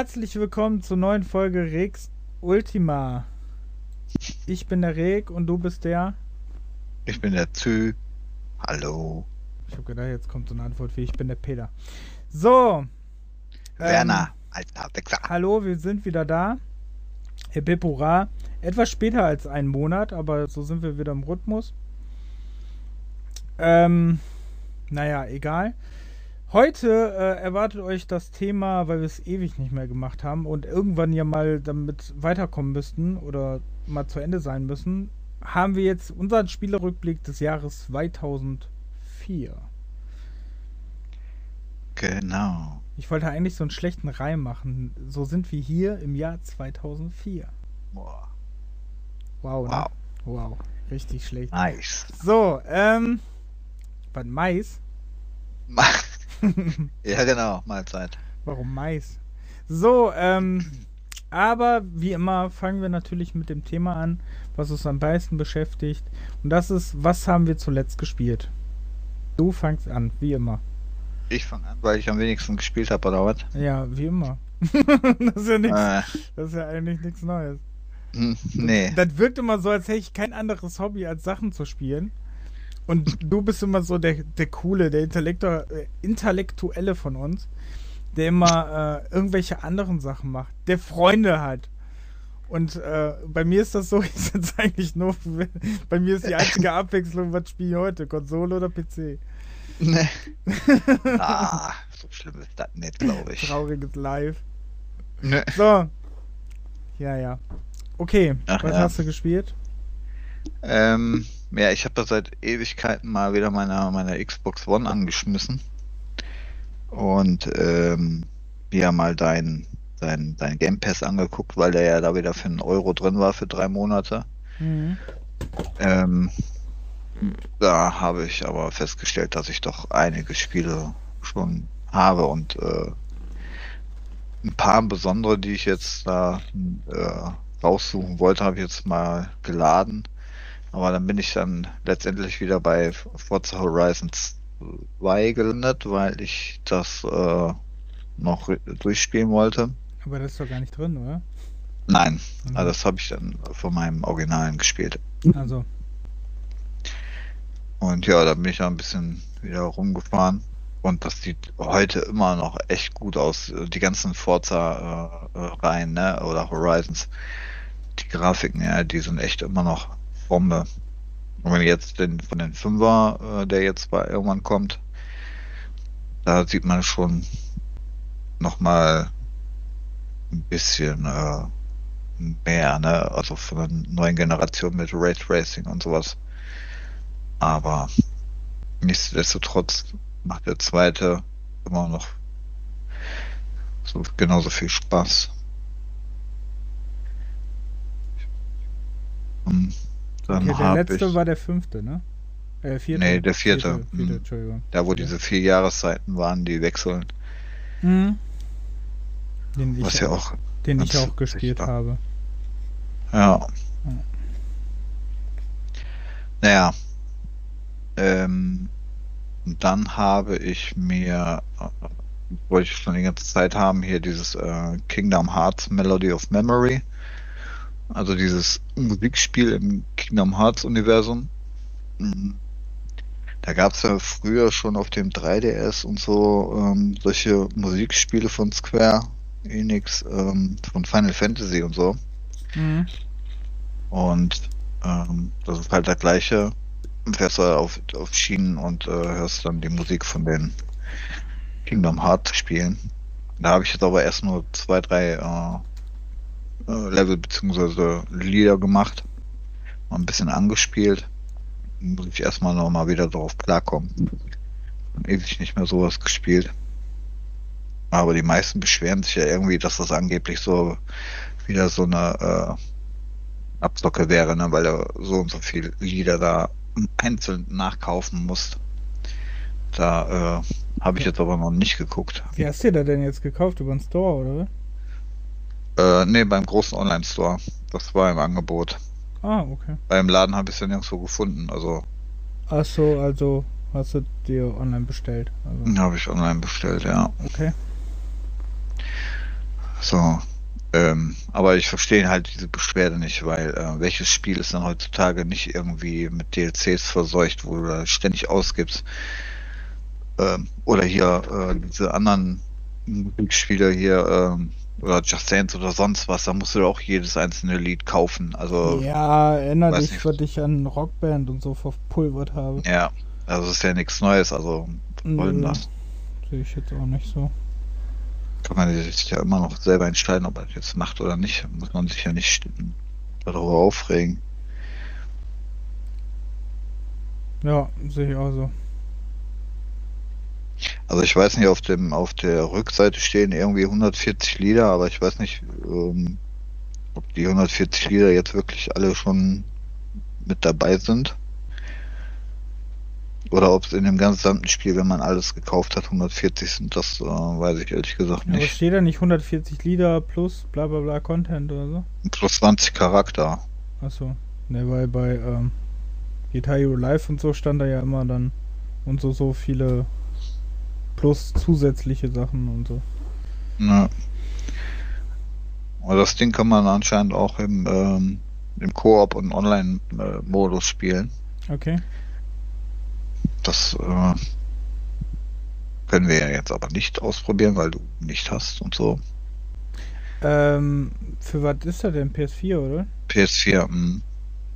Herzlich willkommen zur neuen Folge Rex Ultima. Ich bin der Reg und du bist der. Ich bin der Zü. Hallo. Ich habe gedacht, jetzt kommt so eine Antwort wie ich bin der Peter. So. Werner, ähm, alter Wichser. Hallo, wir sind wieder da. Herr Bepura. Etwas später als einen Monat, aber so sind wir wieder im Rhythmus. Ähm, naja, egal. Heute äh, erwartet euch das Thema, weil wir es ewig nicht mehr gemacht haben und irgendwann ja mal damit weiterkommen müssten oder mal zu Ende sein müssen, haben wir jetzt unseren Spielerrückblick des Jahres 2004. Genau. Ich wollte eigentlich so einen schlechten Reim machen. So sind wir hier im Jahr 2004. Boah. Wow, ne? wow. Wow. Richtig schlecht. Nice. So, ähm. Was, Mais? ja, genau, Mahlzeit. Warum Mais? So, ähm, aber wie immer fangen wir natürlich mit dem Thema an, was uns am meisten beschäftigt. Und das ist, was haben wir zuletzt gespielt? Du fangst an, wie immer. Ich fange an, weil ich am wenigsten gespielt habe, oder was? Ja, wie immer. das, ist ja nix, äh. das ist ja eigentlich nichts Neues. Hm, nee. Das wirkt immer so, als hätte ich kein anderes Hobby, als Sachen zu spielen. Und du bist immer so der, der Coole, der Intellektor, äh, Intellektuelle von uns, der immer äh, irgendwelche anderen Sachen macht, der Freunde hat. Und äh, bei mir ist das so, ich sitze eigentlich nur, bei mir ist die einzige Abwechslung, was spiele ich heute, Konsole oder PC? Nee. ah, so schlimm ist das nicht, glaube ich. Trauriges Live. Nee. So. Ja, ja. Okay, Ach, was ja. hast du gespielt? Ähm, ja, ich habe da seit Ewigkeiten mal wieder meine, meine Xbox One angeschmissen. Und ähm, ja mal dein, dein, dein Game Pass angeguckt, weil der ja da wieder für einen Euro drin war für drei Monate. Mhm. Ähm, da habe ich aber festgestellt, dass ich doch einige Spiele schon habe und äh, ein paar besondere, die ich jetzt da äh, raussuchen wollte, habe ich jetzt mal geladen. Aber dann bin ich dann letztendlich wieder bei Forza Horizon 2 gelandet, weil ich das äh, noch durchspielen wollte. Aber das ist doch gar nicht drin, oder? Nein, mhm. also das habe ich dann von meinem Originalen gespielt. Also. Und ja, da bin ich da ein bisschen wieder rumgefahren. Und das sieht heute immer noch echt gut aus. Die ganzen Forza-Reihen, äh, ne? Oder Horizons. Die Grafiken, ja, die sind echt immer noch Bombe. Und wenn jetzt den, von den Fünfer, äh, der jetzt bei irgendwann kommt, da sieht man schon nochmal ein bisschen äh, mehr, ne? Also von der neuen Generation mit Raytracing und sowas. Aber nichtsdestotrotz macht der zweite immer noch so genauso viel Spaß. Und dann okay, der letzte ich, war der fünfte, ne? Äh, vierte? Nee, der vierte. vierte, vierte Entschuldigung. Da, wo ja. diese vier Jahreszeiten waren, die wechseln. Mhm. Den ich, Was ja auch, den ich auch gespielt war. habe. Ja. ja. Naja. Ähm, dann habe ich mir, wollte ich schon die ganze Zeit haben, hier dieses äh, Kingdom Hearts Melody of Memory. Also dieses Musikspiel im Kingdom Hearts Universum. Da gab es ja früher schon auf dem 3DS und so ähm, solche Musikspiele von Square Enix, ähm, von Final Fantasy und so. Mhm. Und ähm, das ist halt der gleiche. Fährst du auf, auf Schienen und äh, hörst dann die Musik von den Kingdom Hearts Spielen. Da habe ich jetzt aber erst nur zwei, drei äh, Level beziehungsweise Lieder gemacht, mal ein bisschen angespielt. Muss ich erstmal noch mal wieder drauf klarkommen. Und ewig nicht mehr sowas gespielt. Aber die meisten beschweren sich ja irgendwie, dass das angeblich so wieder so eine äh, Abzocke wäre, ne? weil du so und so viele Lieder da einzeln nachkaufen musst. Da äh, habe ich jetzt aber noch nicht geguckt. Wie hast du da denn jetzt gekauft? Über den Store, oder? Äh, nee, beim großen Online-Store. Das war im Angebot. Ah, okay. Beim Laden habe ich es ja nirgendwo gefunden, also. Ach so, also hast du dir online bestellt? Also. Habe ich online bestellt, ja. Okay. So. Ähm, aber ich verstehe halt diese Beschwerde nicht, weil äh, welches Spiel ist dann heutzutage nicht irgendwie mit DLCs verseucht, wo du da ständig ausgibst? Ähm, oder hier äh, diese anderen Musikspiele hier ähm, oder Just Dance oder sonst was, da musst du auch jedes einzelne Lied kaufen. Also ja, erinnere dich, was ich an Rockband und so verpulvert habe. Ja, also ist ja nichts Neues, also wollen das. Sehe ich jetzt auch nicht so. Kann man sich ja immer noch selber entscheiden, ob er das jetzt macht oder nicht. Muss man sich ja nicht darüber aufregen. Ja, sehe ich auch so. Also ich weiß nicht, auf dem auf der Rückseite stehen irgendwie 140 Lieder, aber ich weiß nicht, ähm, ob die 140 Lieder jetzt wirklich alle schon mit dabei sind. Oder ob es in dem gesamten Spiel, wenn man alles gekauft hat, 140 sind, das äh, weiß ich ehrlich gesagt nicht. Aber steht da nicht 140 Lieder plus bla bla bla Content oder so? Plus 20 Charakter. Achso. Ne, weil bei ähm, Guitar Hero Live und so stand da ja immer dann und so so viele plus zusätzliche Sachen und so. Ja. Aber das Ding kann man anscheinend auch im, ähm, im Koop und Online-Modus spielen. Okay. Das äh, können wir ja jetzt aber nicht ausprobieren, weil du nicht hast und so. Ähm, für was ist das denn? PS4, oder? PS4, mh.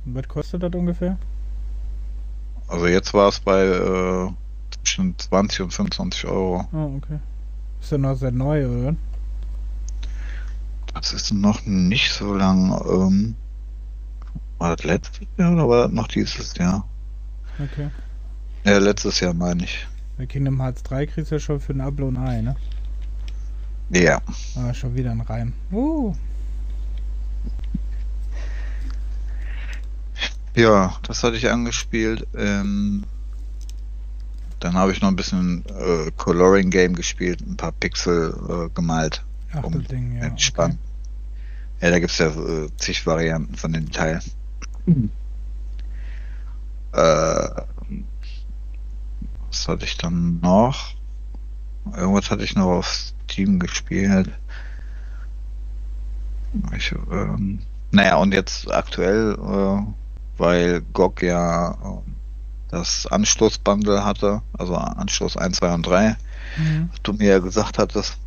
Was kostet das ungefähr? Also jetzt war es bei äh, zwischen 20 und 25 Euro. Oh, okay. Ist ja noch sehr neu, oder? Das ist noch nicht so lang. Ähm, war das letztes Jahr oder war das noch dieses Jahr? Okay. Ja, letztes Jahr meine ich. Bei Kingdom Hearts 3 kriegst du ja schon für ein Abo und Ei, ne? Ja. Ah, schon wieder ein Reim. Uh. Ja, das hatte ich angespielt. Ähm, dann habe ich noch ein bisschen äh, Coloring Game gespielt, ein paar Pixel äh, gemalt. Ach, um das Ding, ja. Entspannen. Okay. Ja, da gibt es ja äh, zig Varianten von den Teilen. Mhm. Äh, was hatte ich dann noch? Irgendwas hatte ich noch auf Steam gespielt. Ich, ähm, naja, und jetzt aktuell, äh, weil GOG ja äh, das Anschlussbundle hatte, also Anschluss 1, 2 und 3, mhm. du mir ja gesagt hattest,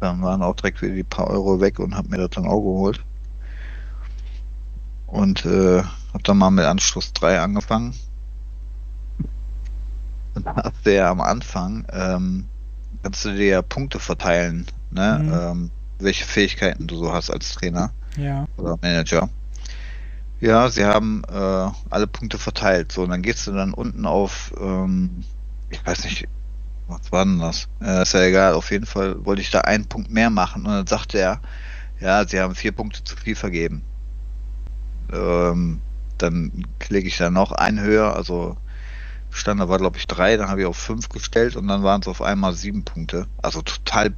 dann waren auch direkt wieder die paar Euro weg und hab mir das dann auch geholt. Und äh, hab dann mal mit Anschluss 3 angefangen. Und hast du ja am Anfang, ähm, kannst du dir ja Punkte verteilen, ne? Mhm. Ähm, welche Fähigkeiten du so hast als Trainer ja. oder Manager. Ja, sie haben äh, alle Punkte verteilt. So, und dann gehst du dann unten auf, ähm, ich weiß nicht, was war denn das? Äh, ist ja egal, auf jeden Fall wollte ich da einen Punkt mehr machen und dann sagte er, ja, sie haben vier Punkte zu viel vergeben. Ähm, dann klicke ich da noch einen höher, also Standard war glaube ich drei, dann habe ich auf fünf gestellt und dann waren es auf einmal sieben Punkte. Also total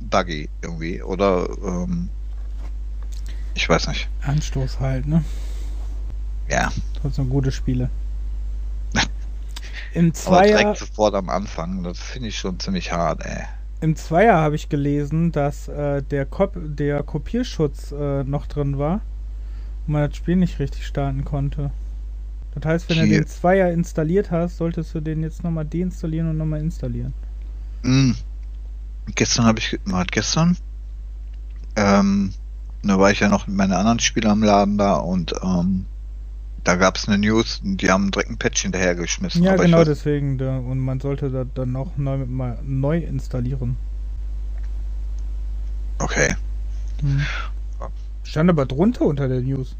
buggy irgendwie. Oder ähm, ich weiß nicht. Anstoß halt, ne? Ja. Trotzdem gute Spiele. Im Zweier. Aber direkt sofort am Anfang, das finde ich schon ziemlich hart, ey. Im Zweier habe ich gelesen, dass äh, der, Kop der Kopierschutz äh, noch drin war und man das Spiel nicht richtig starten konnte. Das heißt, wenn Hier. du den Zweier installiert hast, solltest du den jetzt nochmal deinstallieren und nochmal installieren. Mm. Gestern habe ich, mal gestern, ähm, da war ich ja noch mit meinen anderen Spielern am Laden da und ähm, da gab es eine News, die haben direkt ein Patch hinterhergeschmissen. Ja, genau deswegen. Da, und man sollte da dann noch neu, mal neu installieren. Okay. Hm. Stand aber drunter unter der News.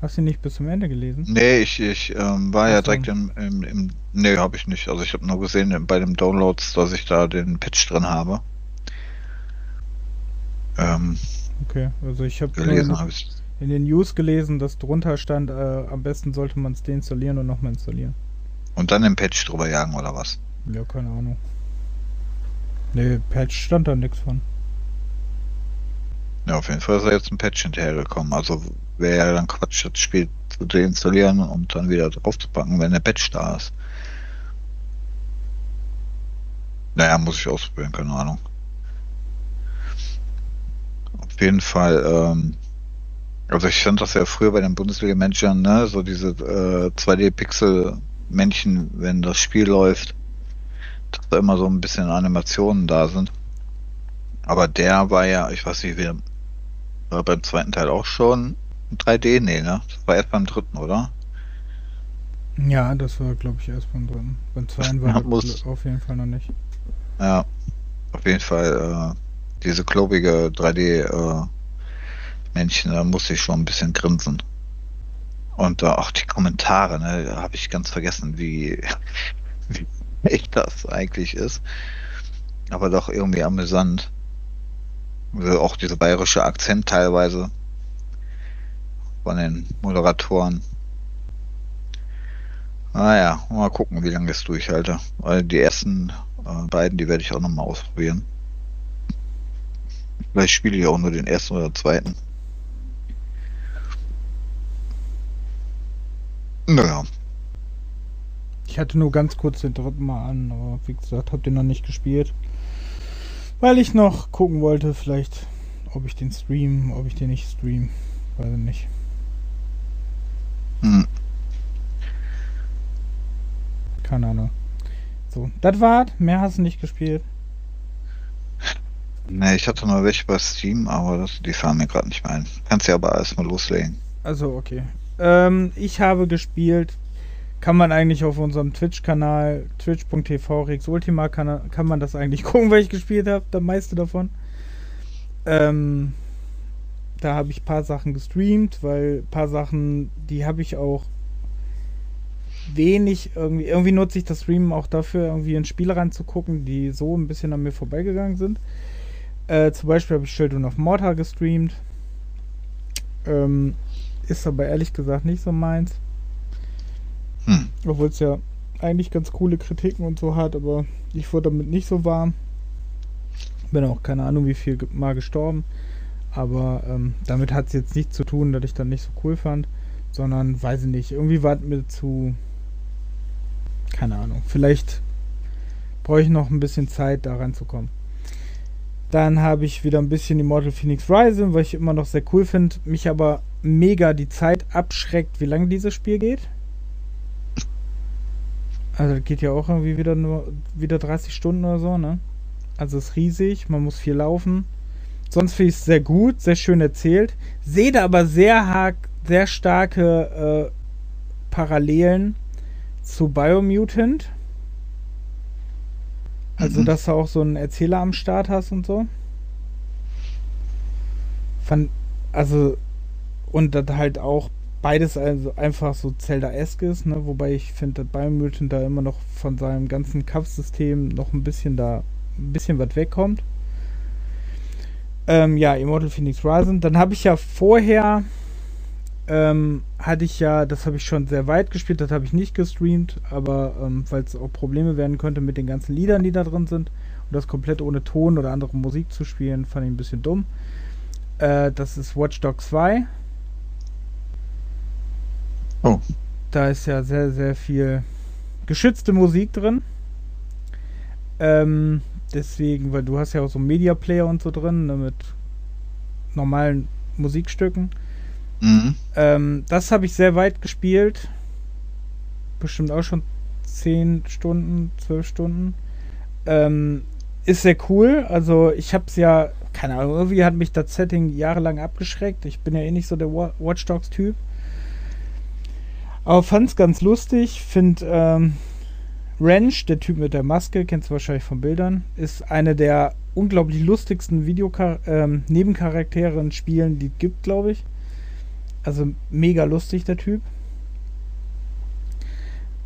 Hast du nicht bis zum Ende gelesen? Nee, ich, ich ähm, war Ach ja direkt im, im, im Nee, habe ich nicht. Also ich habe nur gesehen bei den Downloads, dass ich da den Patch drin habe. Ähm, okay, also ich habe gelesen habe ich in den News gelesen, dass drunter stand, äh, am besten sollte man es deinstallieren und nochmal installieren. Und dann den Patch drüber jagen oder was? Ja, keine Ahnung. Ne, Patch stand da nichts von. Ja, auf jeden Fall ist da jetzt ein Patch hinterhergekommen. Also wäre ja dann Quatsch, das Spiel zu deinstallieren und dann wieder draufzupacken, wenn der Patch da ist. Naja, muss ich ausprobieren, keine Ahnung. auf jeden Fall, ähm, also ich fand das ja früher bei den Bundesliga-Managern, ne, so diese äh, 2D-Pixel-Männchen, wenn das Spiel läuft, dass da immer so ein bisschen Animationen da sind. Aber der war ja, ich weiß nicht, wie, war beim zweiten Teil auch schon 3D? Nee, ne? Das war erst beim dritten, oder? Ja, das war, glaube ich, erst beim dritten. Beim zweiten war Ja, das muss- auf jeden Fall noch nicht. Ja, auf jeden Fall, äh, diese klobige 3D, äh, Männchen, da musste ich schon ein bisschen grinsen. Und da auch die Kommentare, ne, habe ich ganz vergessen, wie, wie echt das eigentlich ist. Aber doch irgendwie amüsant. Also auch dieser bayerische Akzent teilweise von den Moderatoren. Naja, mal gucken, wie lange ich es durchhalte. Weil die ersten äh, beiden, die werde ich auch nochmal ausprobieren. Vielleicht spiele ich auch nur den ersten oder zweiten. Naja, Ich hatte nur ganz kurz den dritten Mal an, aber wie gesagt, hab den noch nicht gespielt. Weil ich noch gucken wollte, vielleicht, ob ich den stream, ob ich den nicht stream. Weiß ich nicht. hm, Keine Ahnung. So, das war's. Mehr hast du nicht gespielt. ne, ich hatte noch welche bei Steam, aber das, die fahren mir gerade nicht mehr ein. Kannst ja aber erstmal loslegen. Also, okay. Ähm, ich habe gespielt. Kann man eigentlich auf unserem Twitch-Kanal, twitch.tv Rex Ultima, kann, kann man das eigentlich gucken, weil ich gespielt habe, der meiste davon. Ähm, da habe ich ein paar Sachen gestreamt, weil ein paar Sachen, die habe ich auch wenig irgendwie, irgendwie nutze ich das Streamen auch dafür, irgendwie in Spiele reinzugucken, die so ein bisschen an mir vorbeigegangen sind. Äh, zum Beispiel habe ich Children of Mortar gestreamt. Ähm, ist aber ehrlich gesagt nicht so meins. Hm. Obwohl es ja eigentlich ganz coole Kritiken und so hat, aber ich wurde damit nicht so warm. Bin auch keine Ahnung, wie viel mal gestorben. Aber ähm, damit hat es jetzt nichts zu tun, dass ich dann nicht so cool fand. Sondern, weiß ich nicht, irgendwie war es mir zu. Keine Ahnung. Vielleicht brauche ich noch ein bisschen Zeit, da ranzukommen. Dann habe ich wieder ein bisschen Immortal Phoenix Rising, weil ich immer noch sehr cool finde. Mich aber mega die Zeit abschreckt, wie lange dieses Spiel geht. Also das geht ja auch irgendwie wieder nur wieder 30 Stunden oder so, ne? Also ist riesig, man muss viel laufen. Sonst finde ich es sehr gut, sehr schön erzählt. Sehe da aber sehr, sehr starke äh, Parallelen zu Biomutant. Also, Mhm. dass du auch so einen Erzähler am Start hast und so. Fand, also, und das halt auch beides also einfach so Zelda-esque ist, ne? Wobei ich finde, dass Biomutant da immer noch von seinem ganzen Kampfsystem noch ein bisschen da, ein bisschen was wegkommt. Ähm, ja, Immortal Phoenix Rising. Dann habe ich ja vorher, ähm, hatte ich ja, das habe ich schon sehr weit gespielt, das habe ich nicht gestreamt, aber ähm, weil es auch Probleme werden könnte mit den ganzen Liedern, die da drin sind, und das komplett ohne Ton oder andere Musik zu spielen, fand ich ein bisschen dumm. Äh, das ist Watch Dogs 2. Oh. Da ist ja sehr, sehr viel geschützte Musik drin. Ähm, deswegen, weil du hast ja auch so Media Player und so drin, ne, mit normalen Musikstücken. Mhm. Ähm, das habe ich sehr weit gespielt. Bestimmt auch schon 10 Stunden, 12 Stunden. Ähm, ist sehr cool. Also ich habe es ja, keine Ahnung, irgendwie hat mich das Setting jahrelang abgeschreckt. Ich bin ja eh nicht so der Wa- Watch Dogs Typ. Aber fand es ganz lustig. Find ähm, Wrench, der Typ mit der Maske, kennst du wahrscheinlich von Bildern, ist eine der unglaublich lustigsten Videokar ähm, Nebencharaktere in Spielen, die es gibt, glaube ich. Also mega lustig, der Typ.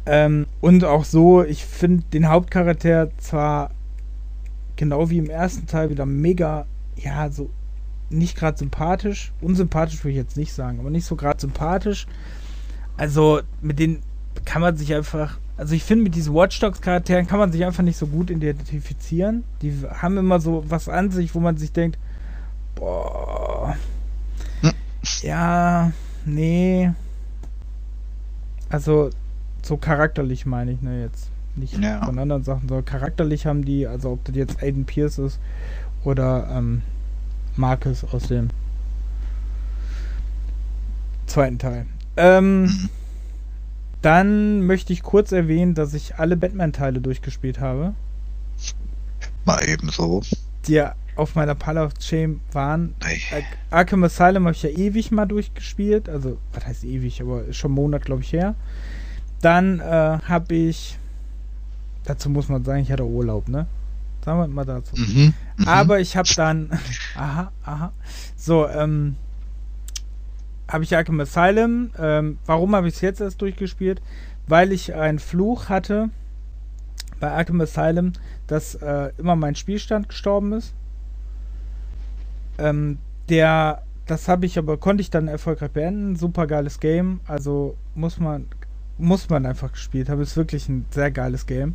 Ähm, und auch so, ich finde den Hauptcharakter zwar genau wie im ersten Teil wieder mega, ja, so nicht gerade sympathisch. Unsympathisch würde ich jetzt nicht sagen, aber nicht so gerade sympathisch. Also mit denen kann man sich einfach, also ich finde mit diesen Watch Dogs Charakteren kann man sich einfach nicht so gut identifizieren. Die haben immer so was an sich, wo man sich denkt, boah. Ja, nee. Also so charakterlich meine ich, ne, jetzt nicht Ja. von anderen Sachen, sondern charakterlich haben die, also ob das jetzt Aiden Pierce ist oder ähm, Marcus aus dem zweiten Teil. Ähm, dann möchte ich kurz erwähnen, dass ich alle Batman-Teile durchgespielt habe. Mal ebenso. Die auf meiner Pile of Shame waren. Hey. Arkham Asylum habe ich ja ewig mal durchgespielt. Also, was heißt ewig, aber schon einen Monat, glaube ich, her. Dann äh, habe ich. Dazu muss man sagen, ich hatte Urlaub, ne? Sagen wir mal dazu. Mhm, mhm. Aber ich habe dann. aha, aha. So, ähm. Habe ich Arkham Asylum. Ähm, warum habe ich es jetzt erst durchgespielt? Weil ich einen Fluch hatte bei Arkham Asylum, dass äh, immer mein Spielstand gestorben ist. Ähm, der, das habe ich aber, konnte ich dann erfolgreich beenden. Super geiles Game. Also muss man, muss man einfach gespielt haben. Ist wirklich ein sehr geiles Game.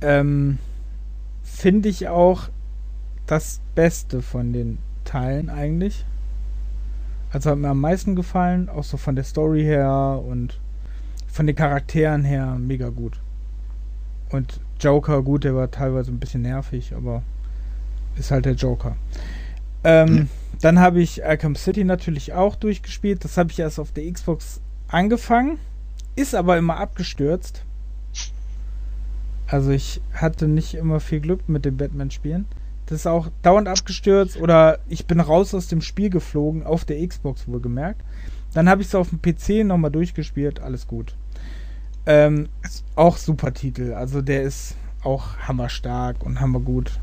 Ähm, Finde ich auch das Beste von den Teilen eigentlich. Also hat mir am meisten gefallen, auch so von der Story her und von den Charakteren her mega gut. Und Joker, gut, der war teilweise ein bisschen nervig, aber ist halt der Joker. Ähm, mhm. Dann habe ich Arkham City natürlich auch durchgespielt. Das habe ich erst auf der Xbox angefangen, ist aber immer abgestürzt. Also ich hatte nicht immer viel Glück mit dem Batman-Spielen. Das ist auch dauernd abgestürzt oder ich bin raus aus dem Spiel geflogen, auf der Xbox wohlgemerkt. Dann habe ich es auf dem PC nochmal durchgespielt, alles gut. Ähm, auch super Titel, also der ist auch hammerstark und hammergut.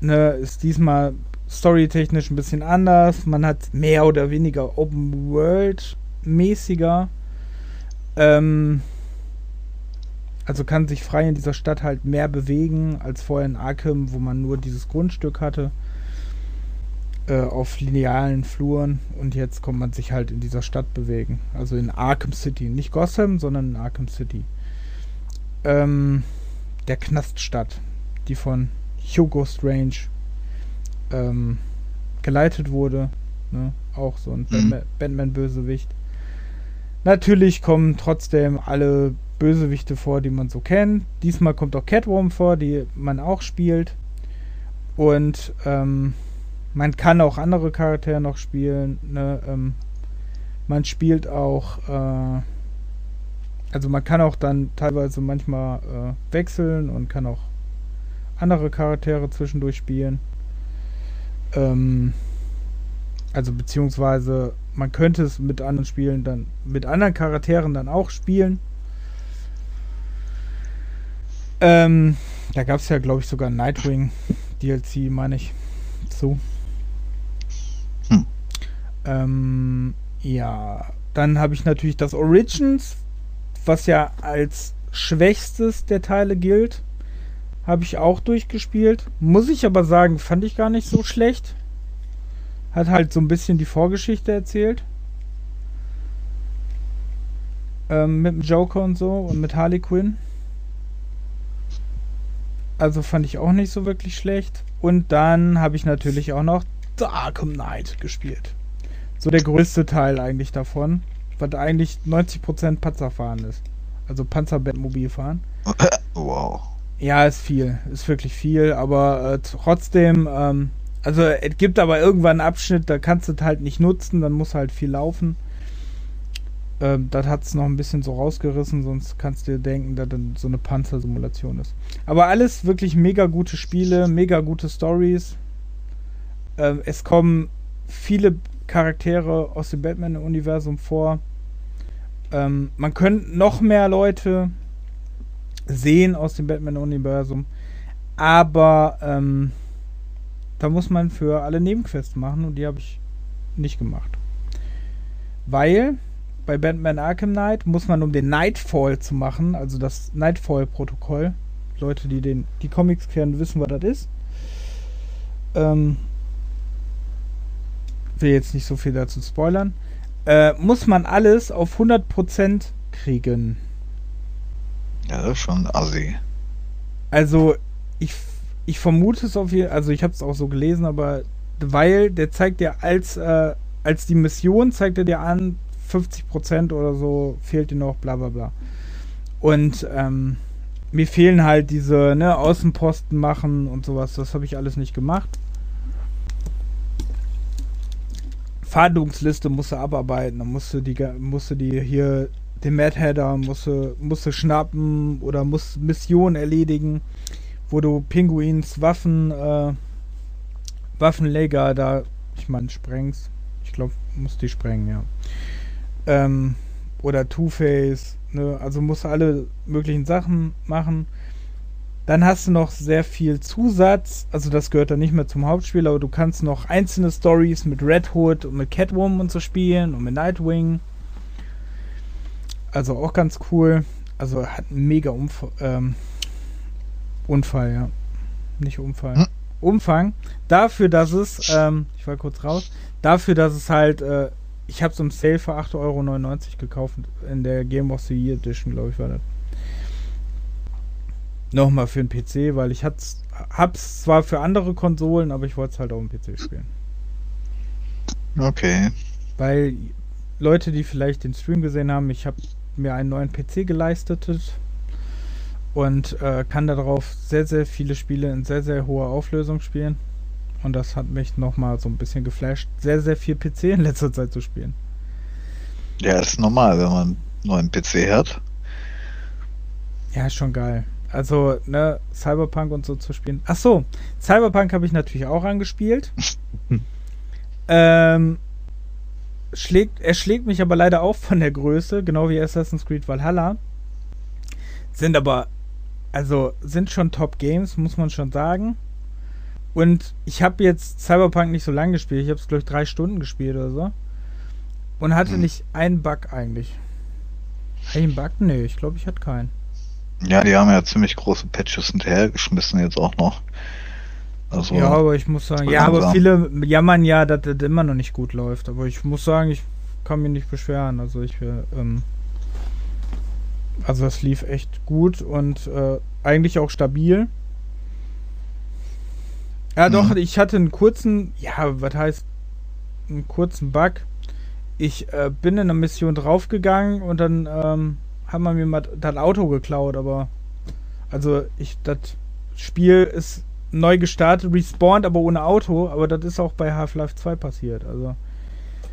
Ne, ist diesmal storytechnisch ein bisschen anders. Man hat mehr oder weniger Open World mäßiger. Ähm, also kann sich frei in dieser Stadt halt mehr bewegen als vorher in Arkham, wo man nur dieses Grundstück hatte. Äh, auf linealen Fluren. Und jetzt kommt man sich halt in dieser Stadt bewegen. Also in Arkham City. Nicht Gotham, sondern in Arkham City. Ähm, der Knaststadt, die von Hugo Strange ähm, geleitet wurde. Ne? Auch so ein mhm. Batman-Bösewicht. Natürlich kommen trotzdem alle Bösewichte vor, die man so kennt. Diesmal kommt auch Catwoman vor, die man auch spielt. Und ähm, man kann auch andere Charaktere noch spielen. Ne? Ähm, man spielt auch, äh, also man kann auch dann teilweise manchmal äh, wechseln und kann auch andere Charaktere zwischendurch spielen. Ähm, also beziehungsweise man könnte es mit anderen Spielen dann, mit anderen Charakteren dann auch spielen. Ähm, da gab es ja, glaube ich, sogar Nightwing DLC, meine ich, zu. Hm. Ähm, ja, dann habe ich natürlich das Origins, was ja als schwächstes der Teile gilt. Habe ich auch durchgespielt. Muss ich aber sagen, fand ich gar nicht so schlecht. Hat halt so ein bisschen die Vorgeschichte erzählt. Ähm, mit dem Joker und so und mit Harley Quinn. Also fand ich auch nicht so wirklich schlecht. Und dann habe ich natürlich auch noch Darkham Knight gespielt. So der größte Teil eigentlich davon. Was eigentlich 90% Panzerfahren ist. Also Panzerbettmobil fahren. Wow. Ja, ist viel. Ist wirklich viel, aber äh, trotzdem, ähm, also es gibt aber irgendwann einen Abschnitt, da kannst du es halt nicht nutzen, dann muss halt viel laufen. Ähm, das hat es noch ein bisschen so rausgerissen, sonst kannst du dir denken, dass das so eine Panzersimulation ist. Aber alles wirklich mega gute Spiele, mega gute Stories. Ähm, es kommen viele Charaktere aus dem Batman-Universum vor. Ähm, man könnte noch mehr Leute sehen aus dem Batman-Universum. Aber ähm, da muss man für alle Nebenquests machen und die habe ich nicht gemacht. Weil bei Batman Arkham Knight muss man, um den Nightfall zu machen, also das Nightfall-Protokoll, Leute, die den, die Comics kennen, wissen, was das ist. Ähm, will jetzt nicht so viel dazu spoilern. Äh, muss man alles auf 100% kriegen. Ja, das ist schon assi. Also, ich, ich vermute es auf jeden Fall, also ich habe es auch so gelesen, aber weil der zeigt dir als, äh, als die Mission, zeigt er dir an, 50% oder so fehlt dir noch, bla bla bla. Und ähm, mir fehlen halt diese ne, Außenposten machen und sowas, das habe ich alles nicht gemacht. Fahndungsliste musst du abarbeiten. Dann musst du die, musst du die hier den Mad Hatter musst du, schnappen oder musst Missionen erledigen, wo du Pinguins Waffen, äh, Waffenleger da, ich meine, sprengst. Ich glaube, musst die sprengen, ja. Ähm, oder Two-Face, ne? Also musst du alle möglichen Sachen machen. Dann hast du noch sehr viel Zusatz, also das gehört dann nicht mehr zum Hauptspiel, aber du kannst noch einzelne Stories mit Red Hood und mit Catwoman und so spielen und mit Nightwing. Also auch ganz cool. Also hat einen mega Umf ähm, Unfall, ja. Nicht Unfall. Hm? Umfang. Dafür, dass es, ähm, ich war kurz raus, dafür, dass es halt, äh, ich habe es im Sale für 8,99 Euro gekauft, in der Game of the Year Edition, glaube ich, war das. Nochmal für den PC, weil ich hab's, hab's zwar für andere Konsolen, aber ich wollte es halt auf dem PC spielen. Okay. Weil Leute, die vielleicht den Stream gesehen haben, ich habe mir einen neuen PC geleistet und äh, kann darauf sehr, sehr viele Spiele in sehr, sehr hoher Auflösung spielen. Und das hat mich nochmal so ein bisschen geflasht, sehr, sehr viel PC in letzter Zeit zu spielen. Ja, ist normal, wenn man einen neuen PC hat. Ja, ist schon geil. Also, ne, Cyberpunk und so zu spielen. Ach so, Cyberpunk habe ich natürlich auch angespielt. ähm, schlägt, er schlägt mich aber leider auch von der Größe, genau wie Assassin's Creed Valhalla. Sind aber, also sind schon Top Games, muss man schon sagen. Und ich habe jetzt Cyberpunk nicht so lange gespielt. Ich habe es, glaube ich, drei Stunden gespielt oder so. Und hatte hm. nicht einen Bug eigentlich. Ein Bug? Nee, ich glaube, ich hatte keinen. Ja, die haben ja ziemlich große Patches hinterhergeschmissen jetzt auch noch. Also, ja, aber ich muss sagen, ja, aber viele jammern ja, dass das immer noch nicht gut läuft. Aber ich muss sagen, ich kann mich nicht beschweren. Also ich ähm, also es lief echt gut und äh, eigentlich auch stabil. Ja, mhm. doch, ich hatte einen kurzen, ja, was heißt, einen kurzen Bug. Ich äh, bin in einer Mission draufgegangen und dann ähm, haben wir mir mal das Auto geklaut, aber also ich, das Spiel ist neu gestartet, respawned, aber ohne Auto. Aber das ist auch bei Half-Life 2 passiert. Also,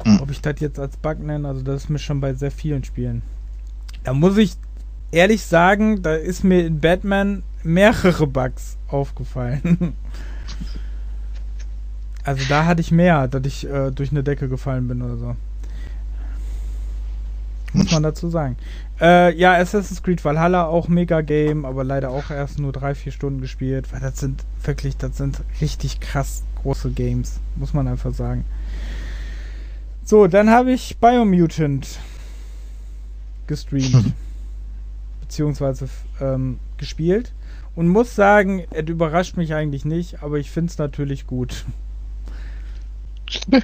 hm. ob ich das jetzt als Bug nenne, also das ist mir schon bei sehr vielen Spielen. Da muss ich ehrlich sagen, da ist mir in Batman mehrere Bugs aufgefallen. also da hatte ich mehr, dass ich äh, durch eine Decke gefallen bin oder so. Muss man dazu sagen. Äh, ja, Assassin's Creed Valhalla auch mega Game, aber leider auch erst nur drei, vier Stunden gespielt, weil das sind wirklich, das sind richtig krass große Games, muss man einfach sagen. So, dann habe ich Biomutant gestreamt, beziehungsweise ähm, gespielt und muss sagen, es überrascht mich eigentlich nicht, aber ich finde es natürlich gut.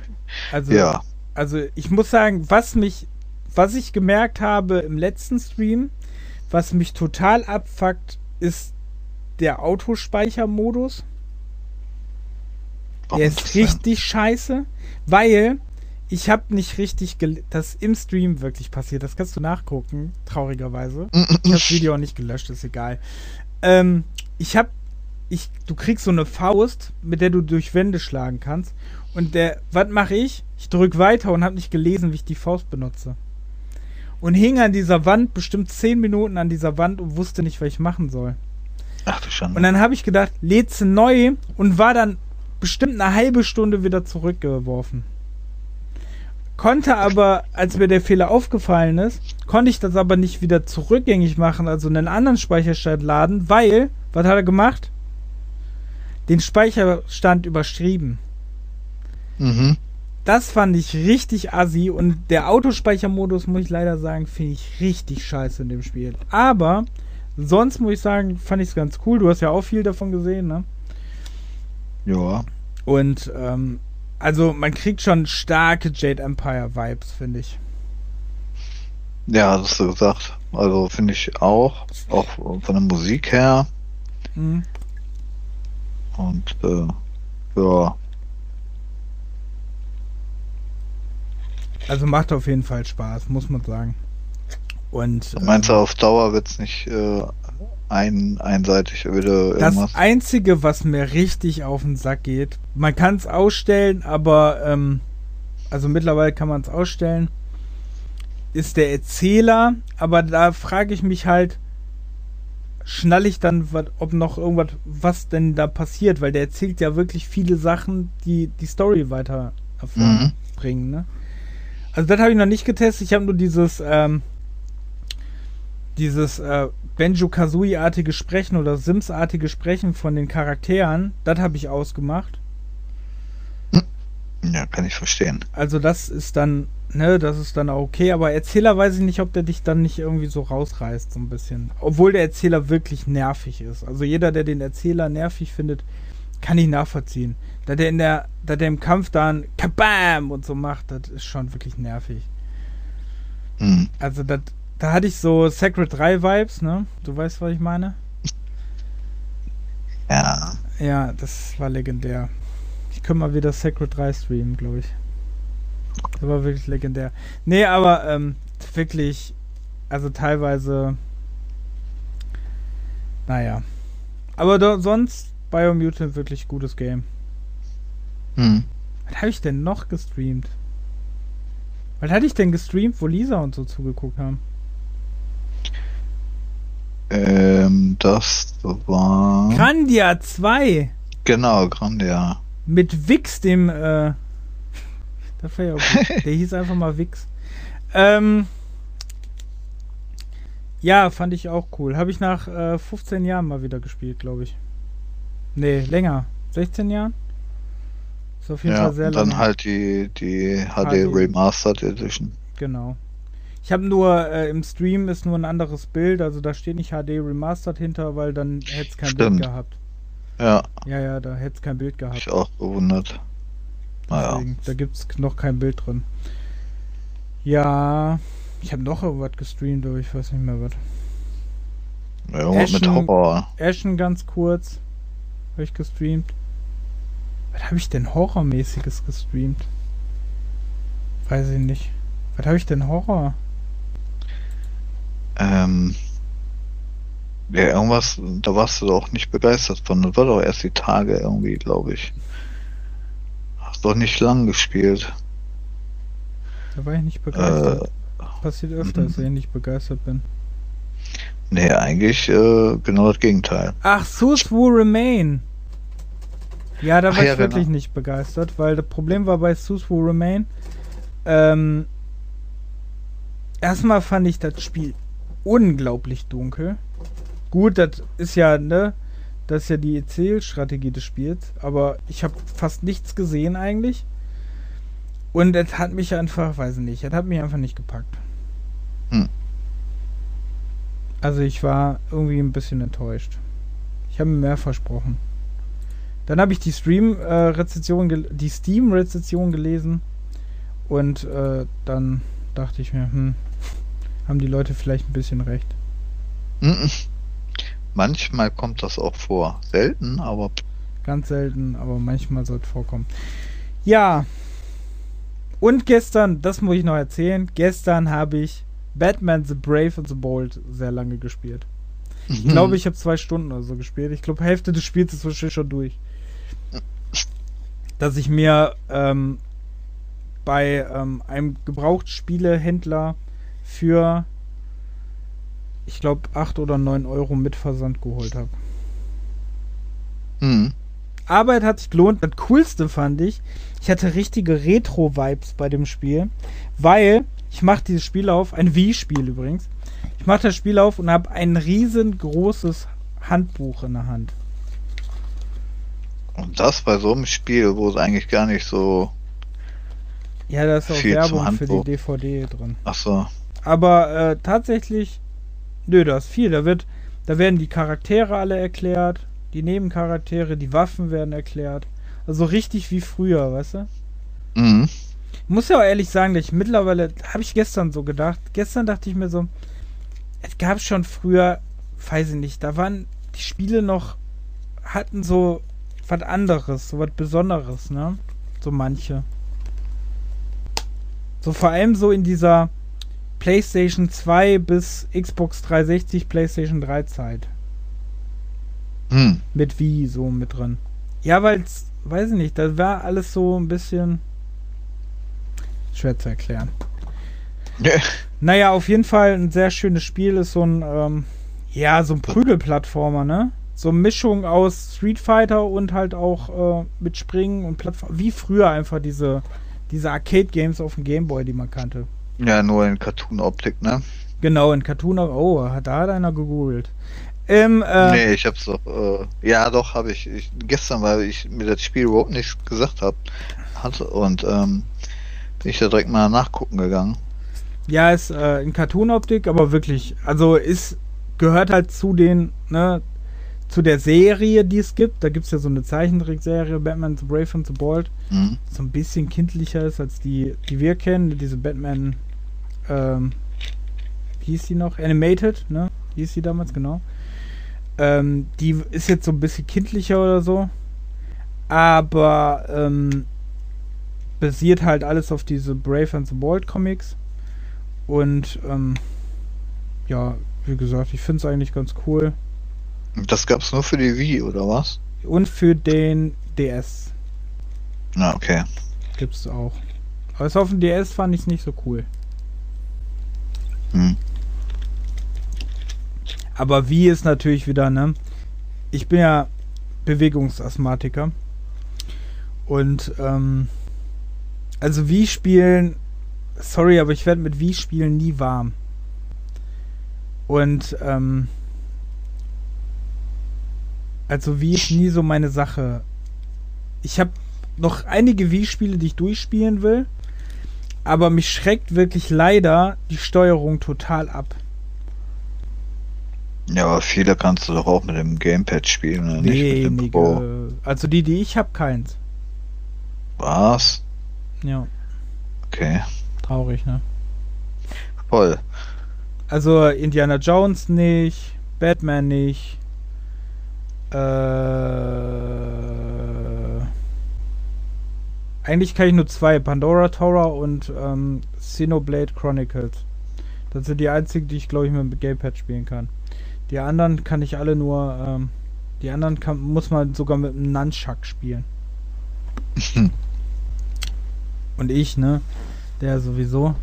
Also, ja. also ich muss sagen, was mich was ich gemerkt habe im letzten Stream, was mich total abfuckt, ist der Autospeichermodus. Der ist richtig scheiße, weil ich habe nicht richtig das im Stream wirklich passiert. Das kannst du nachgucken, traurigerweise. ich habe das Video auch nicht gelöscht, ist egal. Ähm, ich habe ich, du kriegst so eine Faust, mit der du durch Wände schlagen kannst. Und der, was mache ich? Ich drücke weiter und habe nicht gelesen, wie ich die Faust benutze und hing an dieser Wand bestimmt zehn Minuten an dieser Wand und wusste nicht, was ich machen soll. Ach du Schande. Und dann habe ich gedacht, lädt sie neu und war dann bestimmt eine halbe Stunde wieder zurückgeworfen. Konnte aber, als mir der Fehler aufgefallen ist, konnte ich das aber nicht wieder zurückgängig machen, also einen anderen Speicherstand laden, weil, was hat er gemacht? Den Speicherstand überschrieben. Mhm. Das fand ich richtig assi und der Autospeichermodus, muss ich leider sagen, finde ich richtig scheiße in dem Spiel. Aber sonst muss ich sagen, fand ich es ganz cool. Du hast ja auch viel davon gesehen, ne? Ja. Und ähm, also man kriegt schon starke Jade Empire Vibes, finde ich. Ja, das hast du gesagt. Also finde ich auch, auch von der Musik her. Mhm. Und äh, ja, Also macht auf jeden Fall Spaß, muss man sagen. Und, du meinst du, ähm, auf Dauer wird es nicht äh, ein, einseitig wieder irgendwas? Das Einzige, was mir richtig auf den Sack geht, man kann es ausstellen, aber ähm, also mittlerweile kann man es ausstellen, ist der Erzähler, aber da frage ich mich halt, schnall ich dann, ob noch irgendwas, was denn da passiert, weil der erzählt ja wirklich viele Sachen, die die Story weiter voranbringen, mhm. ne? Also das habe ich noch nicht getestet, ich habe nur dieses, ähm, dieses äh, Benjo-Kazooie-artige Sprechen oder Sims-artige Sprechen von den Charakteren, das habe ich ausgemacht. Ja, kann ich verstehen. Also das ist dann, ne, das ist dann auch okay, aber Erzähler weiß ich nicht, ob der dich dann nicht irgendwie so rausreißt, so ein bisschen. Obwohl der Erzähler wirklich nervig ist. Also jeder, der den Erzähler nervig findet, kann ich nachvollziehen. Da der in der, da der im Kampf dann Kabam und so macht, das ist schon wirklich nervig. Hm. Also das, da hatte ich so Sacred 3 Vibes, ne? Du weißt, was ich meine? Ja. Ja, das war legendär. Ich könnte mal wieder Sacred 3 streamen, glaube ich. Das war wirklich legendär. Nee, aber ähm, wirklich, also teilweise, naja. Aber sonst Biomutant wirklich gutes Game. Hm. Was habe ich denn noch gestreamt? Was hatte ich denn gestreamt, wo Lisa und so zugeguckt haben? Ähm, das war. Grandia 2! Genau, Grandia. Mit Wix, dem, äh. Das war ja okay. Der hieß einfach mal Wix. Ähm. Ja, fand ich auch cool. Habe ich nach äh, 15 Jahren mal wieder gespielt, glaube ich. Nee, länger. 16 Jahren? Ist auf jeden ja, Fall sehr und dann halt die, die HD, HD Remastered Edition. Genau. Ich habe nur, äh, im Stream ist nur ein anderes Bild, also da steht nicht HD Remastered hinter, weil dann hätte es kein Stimmt. Bild gehabt. Ja. Ja, ja, da hätte es kein Bild gehabt. Ich auch bewundert. Naja. Deswegen, da gibt es noch kein Bild drin. Ja, ich habe noch irgendwas gestreamt, aber ich weiß nicht mehr was. Ja, Ashen, mit Horror. Ashen ganz kurz. Habe ich gestreamt. Was habe ich denn Horrormäßiges gestreamt? Weiß ich nicht. Was habe ich denn Horror? Ähm. Ja, irgendwas, da warst du doch nicht begeistert von. Das war doch erst die Tage irgendwie, glaube ich. Hast doch nicht lang gespielt. Da war ich nicht begeistert. Äh, Passiert öfter, dass ich nicht begeistert bin. Nee, eigentlich äh, genau das Gegenteil. Ach, Sus Will Remain. Ja, da war ich wirklich genau. nicht begeistert, weil das Problem war bei Sus Will Remain, ähm, erstmal fand ich das Spiel unglaublich dunkel. Gut, das ist ja, ne, das ist ja die Erzählstrategie des Spiels, aber ich habe fast nichts gesehen eigentlich. Und es hat mich einfach, weiß ich nicht, es hat mich einfach nicht gepackt. Hm. Also ich war irgendwie ein bisschen enttäuscht. Ich habe mir mehr versprochen. Dann habe ich die Stream-Rezension, äh, die Steam-Rezension gelesen und äh, dann dachte ich mir, hm, haben die Leute vielleicht ein bisschen recht. Manchmal kommt das auch vor. Selten, aber. Ganz selten, aber manchmal sollte vorkommen. Ja. Und gestern, das muss ich noch erzählen, gestern habe ich Batman The Brave and the Bold sehr lange gespielt. Ich mhm. glaube, ich habe zwei Stunden oder so gespielt. Ich glaube, Hälfte des Spiels ist wahrscheinlich schon durch. Dass ich mir ähm, bei ähm, einem Gebrauchtspielehändler für, ich glaube, 8 oder 9 Euro mit Versand geholt habe. Mhm. Arbeit hat sich gelohnt. Das Coolste fand ich, ich hatte richtige Retro-Vibes bei dem Spiel, weil ich mache dieses Spiel auf, ein Wii-Spiel übrigens. Ich mache das Spiel auf und habe ein riesengroßes Handbuch in der Hand. Und das bei so einem Spiel, wo es eigentlich gar nicht so. Ja, da ist auch Werbung für die DVD drin. Ach so. Aber äh, tatsächlich, nö, da ist viel. Da wird, da werden die Charaktere alle erklärt, die Nebencharaktere, die Waffen werden erklärt. Also richtig wie früher, weißt du? Mhm. Ich muss ja auch ehrlich sagen, dass ich mittlerweile, habe ich gestern so gedacht, gestern dachte ich mir so, es gab schon früher, weiß ich nicht, da waren die Spiele noch, hatten so was anderes, so was Besonderes, ne? So manche. So vor allem so in dieser PlayStation 2 bis Xbox 360, PlayStation 3 Zeit. Hm. Mit Wii so mit drin. Ja, weil weiß ich nicht, da war alles so ein bisschen Schwer zu erklären. Naja, auf jeden Fall ein sehr schönes Spiel. Ist so ein, ähm, ja, so ein Prügelplattformer, ne? So eine Mischung aus Street Fighter und halt auch äh, mit Springen und Plattform. Wie früher einfach diese, diese Arcade-Games auf dem Gameboy, die man kannte. Ja, nur in Cartoon-Optik, ne? Genau, in Cartoon. Oh, da hat einer gegoogelt. Ähm, äh, nee, ich hab's doch. Äh, ja, doch, habe ich, ich. Gestern, weil ich mir das Spiel überhaupt nichts gesagt hab, hatte und ähm, bin ich da direkt mal nachgucken gegangen. Ja, ist äh, in Cartoon-Optik, aber wirklich, also ist gehört halt zu den, ne, zu der Serie, die es gibt. Da gibt es ja so eine Zeichentrickserie, Batman the Brave and the Bold, mhm. so ein bisschen kindlicher ist als die, die wir kennen. Diese Batman, ähm, wie hieß die noch? Animated, ne? Wie hieß die damals, genau. Ähm, die ist jetzt so ein bisschen kindlicher oder so. Aber ähm, basiert halt alles auf diese Brave and the Bold Comics. Und ähm, ja, wie gesagt, ich finde es eigentlich ganz cool. Das gab es nur für die Wii, oder was? Und für den DS. Na, okay. Gibt es auch. Aber auf dem DS fand ich es nicht so cool. Hm. Aber wie ist natürlich wieder, ne? Ich bin ja Bewegungsasthmatiker. Und, ähm, also wie spielen, sorry, aber ich werde mit wie spielen nie warm. Und, ähm, also wie ist nie so meine Sache. Ich habe noch einige Wii-Spiele, die ich durchspielen will, aber mich schreckt wirklich leider die Steuerung total ab. Ja, aber viele kannst du doch auch mit dem Gamepad spielen, oder nee, nicht mit dem Pro. Also die, die ich habe, keins. Was? Ja. Okay. Traurig, ne? Voll. Also Indiana Jones nicht, Batman nicht. Äh, eigentlich kann ich nur zwei, Pandora Tower und ähm, Xenoblade Chronicles. Das sind die einzigen, die ich glaube ich mit dem Gamepad spielen kann. Die anderen kann ich alle nur, ähm, die anderen kann, muss man sogar mit einem Nunchuck spielen. Und ich, ne, der sowieso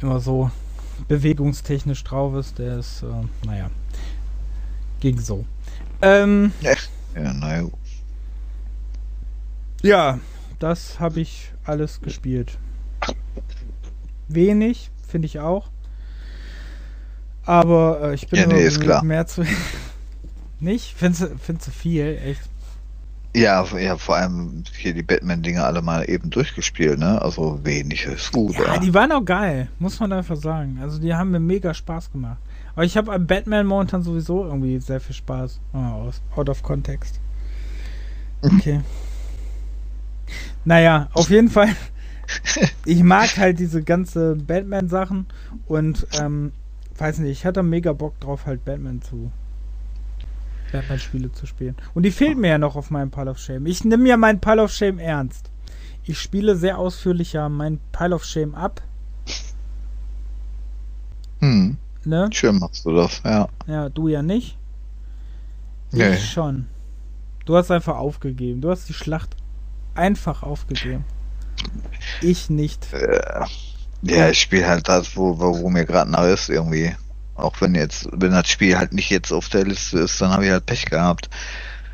immer so bewegungstechnisch drauf ist, der ist, äh, naja, ging so. Ähm, ja, naja. Ja, das habe ich alles gespielt. Wenig, finde ich auch. Aber äh, ich bin ja, nee, ist klar. mehr zu. nicht? Findest du, viel? Echt? Ja, ja, vor allem hier die Batman-Dinger alle mal eben durchgespielt, ne? Also wenig ist gut. Ja, die waren auch geil, muss man einfach sagen. Also die haben mir mega Spaß gemacht. Aber ich habe an Batman momentan sowieso irgendwie sehr viel Spaß. Oh, aus, out of context. Okay. naja, auf jeden Fall. ich mag halt diese ganze Batman-Sachen und ähm, weiß nicht, ich hatte mega Bock drauf, halt Batman zu. Batman-Spiele zu spielen. Und die fehlen mir ja noch auf meinem Pile of Shame. Ich nehme ja meinen Pile of Shame ernst. Ich spiele sehr ausführlich ja meinen Pile of Shame ab. Hm. Ne? Schön machst du das, ja. Ja, du ja nicht. Nee. Ich schon. Du hast einfach aufgegeben. Du hast die Schlacht einfach aufgegeben. Ich nicht. Äh. Ja, ich spiele halt das, wo, wo, mir gerade nach ist, irgendwie. Auch wenn jetzt, wenn das Spiel halt nicht jetzt auf der Liste ist, dann habe ich halt Pech gehabt.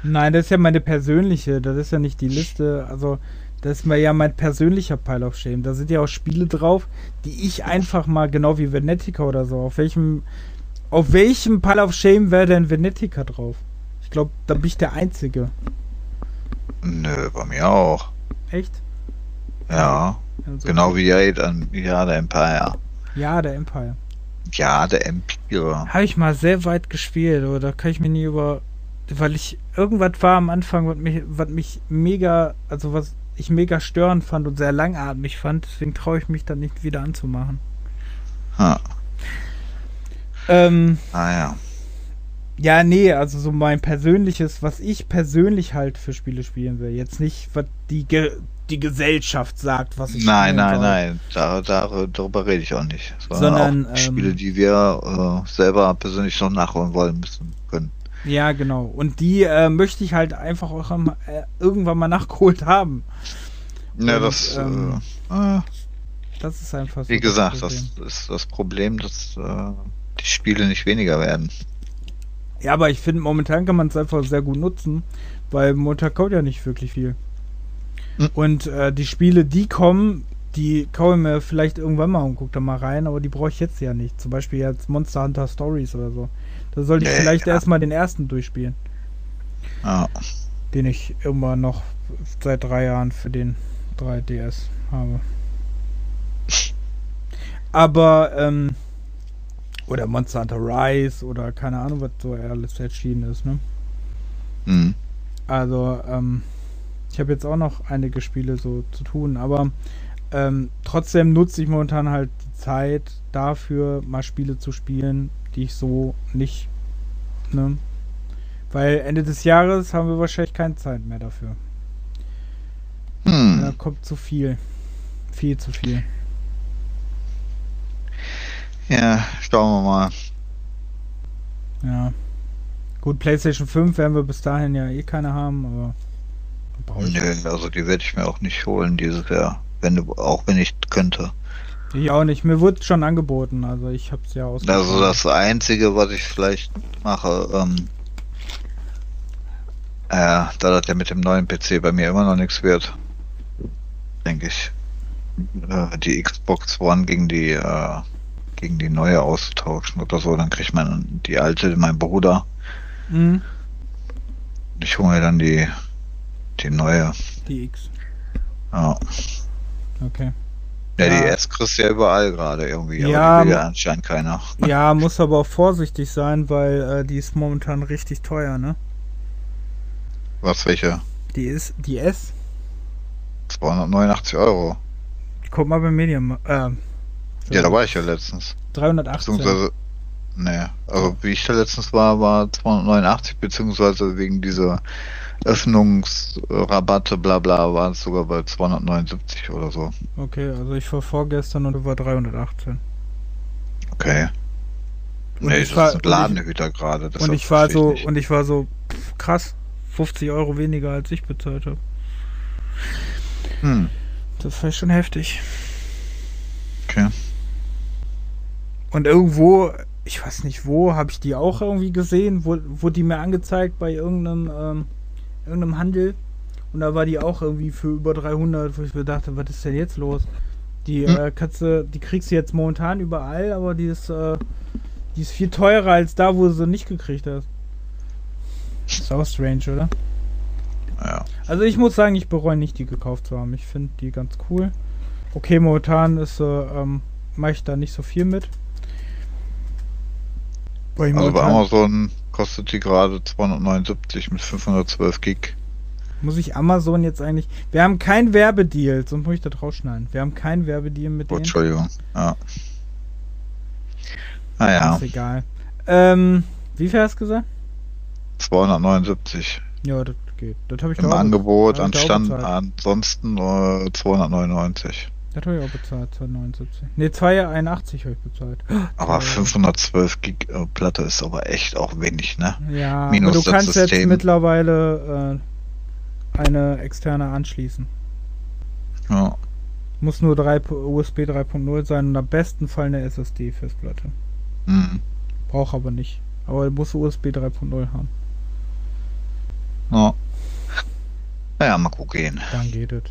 Nein, das ist ja meine persönliche, das ist ja nicht die Liste, also das ist ja mein persönlicher Pile of Shame. Da sind ja auch Spiele drauf, die ich einfach mal, genau wie Venetica oder so, auf welchem, auf welchem Pile of Shame wäre denn Venetica drauf? Ich glaube, da bin ich der Einzige. Nö, bei mir auch. Echt? Ja. Also genau wie an Ja, der Empire. Ja, der Empire. Ja, der Empire. Habe ich mal sehr weit gespielt, oder kann ich mir nie über. Weil ich irgendwas war am Anfang, was mich, was mich mega, also was ich mega störend fand und sehr langatmig fand, deswegen traue ich mich dann nicht wieder anzumachen. Ha. Ähm, ah ja. Ja, nee, also so mein persönliches, was ich persönlich halt für Spiele spielen will. Jetzt nicht, was die die Gesellschaft sagt, was ich Nein, nein, soll. nein, da, da, darüber rede ich auch nicht. Sondern auch Spiele, ähm, die wir äh, selber persönlich noch nachholen wollen müssen können. Ja, genau. Und die äh, möchte ich halt einfach auch äh, irgendwann mal nachgeholt haben. Ja, Und, das. Ähm, äh, Das ist einfach so. Wie gesagt, das ist das Problem, dass äh, die Spiele nicht weniger werden. Ja, aber ich finde, momentan kann man es einfach sehr gut nutzen, weil momentan kommt ja nicht wirklich viel. Hm. Und äh, die Spiele, die kommen, die kaufe ich mir vielleicht irgendwann mal und gucke da mal rein, aber die brauche ich jetzt ja nicht. Zum Beispiel jetzt Monster Hunter Stories oder so. Da sollte ich nee, vielleicht ja. erstmal den ersten durchspielen. Ja. Den ich immer noch seit drei Jahren für den 3DS habe. Aber, ähm, oder Monster Hunter Rise oder keine Ahnung, was so alles erschienen ist, ne? Mhm. Also, ähm, ich habe jetzt auch noch einige Spiele so zu tun, aber ähm, trotzdem nutze ich momentan halt die Zeit dafür, mal Spiele zu spielen, die ich so nicht, ne? Weil Ende des Jahres haben wir wahrscheinlich keine Zeit mehr dafür. Hm. Da kommt zu viel. Viel zu viel. Ja, schauen wir mal. Ja. Gut, PlayStation 5 werden wir bis dahin ja eh keine haben, aber. Nö, also die werde ich mir auch nicht holen dieses Jahr. Wenn du, auch wenn ich könnte. Ich auch nicht. Mir wurde schon angeboten, also ich habe es ja aus. Also das Einzige, was ich vielleicht mache, ähm, äh, da das ja mit dem neuen PC bei mir immer noch nichts wird, denke ich, äh, die Xbox One gegen die äh, gegen die neue austauschen oder so, dann kriegt man die alte, mein Bruder. Mhm. Ich hole mir dann die, die neue. Die X. Ja. Okay. Ja, ja. die S kriegst du ja überall gerade irgendwie, ja, aber die will ja anscheinend keiner. Ja, muss aber auch vorsichtig sein, weil äh, die ist momentan richtig teuer, ne? Was, welche? Die ist, die S? 289 Euro. Guck mal beim Medium, äh, ja, da war ich ja letztens. 318. Beziehungsweise, also wie ich da letztens war, war 289, beziehungsweise wegen dieser Öffnungsrabatte, bla bla, war es sogar bei 279 oder so. Okay, also ich war vorgestern und war 318. Okay. Und nee, ich war, ist ein Ladenhüter gerade. Und ich war so, ich und ich war so, pff, krass, 50 Euro weniger als ich bezahlt habe. Hm. Das war schon heftig. Okay. Und irgendwo, ich weiß nicht wo, habe ich die auch irgendwie gesehen, wo, wurde die mir angezeigt bei irgendeinem, ähm, irgendeinem Handel. Und da war die auch irgendwie für über 300, wo ich mir dachte, was ist denn jetzt los? Die hm. äh, du, die kriegst du jetzt momentan überall, aber die ist, äh, die ist viel teurer als da, wo du sie nicht gekriegt hast. Ist auch strange, oder? Ja. Also ich muss sagen, ich bereue nicht, die gekauft zu haben. Ich finde die ganz cool. Okay, momentan ist, äh, ähm, mache ich da nicht so viel mit. Also bei Amazon kostet die gerade 279 mit 512 Gig. Muss ich Amazon jetzt eigentlich. Wir haben kein Werbedeal, sonst muss ich das rausschneiden. Wir haben kein Werbedeal mit oh, denen. Entschuldigung, ja. Naja. Ist egal. Ähm, wie viel hast du gesagt? 279. Ja, das geht. Das habe ich Im Angebot, anstand, ansonsten nur 299. Das habe ich auch bezahlt, 279. Ne, 281 habe ich bezahlt. Aber 512 Gig äh, Platte ist aber echt auch wenig, ne? Ja, Minus du kannst System. jetzt mittlerweile äh, eine externe anschließen. Ja. Muss nur 3, USB 3.0 sein und am besten Fall eine SSD-Festplatte. Mhm. Braucht aber nicht. Aber muss USB 3.0 haben. Ja. Naja, mal gucken. Dann geht es.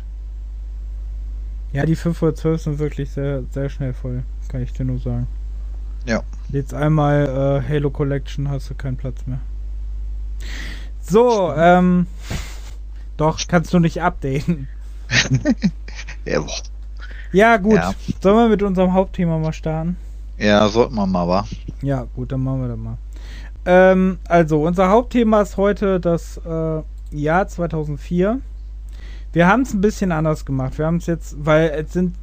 Ja, die 512 sind wirklich sehr, sehr schnell voll, kann ich dir nur sagen. Ja. Jetzt einmal äh, Halo Collection hast du keinen Platz mehr. So, ähm. Doch, kannst du nicht updaten. ja, ja, gut. Ja. Sollen wir mit unserem Hauptthema mal starten? Ja, sollten wir mal, wa? Ja, gut, dann machen wir das mal. Ähm, also, unser Hauptthema ist heute das äh, Jahr 2004. Wir haben es ein bisschen anders gemacht. Wir haben es jetzt, weil es sind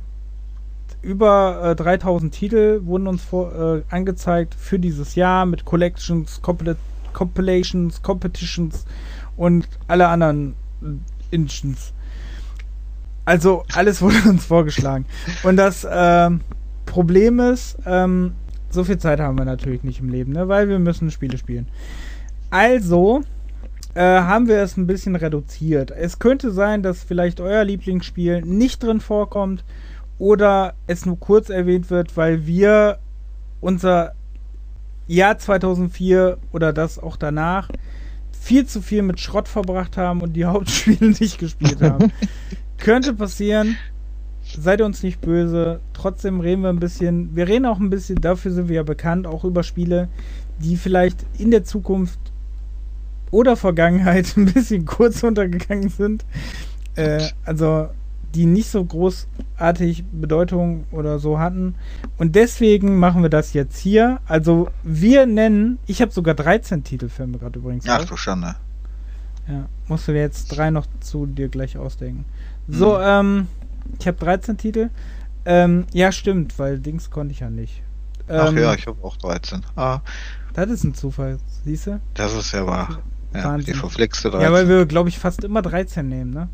über äh, 3000 Titel wurden uns vor, äh, angezeigt für dieses Jahr mit Collections, Compil Compilations, Competitions und alle anderen Instants. Also alles wurde uns vorgeschlagen. Und das ähm, Problem ist, ähm, so viel Zeit haben wir natürlich nicht im Leben, ne? weil wir müssen Spiele spielen. Also äh, haben wir es ein bisschen reduziert. Es könnte sein, dass vielleicht euer Lieblingsspiel nicht drin vorkommt oder es nur kurz erwähnt wird, weil wir unser Jahr 2004 oder das auch danach viel zu viel mit Schrott verbracht haben und die Hauptspiele nicht gespielt haben. Könnte passieren. Seid uns nicht böse. Trotzdem reden wir ein bisschen. Wir reden auch ein bisschen, dafür sind wir ja bekannt, auch über Spiele, die vielleicht in der Zukunft oder Vergangenheit ein bisschen kurz untergegangen sind. Äh, also die nicht so großartig Bedeutung oder so hatten. Und deswegen machen wir das jetzt hier. Also wir nennen, ich habe sogar 13 Titel für mir gerade übrigens. Ach du Schande. Ja, musst du jetzt drei noch zu dir gleich ausdenken. So, mhm. ähm, ich habe 13 Titel. Ähm, ja, stimmt, weil Dings konnte ich ja nicht. Ähm, Ach ja, ich habe auch 13. Ah. Das ist ein Zufall, siehst du? Das ist ja wahr. Ja, die verflixte 13. Ja, weil wir, glaube ich, fast immer 13 nehmen, ne?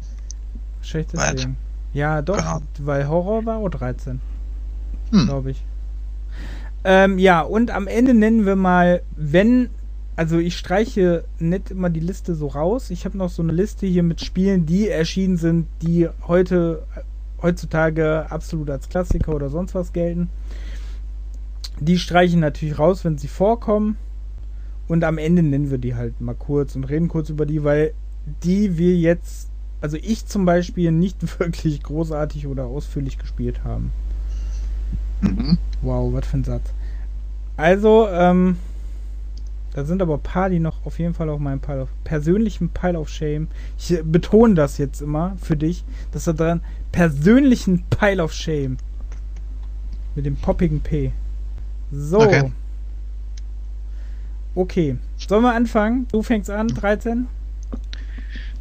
Schlecht deswegen. Ja, doch, genau. weil Horror war auch 13. Hm. Glaube ich. Ähm, ja, und am Ende nennen wir mal, wenn, also ich streiche nicht immer die Liste so raus. Ich habe noch so eine Liste hier mit Spielen, die erschienen sind, die heute, heutzutage absolut als Klassiker oder sonst was gelten. Die streichen natürlich raus, wenn sie vorkommen. Und am Ende nennen wir die halt mal kurz und reden kurz über die, weil die wir jetzt also ich zum Beispiel nicht wirklich großartig oder ausführlich gespielt haben. Mhm. Wow, was für ein Satz. Also, ähm, da sind aber ein paar, die noch auf jeden Fall auf meinem Pile of, persönlichen Pile of Shame. Ich betone das jetzt immer für dich, dass da dran persönlichen Pile of Shame mit dem poppigen P. So. Okay. Okay. Sollen wir anfangen? Du fängst an, 13?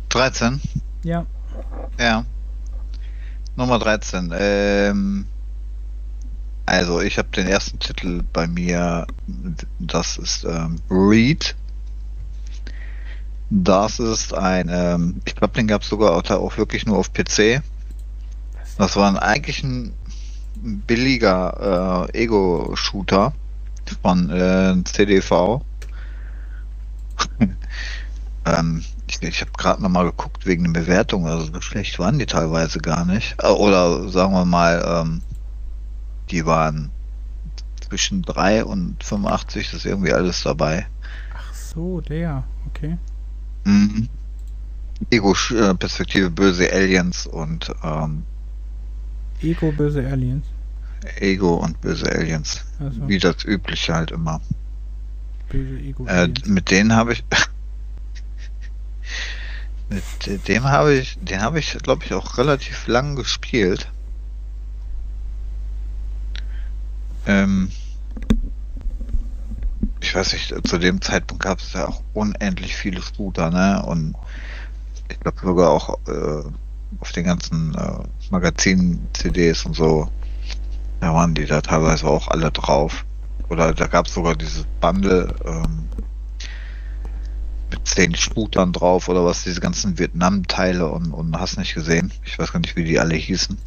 13? Ja. Ja. Nummer 13. Ähm, also ich habe den ersten Titel bei mir, das ist ähm, Read. Das ist ein, ähm, ich glaube, den gab es sogar auch, auch, wirklich nur auf PC. Das war ein, eigentlich ein billiger äh, Ego-Shooter von äh, CDV. ähm, ich, ich habe gerade nochmal geguckt wegen den Bewertungen, also so schlecht waren die teilweise gar nicht. Äh, oder sagen wir mal, ähm, die waren zwischen 3 und 85, ist irgendwie alles dabei. Ach so, der, okay. Mhm. Ego-Perspektive böse Aliens und ähm, Ego böse Aliens. Ego und böse Aliens. Also. Wie das übliche halt immer. Äh, mit denen habe ich mit dem habe ich, den habe ich, glaube ich, auch relativ lang gespielt. Ähm, ich weiß nicht, zu dem Zeitpunkt gab es ja auch unendlich viele Scooter, ne? Und ich glaube sogar auch äh, auf den ganzen äh, Magazin-CDs und so, da waren die da teilweise auch alle drauf. Oder da gab es sogar dieses Bundle, ähm, mit zehn Scootern drauf oder was, diese ganzen Vietnam-Teile und, und hast nicht gesehen. Ich weiß gar nicht, wie die alle hießen.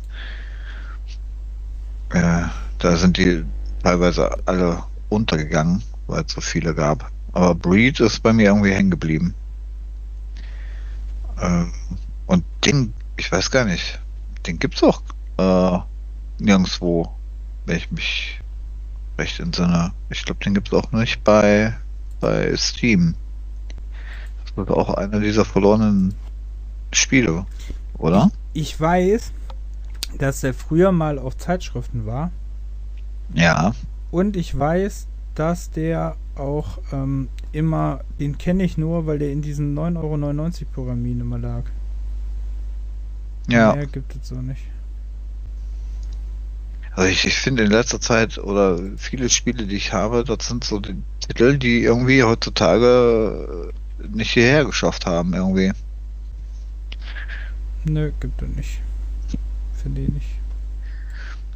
Äh, da sind die teilweise alle untergegangen, weil es so viele gab. Aber Breed ist bei mir irgendwie hängen geblieben. Äh, und den, ich weiß gar nicht, den gibt's auch äh, nirgendwo, wenn ich mich recht entsinne. Ich glaube, den gibt's auch nicht bei, bei Steam. Das ist auch einer dieser verlorenen Spiele, oder? Ich, weiß, dass er früher mal auf Zeitschriften war. Ja. Und ich weiß, dass der auch ähm, immer, den kenne ich nur, weil der in diesen 9,99 Euro Pyramiden immer lag. Ja. Mehr gibt es so nicht. Also ich, ich finde in letzter Zeit oder viele Spiele, die ich habe, das sind so die Titel, die irgendwie heutzutage nicht hierher geschafft haben irgendwie. Nö, gibt es nicht. Finde ich nicht.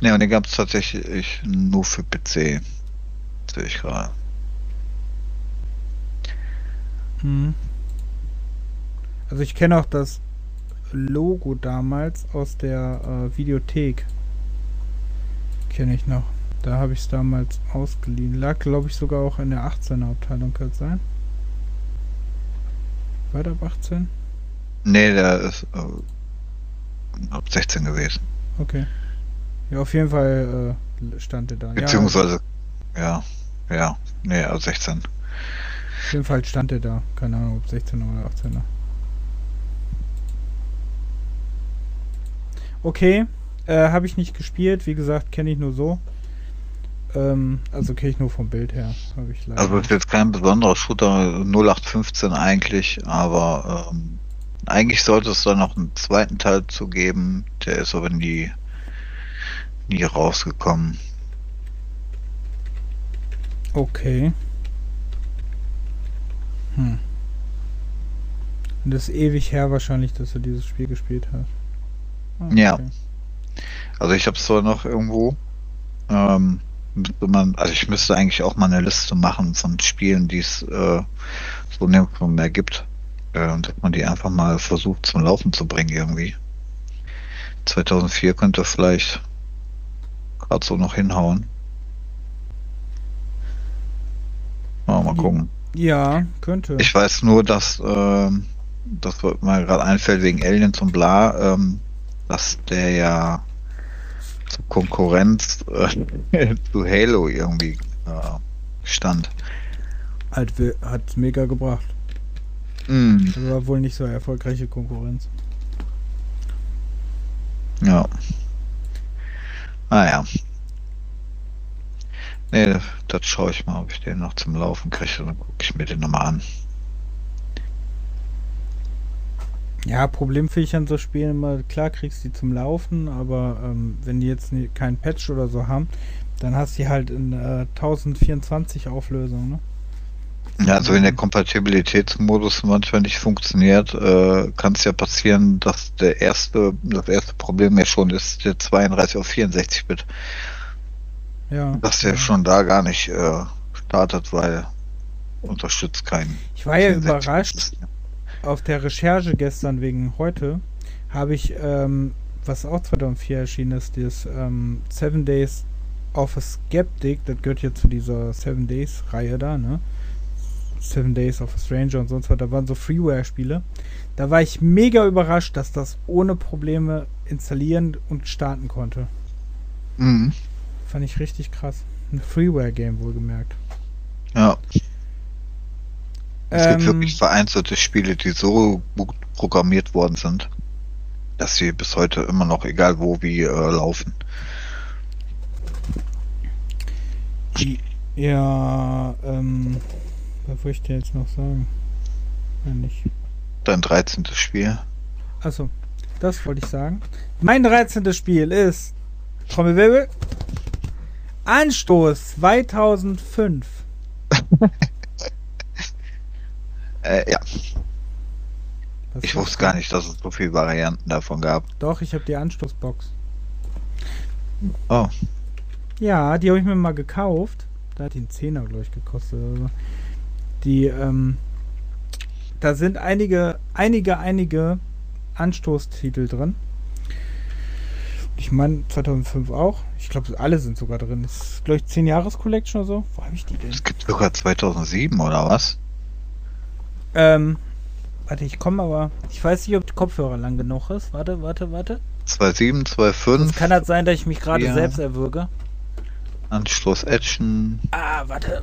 Ne, und den gab es tatsächlich nur für PC. Sehe ich gerade. Hm. Also ich kenne auch das Logo damals aus der äh, Videothek. Kenne ich noch. Da habe ich es damals ausgeliehen. Lag, glaube ich, sogar auch in der 18er Abteilung, könnte sein. War der ab 18? Nee, der ist äh, ab 16 gewesen. Okay. Ja, auf jeden Fall äh, stand er da. Beziehungsweise, ja, ja, ja nee, also 16. Auf jeden Fall stand er da. Keine Ahnung, ob 16 oder 18er. Okay, äh, habe ich nicht gespielt. Wie gesagt, kenne ich nur so. Ähm, also kenne ich nur vom Bild her. Also ist jetzt kein besonderer Shooter 0815 eigentlich, aber ähm, eigentlich sollte es da noch einen zweiten Teil zu geben. Der ist aber nie, nie rausgekommen. Okay. Hm. Und das ist ewig her wahrscheinlich, dass du dieses Spiel gespielt hast. Ah, okay. Ja. Also ich habe es zwar noch irgendwo. Ähm, man, also ich müsste eigentlich auch mal eine Liste machen von Spielen, die es äh, so nirgendwo mehr gibt. Äh, und dass man die einfach mal versucht zum Laufen zu bringen irgendwie. 2004 könnte vielleicht gerade so noch hinhauen. Mal, mal gucken. Ja, könnte. Ich weiß nur, dass äh, das mir gerade einfällt wegen Aliens und bla, ähm, dass der ja zur Konkurrenz äh, zu Halo irgendwie äh, stand. Hat, hat mega gebracht. Mm. Das war wohl nicht so erfolgreiche Konkurrenz. Ja. Naja. Nee, das schaue ich mal, ob ich den noch zum Laufen kriege. Dann gucke ich mir den nochmal an. Ja, Problem finde ich an so Spielen immer, klar kriegst du die zum Laufen, aber ähm, wenn die jetzt nie, keinen Patch oder so haben, dann hast du die halt in äh, 1024 Auflösung, ne? Ja, also wenn der Kompatibilitätsmodus manchmal nicht funktioniert, äh, kann es ja passieren, dass der erste, das erste Problem ja schon ist, der 32 auf 64 Bit. Ja. Dass der ja. schon da gar nicht äh, startet, weil unterstützt keinen. Ich war ja überrascht. System auf der Recherche gestern wegen heute habe ich, ähm, was auch 2004 erschienen ist, das ähm, Seven Days of a Skeptic, das gehört ja zu dieser Seven Days Reihe da, ne? Seven Days of a Stranger und sonst was, da waren so Freeware-Spiele. Da war ich mega überrascht, dass das ohne Probleme installieren und starten konnte. Mhm. Fand ich richtig krass. Ein Freeware-Game wohlgemerkt. Ja. Es ähm, gibt wirklich vereinzelte Spiele, die so gut programmiert worden sind, dass sie bis heute immer noch, egal wo, wie äh, laufen. Ja, ähm, was wollte ich dir jetzt noch sagen? Nein, nicht. Dein 13. Spiel. Achso, das wollte ich sagen. Mein 13. Spiel ist Trommelwirbel Anstoß 2005. Äh, ja. Was ich wusste gar nicht, dass es so viele Varianten davon gab. Doch, ich habe die Anstoßbox. Oh. Ja, die habe ich mir mal gekauft. Da hat die einen Zehner, glaube ich, gekostet. Also. Die, ähm, da sind einige, einige, einige Anstoßtitel drin. Ich meine 2005 auch. Ich glaube, alle sind sogar drin. Das ist, glaube ich, 10 Jahres Collection oder so. Wo habe ich die denn? Es gibt sogar 2007 oder was? Ähm, warte, ich komme aber. Ich weiß nicht, ob der Kopfhörer lang genug ist. Warte, warte, warte. 2,7, 2,5. Es kann halt sein, dass ich mich gerade selbst erwürge. Anstoß Action. Ah, warte.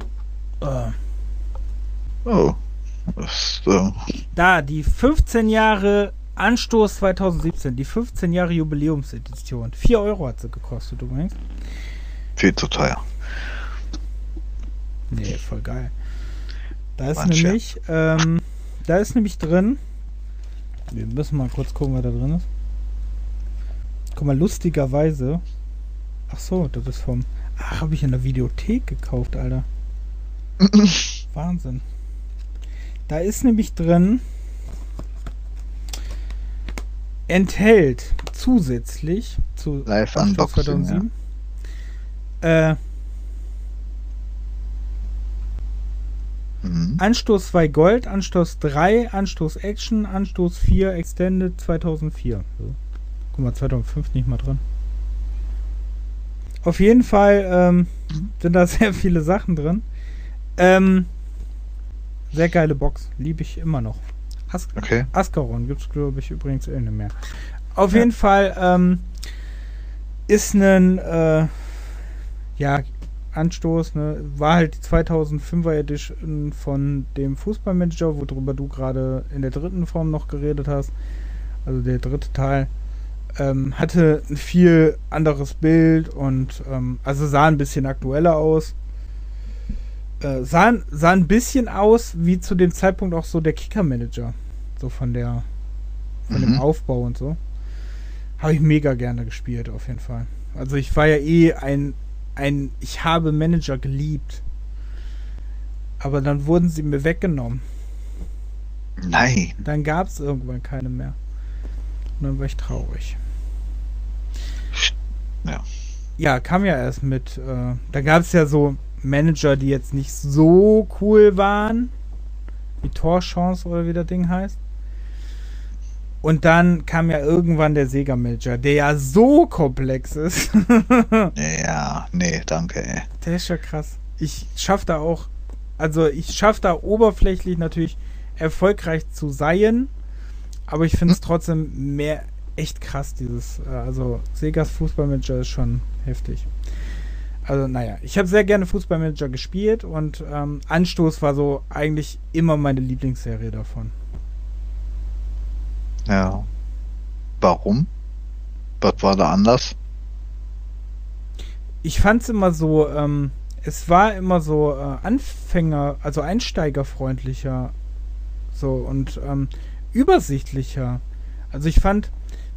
Oh. oh. Das, äh Da, die 15 Jahre Anstoß 2017, die 15 Jahre Jubiläumsedition. 4 Euro hat sie gekostet übrigens. Viel zu teuer. Nee, voll geil. Da ist Manche. nämlich, ähm, da ist nämlich drin. Wir müssen mal kurz gucken, was da drin ist. Guck mal, lustigerweise. Ach so, das ist vom. Ach, habe ich in der Videothek gekauft, Alter. Wahnsinn. Da ist nämlich drin. Enthält zusätzlich zu Live Unboxing 2007 ja. äh, Mhm. Anstoß 2 Gold, Anstoß 3, Anstoß Action, Anstoß 4 Extended 2004. So. Guck mal, 2005 nicht mal drin. Auf jeden Fall ähm, sind da sehr viele Sachen drin. Ähm, sehr geile Box. Liebe ich immer noch. As okay. Ascaron gibt es, glaube ich, übrigens eh nicht mehr. Auf ja. jeden Fall, ähm, ist ein, äh, ja, Anstoß, ne? War halt die 2005er Edition von dem Fußballmanager, worüber du gerade in der dritten Form noch geredet hast. Also der dritte Teil. Ähm, hatte ein viel anderes Bild und ähm, also sah ein bisschen aktueller aus. Äh, sah, sah ein bisschen aus wie zu dem Zeitpunkt auch so der Kicker-Manager. So von der von mhm. dem Aufbau und so. Habe ich mega gerne gespielt, auf jeden Fall. Also ich war ja eh ein, ein, ich habe Manager geliebt. Aber dann wurden sie mir weggenommen. Nein. Dann gab es irgendwann keine mehr. Und dann war ich traurig. Ja. Ja, kam ja erst mit. Äh, da gab es ja so Manager, die jetzt nicht so cool waren. Wie Torchance oder wie das Ding heißt. Und dann kam ja irgendwann der Sega Manager, der ja so komplex ist. ja, nee, danke, ey. Der ist ja krass. Ich schaff da auch, also ich schaff da oberflächlich natürlich erfolgreich zu sein, aber ich finde es hm. trotzdem mehr echt krass, dieses, äh, also Segas Fußballmanager ist schon heftig. Also, naja, ich habe sehr gerne Fußballmanager gespielt und ähm, Anstoß war so eigentlich immer meine Lieblingsserie davon. Ja. Warum? Was war da anders? Ich fand es immer so, ähm, es war immer so äh, Anfänger, also einsteigerfreundlicher so und ähm, übersichtlicher. Also ich fand,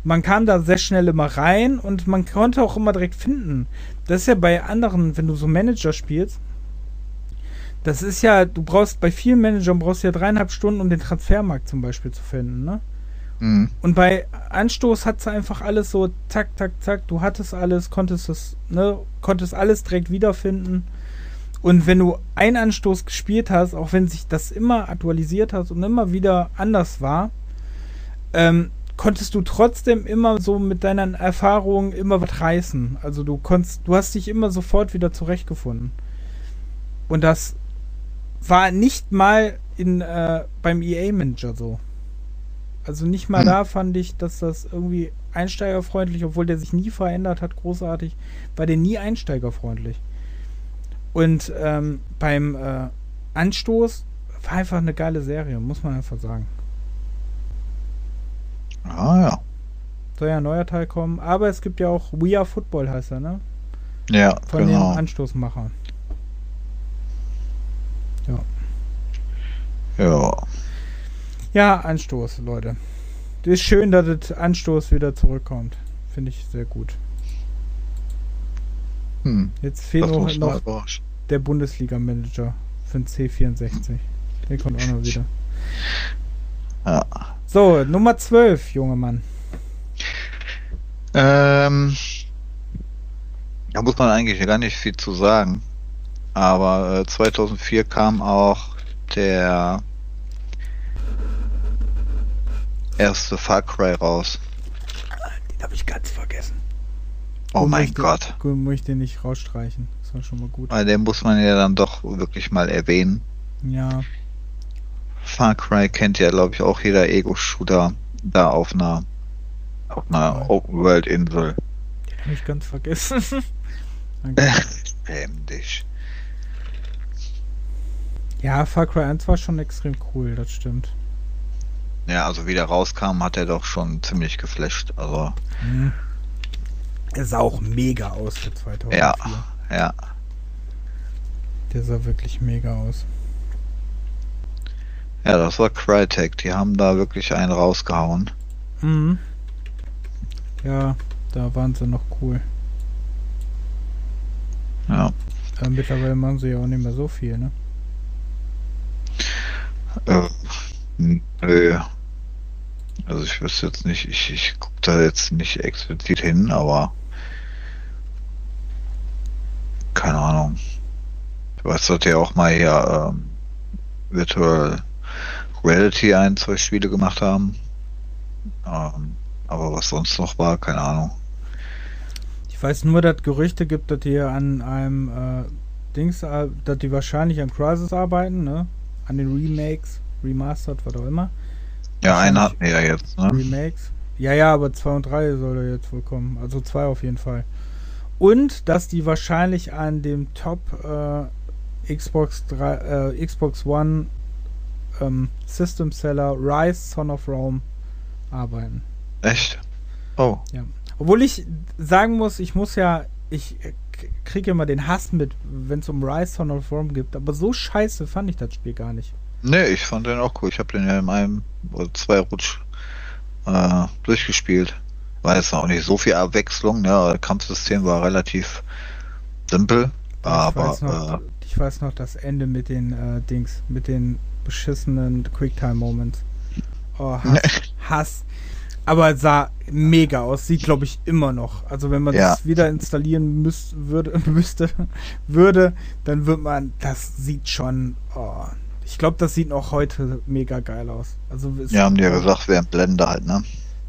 man kam da sehr schnell immer rein und man konnte auch immer direkt finden. Das ist ja bei anderen, wenn du so Manager spielst, das ist ja, du brauchst bei vielen Managern brauchst du ja dreieinhalb Stunden, um den Transfermarkt zum Beispiel zu finden, ne? Mhm. Und bei Anstoß hat sie einfach alles so, zack, zack, zack, du hattest alles, konntest es, ne, konntest alles direkt wiederfinden. Und wenn du einen Anstoß gespielt hast, auch wenn sich das immer aktualisiert hat und immer wieder anders war, ähm, konntest du trotzdem immer so mit deinen Erfahrungen immer was reißen. Also du konntest, du hast dich immer sofort wieder zurechtgefunden. Und das war nicht mal in, äh, beim EA Manager so. Also nicht mal hm. da fand ich, dass das irgendwie einsteigerfreundlich, obwohl der sich nie verändert hat, großartig, war der nie einsteigerfreundlich. Und ähm, beim äh, Anstoß war einfach eine geile Serie, muss man einfach sagen. Ah ja. Soll ja ein neuer Teil kommen, aber es gibt ja auch We Are Football heißt er, ne? Ja, Von genau. den Anstoßmachern. Ja. Ja. Ja, Anstoß, Leute. Es ist schön, dass das Anstoß wieder zurückkommt. Finde ich sehr gut. Hm. Jetzt fehlt noch, noch der Bundesliga-Manager für den C64. Der kommt auch noch wieder. Ja. So, Nummer 12, junger Mann. Ähm, da muss man eigentlich gar nicht viel zu sagen. Aber äh, 2004 kam auch der erste Far Cry raus. Den habe ich ganz vergessen. Oh Gut, mein Gott. Gut, muss ich den nicht rausstreichen. Das war schon mal gut. Weil den muss man ja dann doch wirklich mal erwähnen. Ja. Far Cry kennt ja, glaube ich, auch jeder Ego-Shooter da auf einer, auf einer Open-World-Insel. Den habe ich ganz vergessen. Schäm dich. Ja, Far Cry 1 war schon extrem cool, das stimmt. Ja, also wie der rauskam, hat er doch schon ziemlich geflasht. Also. Mhm. Er sah auch mega aus für 2004. Ja, ja. Der sah wirklich mega aus. Ja, das war Crytek. Die haben da wirklich einen rausgehauen. Mhm. Ja, da waren sie noch cool. Ja. Äh, mittlerweile machen sie ja auch nicht mehr so viel, ne? Äh, nö. Also ich wüsste jetzt nicht, ich, ich gucke da jetzt nicht explizit hin, aber keine Ahnung. Ich weiß, dass die auch mal hier ähm, Virtual Reality ein, zwei Spiele gemacht haben. Ähm, aber was sonst noch war, keine Ahnung. Ich weiß nur, dass Gerüchte gibt, dass die an einem äh, Dings, äh, dass die wahrscheinlich an Crisis arbeiten, ne? An den Remakes, Remastered, was auch immer. Ja, einen hatten wir ja jetzt, ne? Remakes. Ja, ja, aber 2 und 3 soll er jetzt wohl kommen. Also 2 auf jeden Fall. Und dass die wahrscheinlich an dem Top äh, Xbox 3, äh, Xbox One ähm, System Seller Rise Son of Rome arbeiten. Echt? Oh. Ja. Obwohl ich sagen muss, ich muss ja, ich kriege immer den Hass mit, wenn es um Rise Son of Rome gibt, aber so scheiße fand ich das Spiel gar nicht. Nee, ich fand den auch cool. Ich habe den ja in einem oder zwei Rutsch äh, durchgespielt. War jetzt auch nicht so viel Abwechslung, ja. Das Kampfsystem war relativ simpel, ich aber weiß noch, äh, ich weiß noch das Ende mit den äh, Dings, mit den beschissenen Quicktime-Moments. Oh, Hass, Hass. Aber es sah mega aus. Sieht, glaube ich, immer noch. Also wenn man Ja. das wieder installieren müß, würde, müsste, würde, dann wird man, das sieht schon, oh, ich glaube, das sieht noch heute mega geil aus. Also ja, haben die ja gesagt, wäre ein Blender halt, ne?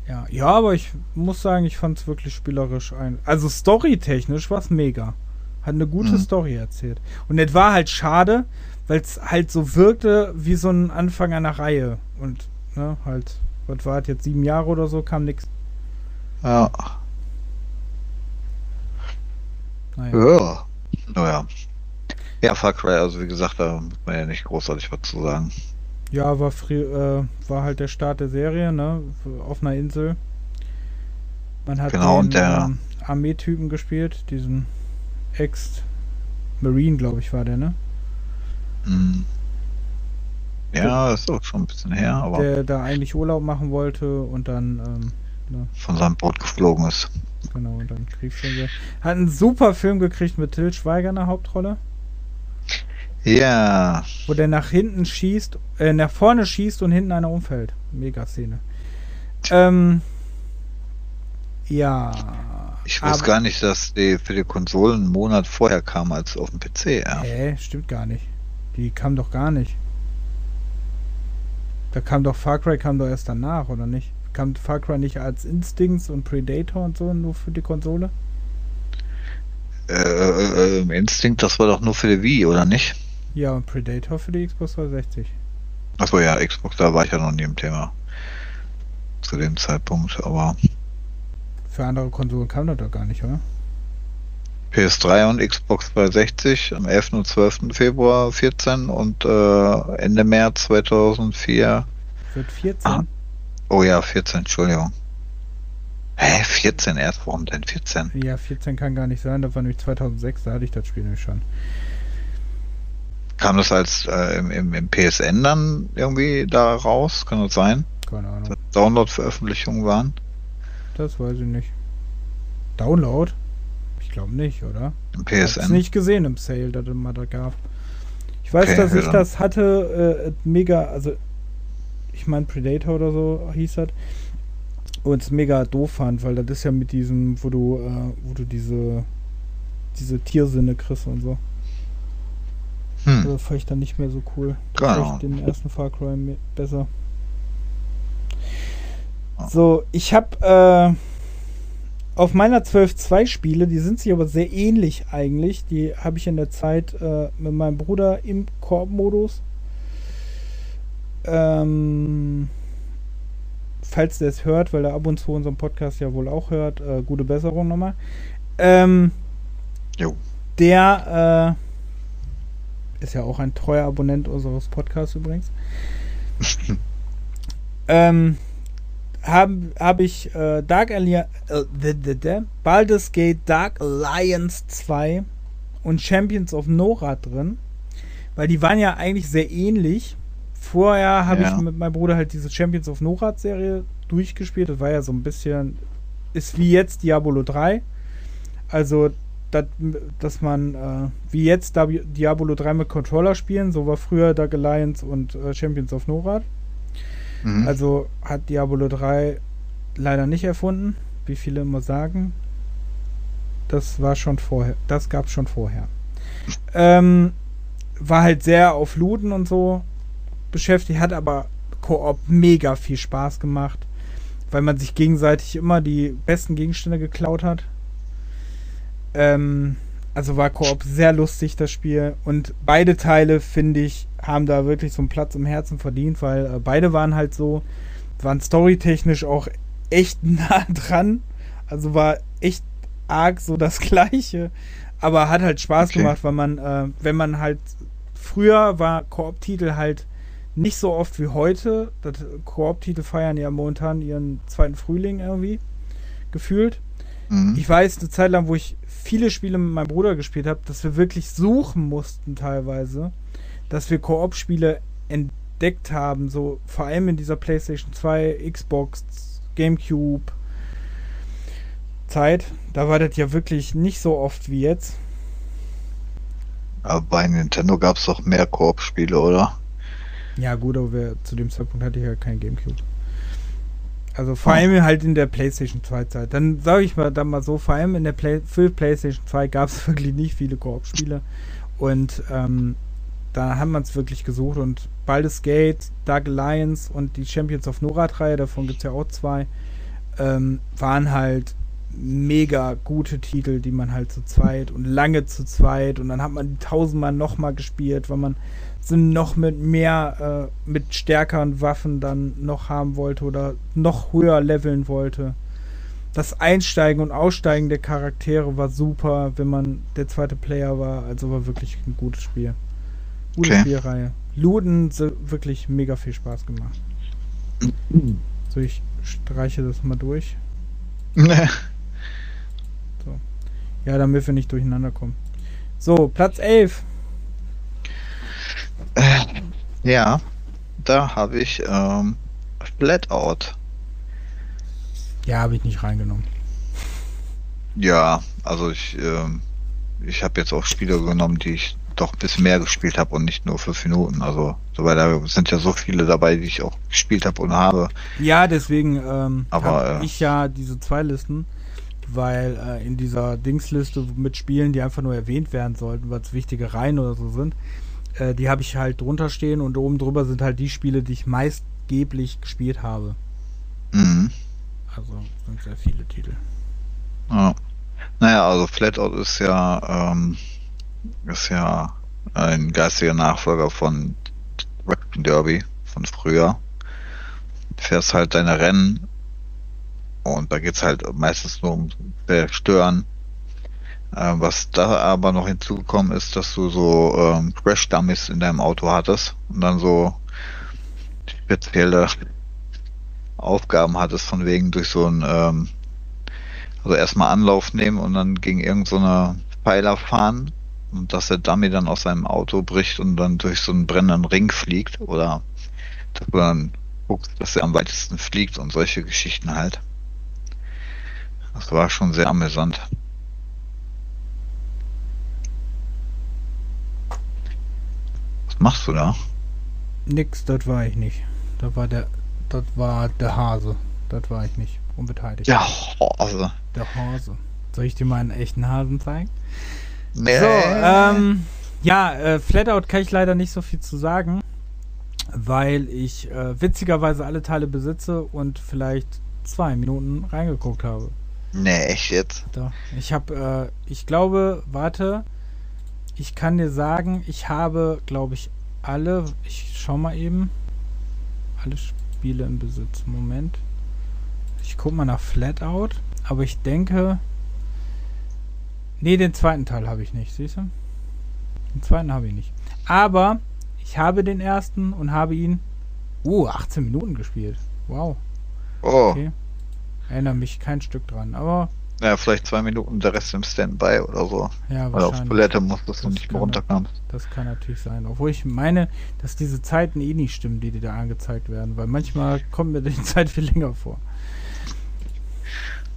Ja, ja, aber ich muss sagen, ich fand es wirklich spielerisch ein. Also storytechnisch war es mega. Hat eine gute Mhm. Story erzählt. Und es war halt schade, weil es halt so wirkte wie so ein Anfang einer Reihe. Und, ne, halt, was war es jetzt, sieben Jahre oder so, kam nix. Ja. Naja. Ja. Naja. Ja, Far Cry, also wie gesagt, da muss man ja nicht großartig was zu sagen. Ja, war, äh, war halt der Start der Serie, ne, auf einer Insel. Man hat Genau, den ähm, Armeetypen gespielt, diesen Ex-Marine, glaube ich, war der, ne? Hm. Ja, ist auch schon ein bisschen her, aber der da eigentlich Urlaub machen wollte und dann, ähm, ne, von seinem Boot geflogen ist. genau, und dann Kriegsfilm. Hat einen super Film gekriegt mit Till Schweiger in der Hauptrolle, Ja, wo der nach hinten schießt, äh, nach vorne schießt und hinten einer umfällt. Mega Szene. Ähm, ja. ich wusste gar nicht, dass die für die Konsolen einen Monat vorher kam als auf dem PC, ja. Hä, stimmt gar nicht. Die kam doch gar nicht. Da kam doch Far Cry kam doch erst danach, oder nicht? Kam Far Cry nicht als Instincts und Predator und so nur für die Konsole? Äh, äh, äh, Instinct, das war doch nur für die Wii, oder nicht? Ja, und Predator für die Xbox 360. Achso, ja, Xbox, da war ich ja noch nie im Thema. Zu dem Zeitpunkt, aber Für andere Konsolen kam das doch gar nicht, oder? PS3 und Xbox 360 am 11. und 12. Februar 14 und äh, Ende März 2004. Wird 14? Ah. Oh ja, 14, Entschuldigung. Hä, 14 erst? Warum denn 14? Ja, 14 kann gar nicht sein, das war nämlich 2006, da hatte ich das Spiel nämlich schon. Kam das als äh, im, im, im PSN dann irgendwie da raus? Kann das sein? Keine Ahnung, Download-Veröffentlichungen waren? das weiß ich nicht. Download? Ich glaube nicht, oder? Im Ich hab's PSN? nicht gesehen im Sale, das mal da gab. Ich weiß, Okay, dass ich ja. das hatte, äh, mega, also ich meine Predator oder so hieß das. Und es mega doof fand, weil das ist ja mit diesem, wo du, äh, wo du diese, diese Tiersinne kriegst und so. Hm. Also fand ich dann nicht mehr so cool. Da Genau. fand ich den ersten Far Cry besser. Ah. So, ich habe äh, auf meiner 12.2 Spiele, die sind sich aber sehr ähnlich eigentlich. Die habe ich in der Zeit äh, mit meinem Bruder im Koop-Modus. Ähm, falls der es hört, weil er ab und zu unseren Podcast ja wohl auch hört, äh, gute Besserung nochmal. Ähm, Jo. der äh, ist ja auch ein treuer Abonnent unseres Podcasts übrigens. ähm, habe hab ich äh, Dark Alliance, äh, Baldur's Gate Dark Alliance 2 und Champions of Nora drin, weil die waren ja eigentlich sehr ähnlich. Vorher habe Ja. ich mit meinem Bruder halt diese Champions of Nora Serie durchgespielt. Das war ja so ein bisschen, ist wie jetzt Diablo 3. Also, dat, dass man äh, wie jetzt Diablo 3 mit Controller spielen, so war früher Dark Alliance und äh, Champions of Norad. Mhm. Also hat Diablo 3 leider nicht erfunden, wie viele immer sagen. Das war schon vorher, das gab es schon vorher. Ähm, war halt sehr auf Looten und so beschäftigt, hat aber Koop mega viel Spaß gemacht, weil man sich gegenseitig immer die besten Gegenstände geklaut hat. Ähm, also war Koop sehr lustig, das Spiel. Und beide Teile, finde ich, haben da wirklich so einen Platz im Herzen verdient, weil äh, beide waren halt so, waren storytechnisch auch echt nah dran. Also war echt arg so das gleiche. Aber hat halt Spaß okay. gemacht, weil man, äh, wenn man halt früher war Koop-Titel halt nicht so oft wie heute. Koop-Titel feiern ja momentan ihren zweiten Frühling irgendwie gefühlt. Mhm. Ich weiß eine Zeit lang, wo ich viele Spiele mit meinem Bruder gespielt habe, dass wir wirklich suchen mussten teilweise, dass wir Koop-Spiele entdeckt haben, so vor allem in dieser PlayStation 2, Xbox, GameCube Zeit. Da war das ja wirklich nicht so oft wie jetzt. Aber bei Nintendo gab es doch mehr Koop-Spiele, oder? Ja, gut, aber zu dem Zeitpunkt hatte ich ja kein Gamecube. Also vor oh. allem halt in der PlayStation 2 Zeit. Dann sage ich mal dann mal so, vor allem in der Play für PlayStation 2 gab es wirklich nicht viele Koop-Spiele. Und ähm, da haben wir es wirklich gesucht und Baldur's Gate, Dark Alliance und die Champions of Norat-Reihe, davon gibt es ja auch zwei, ähm, waren halt mega gute Titel, die man halt zu zweit und lange zu zweit und dann hat man die tausendmal nochmal gespielt, weil man sind noch mit mehr, äh, mit stärkeren Waffen dann noch haben wollte oder noch höher leveln wollte. Das Einsteigen und Aussteigen der Charaktere war super, wenn man der zweite Player war. Also war wirklich ein gutes Spiel. Gute okay. Spielreihe. Luden wirklich mega viel Spaß gemacht. So, ich streiche das mal durch. So. Ja, damit wir nicht durcheinander kommen. So, Platz 11. Äh, ja, da habe ich ähm, Flatout. Ja, habe ich nicht reingenommen. Ja, also ich, ähm, ich habe jetzt auch Spiele genommen, die ich doch ein bisschen mehr gespielt habe und nicht nur fünf Minuten. Also, so, weil da sind ja so viele dabei, die ich auch gespielt habe und habe. Ja, deswegen ähm, habe äh, ich ja diese zwei Listen, weil äh, in dieser Dingsliste mit Spielen, die einfach nur erwähnt werden sollten, weil es wichtige Reihen oder so sind, äh, die habe ich halt drunter stehen und oben drüber sind halt die Spiele, die ich meistgeblich gespielt habe. Mhm. Also sind sehr viele Titel. Ja. Naja, also Flatout ist ja, ähm, ist ja ein geistiger Nachfolger von Rapid Derby von früher. Du fährst halt deine Rennen und da geht es halt meistens nur um Zerstören was da aber noch hinzugekommen ist, dass du so ähm, Crash-Dummies in deinem Auto hattest und dann so spezielle Aufgaben hattest, von wegen durch so ein, ähm, also erstmal Anlauf nehmen und dann gegen irgendeine so Pfeiler fahren und dass der Dummy dann aus seinem Auto bricht und dann durch so einen brennenden Ring fliegt oder dass du dann guckst, dass er am weitesten fliegt und solche Geschichten halt. Das war schon sehr amüsant. Was machst du da? Nix, das war ich nicht. Das war der, das war der Hase. Das war ich nicht. Unbeteiligt. Der Hase. Der Hase. Soll ich dir mal einen echten Hasen zeigen? Nee. So, ähm, ja, äh, Flatout kann ich leider nicht so viel zu sagen, weil ich äh, witzigerweise alle Teile besitze und vielleicht zwei Minuten reingeguckt habe. Nee, echt jetzt? Doch. Ich habe, äh, ich glaube, warte, ich kann dir sagen, ich habe, glaube ich, alle, ich schau mal eben, alle Spiele im Besitz. Moment. Ich gucke mal nach Flatout, aber ich denke, nee, den zweiten Teil habe ich nicht, siehst du? Den zweiten habe ich nicht. Aber ich habe den ersten und habe ihn, uh, 18 Minuten gespielt. Wow. Oh. Okay. Erinnere mich kein Stück dran, aber ja, vielleicht zwei Minuten, der Rest im Standby oder so. Ja, Weil auf Toilette musstest du nicht mehr runterkamst. Das kann natürlich sein. Obwohl ich meine, dass diese Zeiten eh nicht stimmen, die dir da angezeigt werden. Weil manchmal kommt mir die Zeit viel länger vor.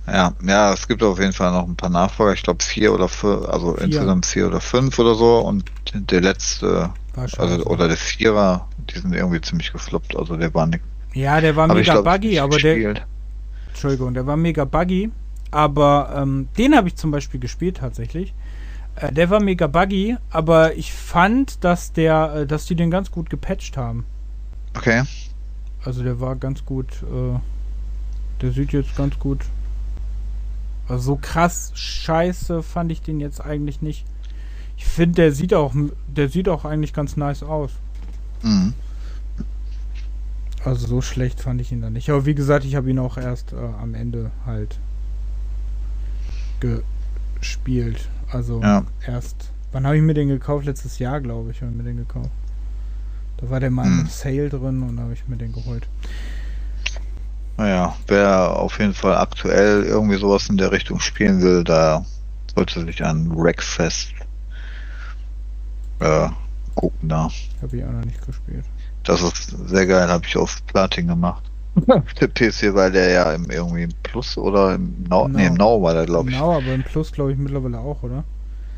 Ja, ja, es gibt auf jeden Fall noch ein paar Nachfolger. Ich glaube vier oder fünf, also vier. insgesamt vier oder fünf oder so. Und der letzte, also oder der Vierer, die sind irgendwie ziemlich gefloppt. Also der war nicht. Ja, der war mega glaub, buggy, aber der. Entschuldigung, der war mega buggy aber ähm, den habe ich zum Beispiel gespielt tatsächlich. Äh, der war mega buggy, aber ich fand, dass der, äh, dass die den ganz gut gepatcht haben. Okay. Also der war ganz gut. Äh, der sieht jetzt ganz gut. Also so krass scheiße fand ich den jetzt eigentlich nicht. Ich finde, der sieht auch, der sieht auch eigentlich ganz nice aus. Mhm. Also so schlecht fand ich ihn dann nicht. Aber wie gesagt, ich habe ihn auch erst äh, am Ende halt gespielt. Also Ja. erst. Wann habe ich mir den gekauft? Letztes Jahr, glaube ich, habe ich mir den gekauft. Da war der mal Hm. im Sale drin und habe ich mir den geholt. Naja, wer auf jeden Fall aktuell irgendwie sowas in der Richtung spielen will, da sollte sich an Wreckfest äh, gucken da. Habe ich auch noch nicht gespielt. Das ist sehr geil, habe ich auf Platin gemacht. der PC, weil der ja im, irgendwie im Plus oder im Now, nee, im Now war der, glaube ich. Genau, aber im Plus glaube ich mittlerweile auch, oder?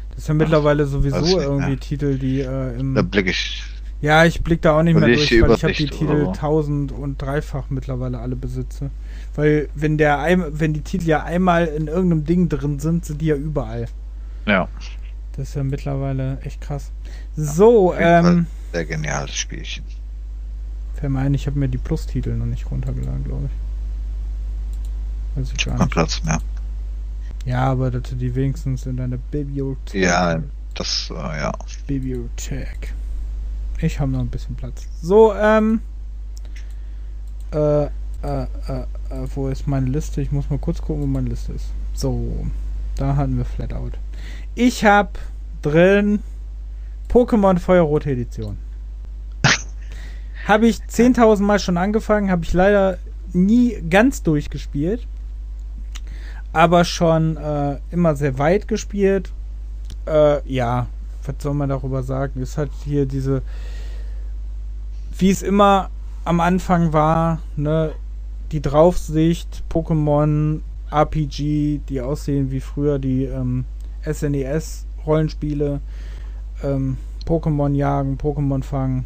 Das ist ja mittlerweile sowieso nicht, irgendwie ja. Titel, die äh, im. Da blicke ich. Ja, ich blick da auch nicht mehr durch, ich weil ich habe die Titel so? tausend und dreifach mittlerweile alle besitze. Weil wenn der ein, wenn die Titel ja einmal in irgendeinem Ding drin sind, sind die ja überall. Ja, Das ist ja mittlerweile echt krass. So, auf jeden ähm, sehr geniales Spielchen. Fällt mir ein, ich habe mir die Plus-Titel noch nicht runtergeladen, glaube ich. Weiß ich gar nicht. Platz mehr. Ja, aber dass du die wenigstens in deiner Bibliothek. Ja, das, äh, ja. Bibliothek. Ich habe noch ein bisschen Platz. So, ähm. Äh, äh, äh, äh, wo ist meine Liste? Ich muss mal kurz gucken, wo meine Liste ist. So, da hatten wir Flatout. Ich habe drin Pokémon Feuerrote Edition. Habe ich 10.000 Mal schon angefangen, habe ich leider nie ganz durchgespielt. Aber schon äh, immer sehr weit gespielt. Äh, ja, was soll man darüber sagen? Es hat hier diese, wie es immer am Anfang war, ne, die Draufsicht, Pokémon, RPG, die aussehen wie früher die ähm, SNES-Rollenspiele, ähm, Pokémon jagen, Pokémon fangen,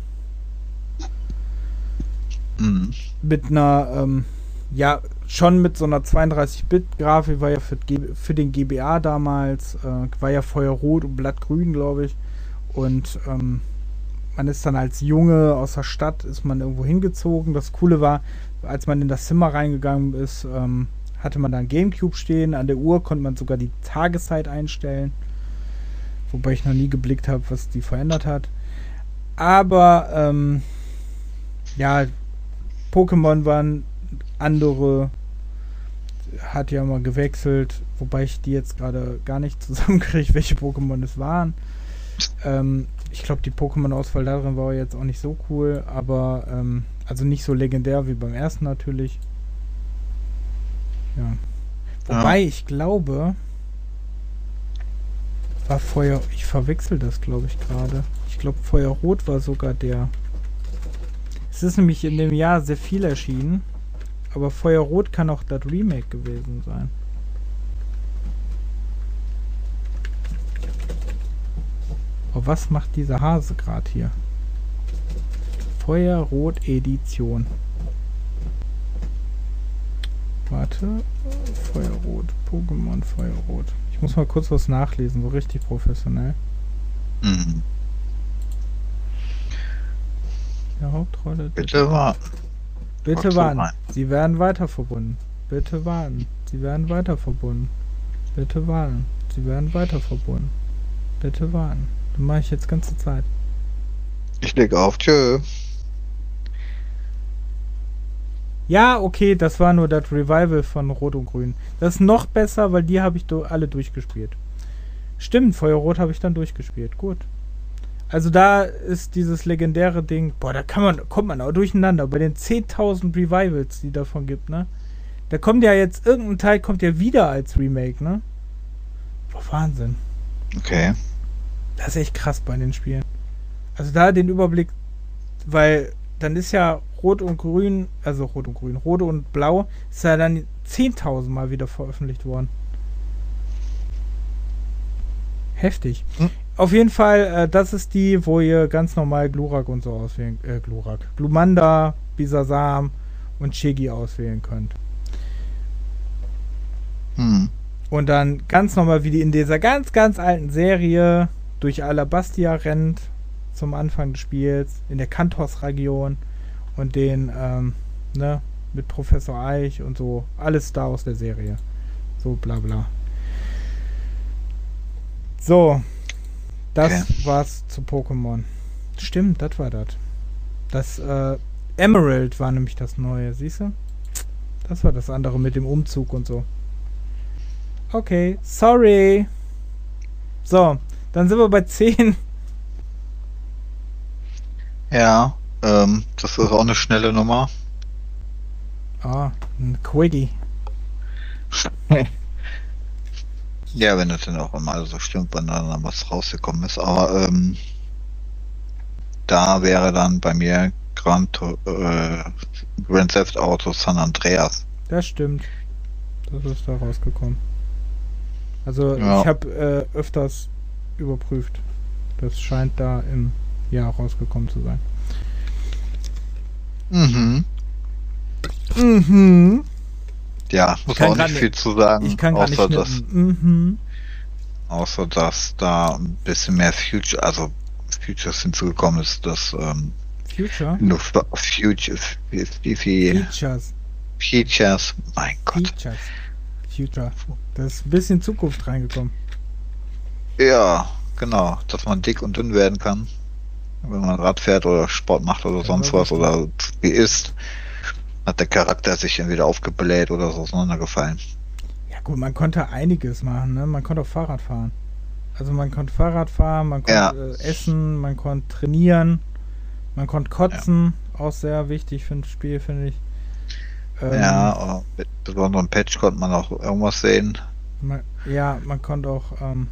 Mhm. mit einer, ähm, ja, schon mit so einer 32-Bit-Grafik, war ja für, für den GBA damals, äh, war ja Feuerrot und Blattgrün, glaube ich. Und ähm, man ist dann als Junge aus der Stadt, ist man irgendwo hingezogen. Das Coole war, als man in das Zimmer reingegangen ist, ähm, hatte man dann Gamecube stehen. An der Uhr konnte man sogar die Tageszeit einstellen. Wobei ich noch nie geblickt habe, was die verändert hat. Aber ähm, ja, Pokémon waren andere, hat ja mal gewechselt, wobei ich die jetzt gerade gar nicht zusammenkriege, welche Pokémon es waren. Ähm, ich glaube, die Pokémon-Auswahl darin war jetzt auch nicht so cool, aber ähm, also nicht so legendär wie beim ersten natürlich. Ja. Wobei ich glaube, war Feuer, ich verwechsel das glaube ich gerade. Ich glaube, Feuerrot war sogar der. Es ist nämlich in dem Jahr sehr viel erschienen. Aber Feuerrot kann auch das Remake gewesen sein. Oh, was macht dieser Hase gerade hier? Feuerrot Edition. Warte. Feuerrot. Pokémon Feuerrot. Ich muss mal kurz was nachlesen, so richtig professionell. Mhm. Der Hauptrolle. Bitte warten. Bitte Warte warten. Sie werden weiter verbunden. Bitte warten. Sie werden weiter verbunden. Bitte warten. Sie werden weiter verbunden. Bitte warten. Das mache ich jetzt ganze Zeit. Ich leg auf. Tschö. Ja, okay, das war nur das Revival von Rot und Grün. Das ist noch besser, weil die habe ich alle durchgespielt. Stimmt, Feuerrot habe ich dann durchgespielt. Gut. Also da ist dieses legendäre Ding, boah, da kann man, kommt man auch durcheinander. Bei den 10.000 Revivals, die davon gibt, ne? Da kommt ja jetzt, irgendein Teil kommt ja wieder als Remake, ne? Boah, Wahnsinn. Okay. Das ist echt krass bei den Spielen. Also da den Überblick, weil dann ist ja Rot und Grün, also Rot und Grün, Rot und Blau, ist ja dann 10.000 Mal wieder veröffentlicht worden. Heftig. Hm. Auf jeden Fall, äh, das ist die, wo ihr ganz normal Glurak und so auswählen, äh, Glurak, Glumanda, Bisasam und Shigi auswählen könnt. Hm. Und dann ganz normal, wie die in dieser ganz, ganz alten Serie durch Alabastia rennt zum Anfang des Spiels, in der Kantos-Region und den, ähm, ne, mit Professor Eich und so, alles da aus der Serie. So bla bla. So, das Okay. war's zu Pokémon. Stimmt, das war das. Das, äh, Emerald war nämlich das neue, siehst du? Das war das andere mit dem Umzug und so. Okay, sorry. So, dann sind wir bei 10. Ja, ähm, das ist auch eine schnelle Nummer. Ah, ein Quickie. Ja, wenn das dann auch immer so stimmt, wann dann was rausgekommen ist. Aber ähm, da wäre dann bei mir Grand, äh, Grand Theft Auto San Andreas. Das stimmt. Das ist da rausgekommen. Also Ja. ich habe äh, öfters überprüft. Das scheint da im Jahr rausgekommen zu sein. Mhm. Mhm. Ja, muss kann auch nicht nicht- viel zu sagen, Ich kann gar nicht außer, dass. Mhm. außer dass da ein bisschen mehr Future, also Futures hinzugekommen ist, dass ähm, Future? nur Future, Features. Features, mein Gott. Features. Future. Da ist ein bisschen Zukunft reingekommen. Ja, genau, dass man dick und dünn werden kann, wenn man Rad fährt oder Sport macht oder Ja, sonst was oder wie isst, hat der Charakter sich entweder aufgebläht oder so auseinandergefallen. Ja gut, man konnte einiges machen, ne? Man konnte auch Fahrrad fahren. Also man konnte Fahrrad fahren, man Ja. konnte äh, essen, man konnte trainieren, man konnte kotzen, auch sehr wichtig für ein Spiel, finde ich. Ähm, Ja, aber mit besonderem Patch konnte man auch irgendwas sehen. Man, ja, man konnte auch ähm,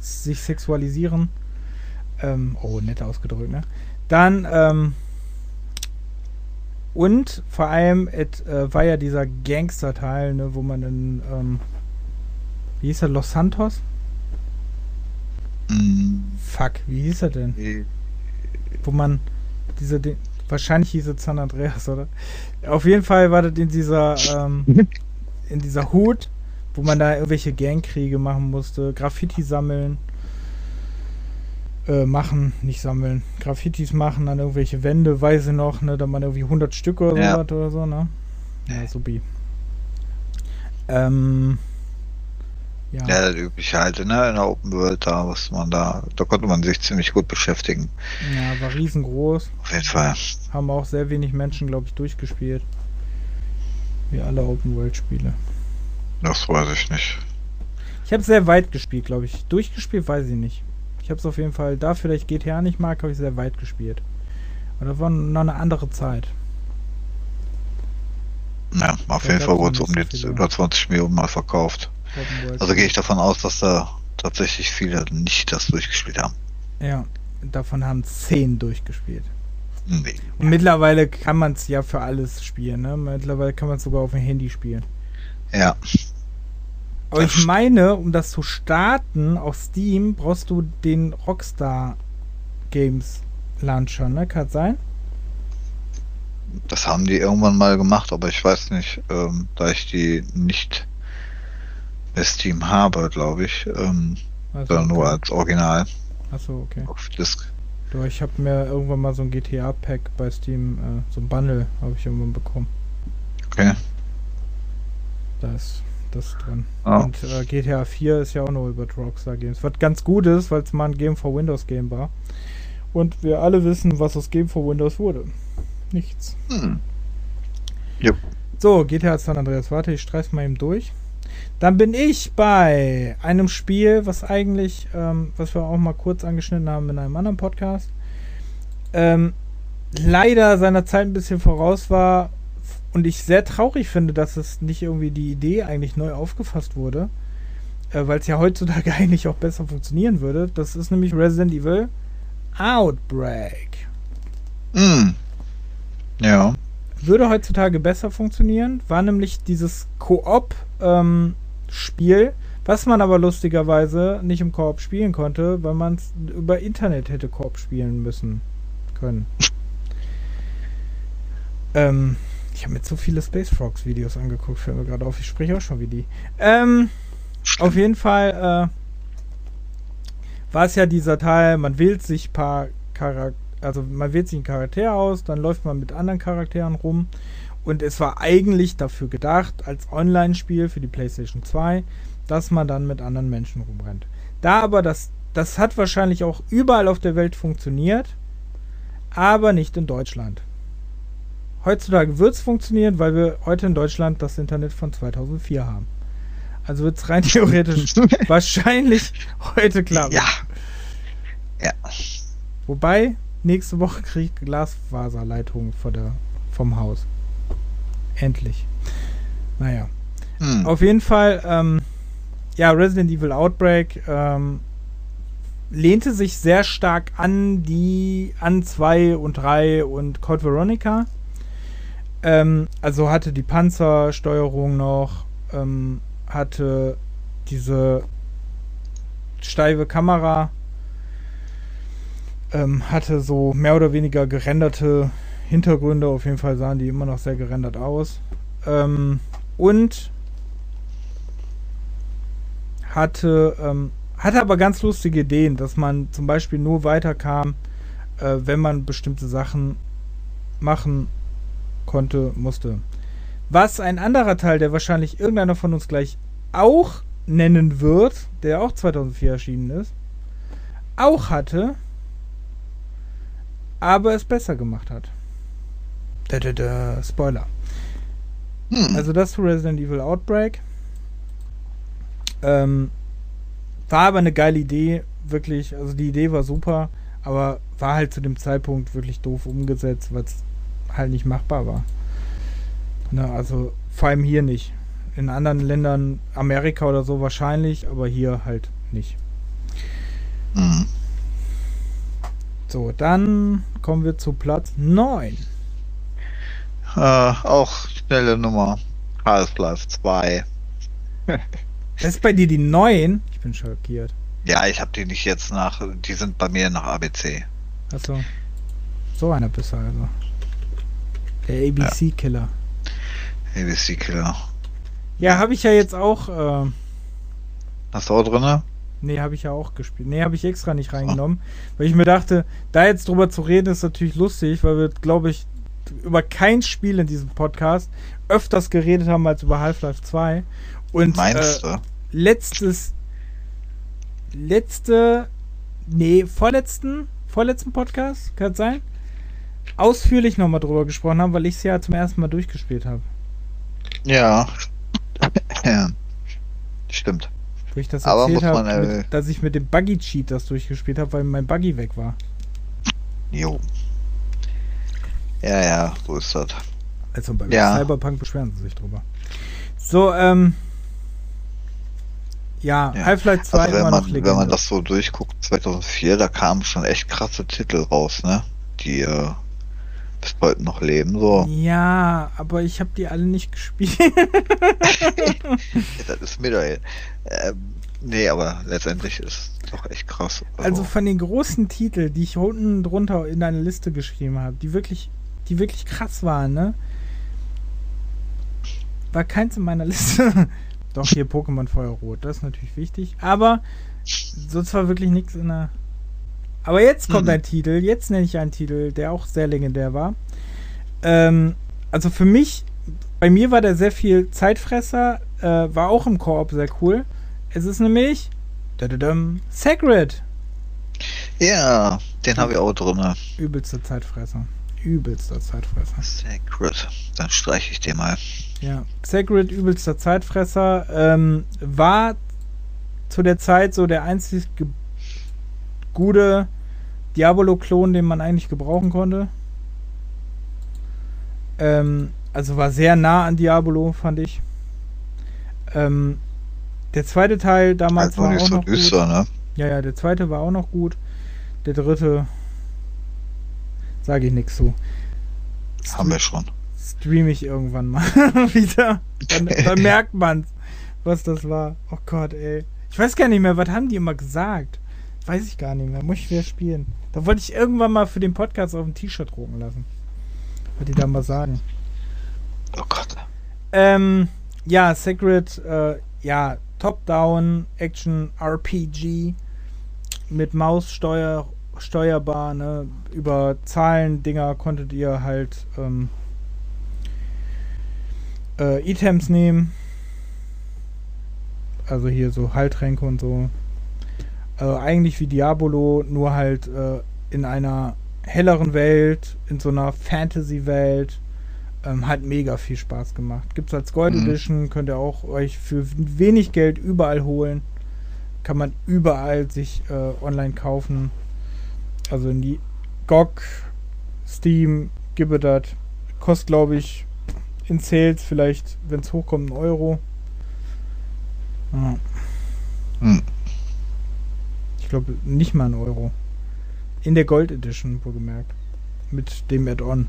sich sexualisieren. Ähm, oh, nett ausgedrückt, ne? Dann, ähm, und vor allem, es äh, war ja dieser Gangster-Teil, ne, wo man in, ähm, wie hieß er, Los Santos? Hm, Fuck, wie hieß er denn? die- Wo man diese, den, wahrscheinlich hieß es San Andreas, oder? Auf jeden Fall war das in dieser, ähm, in dieser Hut, wo man da irgendwelche Gangkriege machen musste, Graffiti sammeln, äh, machen, nicht sammeln, Graffitis machen an irgendwelche Wände, weiß ich noch, ne, da man irgendwie 100 Stück oder so Ja. hat oder so, ne? Ja, supi. Ähm, ja. Ja, das übliche halt, ne, in der Open World, da was man da, da konnte man sich ziemlich gut beschäftigen. ja, war riesengroß. Auf jeden Fall. Haben auch sehr wenig Menschen, glaube ich, durchgespielt. Wie alle Open-World-Spiele. Das weiß ich nicht. Ich habe sehr weit gespielt, glaube ich. Durchgespielt weiß ich nicht. Ich habe es auf jeden Fall, dafür, dass ich GTA nicht mag, habe ich sehr weit gespielt. Und das war noch eine andere Zeit. Ja, auf Da jeden Fall wurde es um die über 20 Millionen Mal verkauft. Also gehe ich davon aus, dass da tatsächlich viele nicht das durchgespielt haben. ja, davon haben 10 durchgespielt. Nee. Und mittlerweile kann man es ja für alles spielen, ne? Mittlerweile kann man es sogar auf dem Handy spielen. Ja, Aber Das ich meine, um das zu starten auf Steam, brauchst du den Rockstar Games Launcher, ne? Kann das sein? das haben die irgendwann mal gemacht, aber ich weiß nicht, ähm, da ich die nicht bei Steam habe, glaube ich, ähm, Also, sondern nur okay. als Original Achso, okay. auf Disk. Doch, ich habe mir irgendwann mal so ein GTA-Pack bei Steam, äh, so ein Bundle habe ich irgendwann bekommen. Okay. Da ist das drin. Ah. Und äh, GTA 4 ist ja auch noch über Rockstar Games. Was ganz gut ist, weil es mal ein Game for Windows Game war. Und wir alle wissen, was aus Game for Windows wurde. Nichts. Hm. So, GTA San Andreas. Warte, ich streich's mal eben durch. Dann bin ich bei einem Spiel, was eigentlich, ähm, was wir auch mal kurz angeschnitten haben in einem anderen Podcast, ähm, leider seiner Zeit ein bisschen voraus war und ich sehr traurig finde, dass es nicht irgendwie die Idee eigentlich neu aufgefasst wurde, äh, weil es ja heutzutage eigentlich auch besser funktionieren würde. Das ist nämlich Resident Evil Outbreak. Hm. Ja. würde heutzutage besser funktionieren, war nämlich dieses Koop-Spiel, was man aber lustigerweise nicht im Koop spielen konnte, weil man es über Internet hätte Koop spielen müssen können. ähm, ich habe mir zu viele Space Frogs Videos angeguckt, fällt mir gerade auf. Ich spreche auch schon wie die. Ähm, auf jeden Fall äh, war es ja dieser Teil, man wählt sich paar Charaktere, also man wählt sich einen Charakter aus, dann läuft man mit anderen Charakteren rum. Und es war eigentlich dafür gedacht, als Online-Spiel für die PlayStation 2, dass man dann mit anderen Menschen rumrennt. Da aber das, das hat wahrscheinlich auch überall auf der Welt funktioniert, aber nicht in Deutschland. Heutzutage wird es funktionieren, weil wir heute in Deutschland das Internet von 2004 haben. Also wird es rein theoretisch wahrscheinlich heute klappen. Ja. Ja. Wobei, nächste Woche kriege ich Glasfaserleitung vor der, vom Haus. Endlich. Naja. Hm. Auf jeden Fall, ähm, ja, Resident Evil Outbreak ähm, lehnte sich sehr stark an die an 2 und 3 und Code Veronica. Ähm, also hatte die Panzersteuerung noch, ähm, hatte diese steife Kamera, ähm, hatte so mehr oder weniger gerenderte Hintergründe. Auf jeden Fall sahen die immer noch sehr gerendert aus. Ähm, und hatte, ähm, hatte aber ganz lustige Ideen, dass man zum Beispiel nur weiterkam, äh, wenn man bestimmte Sachen machen konnte, musste. Was ein anderer Teil, der wahrscheinlich irgendeiner von uns gleich auch nennen wird, der auch 2004 erschienen ist, auch hatte, aber es besser gemacht hat. Da, da, da, Spoiler. Hm. Also das zu Resident Evil Outbreak. Ähm, war aber eine geile Idee, wirklich. Also die Idee war super, aber war halt zu dem Zeitpunkt wirklich doof umgesetzt, weil es halt nicht machbar war. Ne, also vor allem hier nicht. In anderen Ländern, Amerika oder so wahrscheinlich, aber hier halt nicht. Hm. So, dann kommen wir zu Platz 9. Äh, auch schnelle Nummer. Half-Life 2. Das ist bei dir die 9? Ich bin schockiert. Ja, ich habe die nicht jetzt nach. Die sind bei mir nach ABC. Achso. So einer bist du also. Der ABC-Killer. ABC Killer. Ja, habe ich ja jetzt auch. Äh, Hast du auch drinne? nee, habe ich ja auch gespielt. Nee, habe ich extra nicht reingenommen. Weil ich mir dachte, da jetzt drüber zu reden, ist natürlich lustig, weil wir, glaube ich, über kein Spiel in diesem Podcast öfters geredet haben als über Half-Life 2. Und Meinst äh, du? letztes. Letzte. Nee, vorletzten. Vorletzten Podcast, kann es sein? Ausführlich nochmal drüber gesprochen haben, weil ich es ja zum ersten Mal durchgespielt habe. Ja. ja. Stimmt. Wo ich das Aber erzählt muss man, habe, äh, dass ich mit dem Buggy-Cheat das durchgespielt habe, weil mein Buggy weg war. Jo. Ja, ja, so ist das. Also bei Ja. Cyberpunk beschweren sie sich drüber. So, ähm. Ja, Ja. Half-Life 2 Also wenn immer man, noch wenn Legende. man das so durchguckt, 2004, da kamen schon echt krasse Titel raus, ne? Die äh, bis heute noch leben, so. Ja, aber ich habe die alle nicht gespielt. das ist mir doch. Ähm, nee, aber letztendlich ist es doch echt krass. Also von den großen Titeln, die ich unten drunter in deine Liste geschrieben habe, die wirklich, die wirklich krass waren, ne? War keins in meiner Liste. Doch hier Pokémon Feuerrot, das ist natürlich wichtig. Aber sonst war wirklich nichts in der. Aber jetzt kommt Mhm. ein Titel, jetzt nenne ich einen Titel, der auch sehr legendär war. Ähm, also für mich, bei mir war der sehr viel Zeitfresser, äh, war auch im Koop sehr cool. Es ist nämlich dadadam, Sacred. ja, den habe ich auch drin. Übelster Zeitfresser. Übelster Zeitfresser. Sacred. Dann streiche ich den mal. Ja. Sacred, übelster Zeitfresser, ähm, war zu der Zeit so der einzig gute Diabolo-Klon, den man eigentlich gebrauchen konnte. Ähm, also war sehr nah an Diabolo, fand ich. Ähm, der zweite Teil damals Also war nicht auch noch gut. düster, ne? Ja, ja, der zweite war auch noch gut. Der dritte sage ich nichts zu. Haben wir schon. Streame ich irgendwann mal wieder. Dann, dann merkt man, was das war. Oh Gott, ey. Ich weiß gar nicht mehr, was haben die immer gesagt? Weiß ich gar nicht mehr. Muss ich wieder spielen. Da wollte ich irgendwann mal für den Podcast auf ein T-Shirt drucken lassen. Was die da mal sagen. Oh Gott. Ähm, ja, Sacred, äh, ja, Top-Down, Action, RPG mit Maussteuer steuerbar, ne? Über Zahlendinger konntet ihr halt ähm, äh, Items nehmen. Also hier so Heiltränke und so. Also eigentlich wie Diabolo, nur halt äh, in einer helleren Welt, in so einer Fantasy-Welt. Ähm, hat mega viel Spaß gemacht. Gibt's als Gold mhm. Edition, könnt ihr auch euch für wenig Geld überall holen. Kann man überall sich äh, online kaufen. Also in die GOG, Steam, Gibbedad. Kostet, glaube ich, in Sales vielleicht, wenn es hochkommt, einen Euro. Ja. Hm. Ich glaube, nicht mal einen Euro. In der Gold Edition, wohlgemerkt. Mit dem Add-on.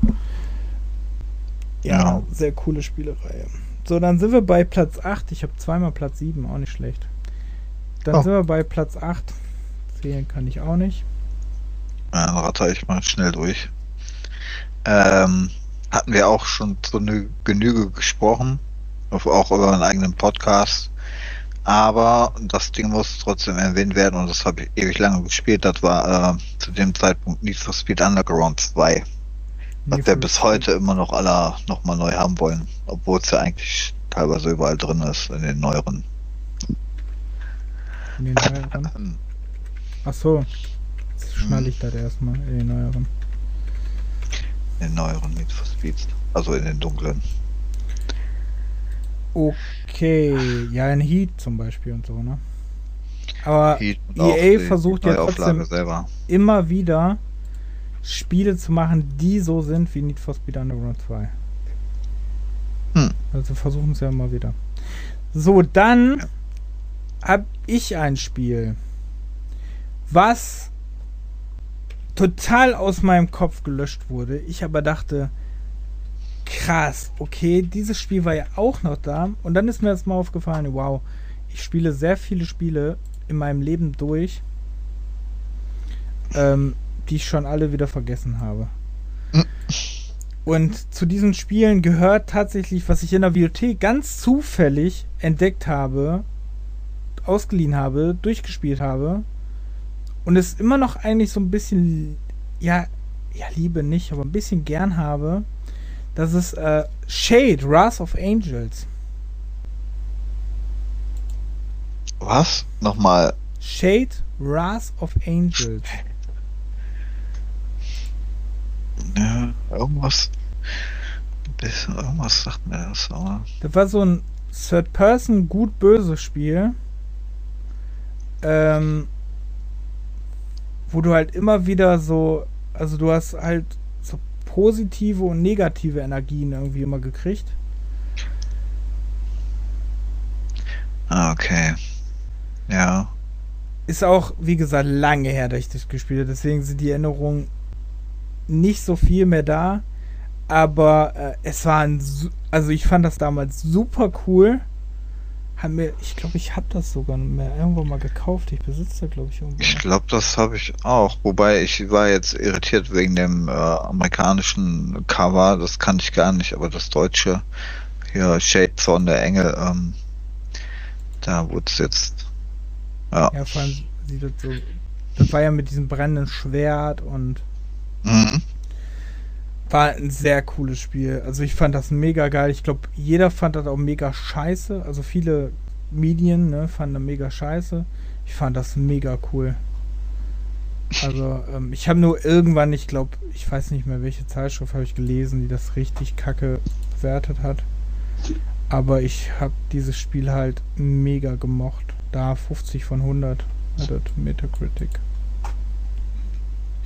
Ja, ja, sehr coole Spielereihe. So, dann sind wir bei Platz 8. Ich habe zweimal Platz 7, auch nicht schlecht. Dann oh. sind wir bei Platz 8. Zählen kann ich auch nicht. Ja, dann ratter ich mal schnell durch. Ähm, hatten wir auch schon zu Genüge gesprochen, auch über einen eigenen Podcast. Aber das Ding muss trotzdem erwähnt werden und das habe ich ewig lange gespielt. Das war äh, zu dem Zeitpunkt Need for Speed Underground 2. Was wir bis heute immer noch alle nochmal neu haben wollen, obwohl es ja eigentlich teilweise überall drin ist, in den neueren. In den neueren? Ach so. Jetzt schneide ich das erstmal in den neueren. In den neueren Need for Speeds. Also in den dunklen. Okay, ja, in Heat zum Beispiel und so, ne? Aber EA versucht ja trotzdem immer wieder Spiele zu machen, die so sind wie Need for Speed Underground 2. Hm. Also versuchen es ja immer wieder. So, dann ja. habe ich ein Spiel, was total aus meinem Kopf gelöscht wurde. Ich aber dachte, krass, okay, dieses Spiel war ja auch noch da. Und dann ist mir das mal aufgefallen, wow, ich spiele sehr viele Spiele in meinem Leben durch. Ähm, die ich schon alle wieder vergessen habe. Und zu diesen Spielen gehört tatsächlich, was ich in der Bibliothek ganz zufällig entdeckt habe, ausgeliehen habe, durchgespielt habe und es immer noch eigentlich so ein bisschen, ja, ja, Liebe nicht, aber ein bisschen gern habe. Das ist äh, Shade, Wrath of Angels. Was? Nochmal. Shade, Wrath of Angels. Ja, irgendwas. Bisschen, irgendwas sagt mir das, aber. Das war so ein Third-Person gut-böse Spiel. Ähm, wo du halt immer wieder so, also du hast halt positive und negative Energien irgendwie immer gekriegt. Ah, okay. Ja. Ist auch, wie gesagt, lange her, dass ich das gespielt habe. Deswegen sind die Erinnerungen nicht so viel mehr da. Aber äh, es war ein, also ich fand das damals super cool. Haben mir, ich glaube, ich habe das sogar mehr irgendwo mal gekauft. Ich besitze da, glaube ich, irgendwo. Ich glaube, das habe ich auch. Wobei ich war jetzt irritiert wegen dem äh, amerikanischen Cover. Das kannte ich gar nicht, aber das deutsche hier Shade von der Engel, ähm, da wurde es jetzt. Ja. ja, vor allem sieht das so. Das war ja mit diesem brennenden Schwert und Mhm. War ein sehr cooles Spiel. Also ich fand das mega geil. Ich glaube, jeder fand das auch mega scheiße. Also viele Medien ne, fanden das mega scheiße. Ich fand das mega cool. Also ähm, ich habe nur irgendwann, ich glaube, ich weiß nicht mehr, welche Zeitschrift habe ich gelesen, die das richtig kacke bewertet hat. Aber ich habe dieses Spiel halt mega gemocht. Da 50 von 100 hat Metacritic.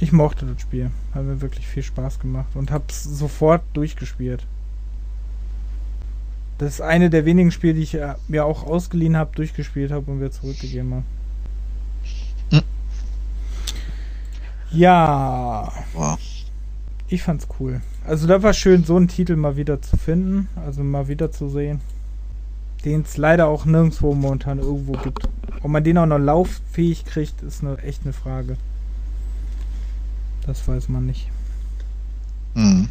Ich mochte das Spiel. Hat mir wirklich viel Spaß gemacht und hab's sofort durchgespielt. Das ist eine der wenigen Spiele, die ich äh, mir auch ausgeliehen habe, durchgespielt habe und wieder zurückgegeben habe. Hm. Ja. Wow. Ich fand's cool. Also da war schön, so einen Titel mal wieder zu finden, also mal wieder zu sehen. Den es leider auch nirgendwo momentan irgendwo gibt. Ob man den auch noch lauffähig kriegt, ist eine, echt eine Frage. Das weiß man nicht. Mhm.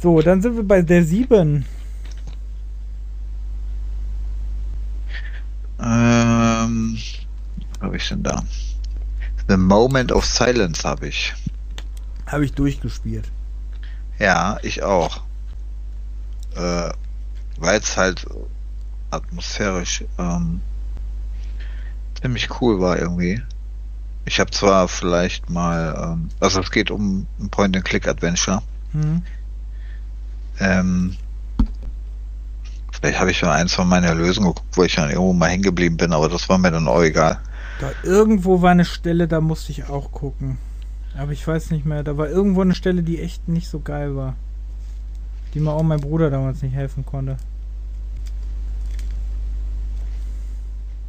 So, dann sind wir bei der 7. Ähm, was habe ich denn da? The Moment of Silence habe ich. Habe ich durchgespielt. Ja, ich auch. Äh, Weil es halt atmosphärisch ähm, ziemlich cool war irgendwie. Ich habe zwar vielleicht mal, ähm, also es geht um ein Point-and-Click-Adventure. Mhm. Ähm, vielleicht habe ich schon eins von meinen Erlösen geguckt, wo ich dann irgendwo mal hängen geblieben bin, aber das war mir dann auch egal. Da irgendwo war eine Stelle, da musste ich auch gucken. Aber ich weiß nicht mehr. Da war irgendwo eine Stelle, die echt nicht so geil war. Die mir auch mein Bruder damals nicht helfen konnte.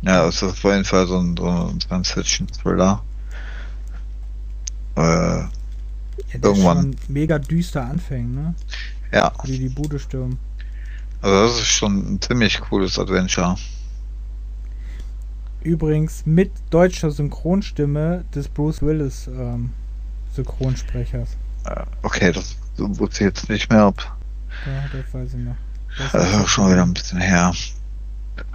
Ja, es ist auf jeden Fall so ein, so ein Science-Fiction-Thriller. Äh, Ja, Irgendwann. mega düster anfängt, ne? ja, Wie die Bude stürmen. also das ist schon ein ziemlich cooles Adventure. Übrigens mit deutscher Synchronstimme des Bruce Willis ähm, Synchronsprechers. Äh, okay, das wusste ich jetzt nicht mehr, ob Ja, das weiß ich noch. Das, auch schon wieder ein bisschen her.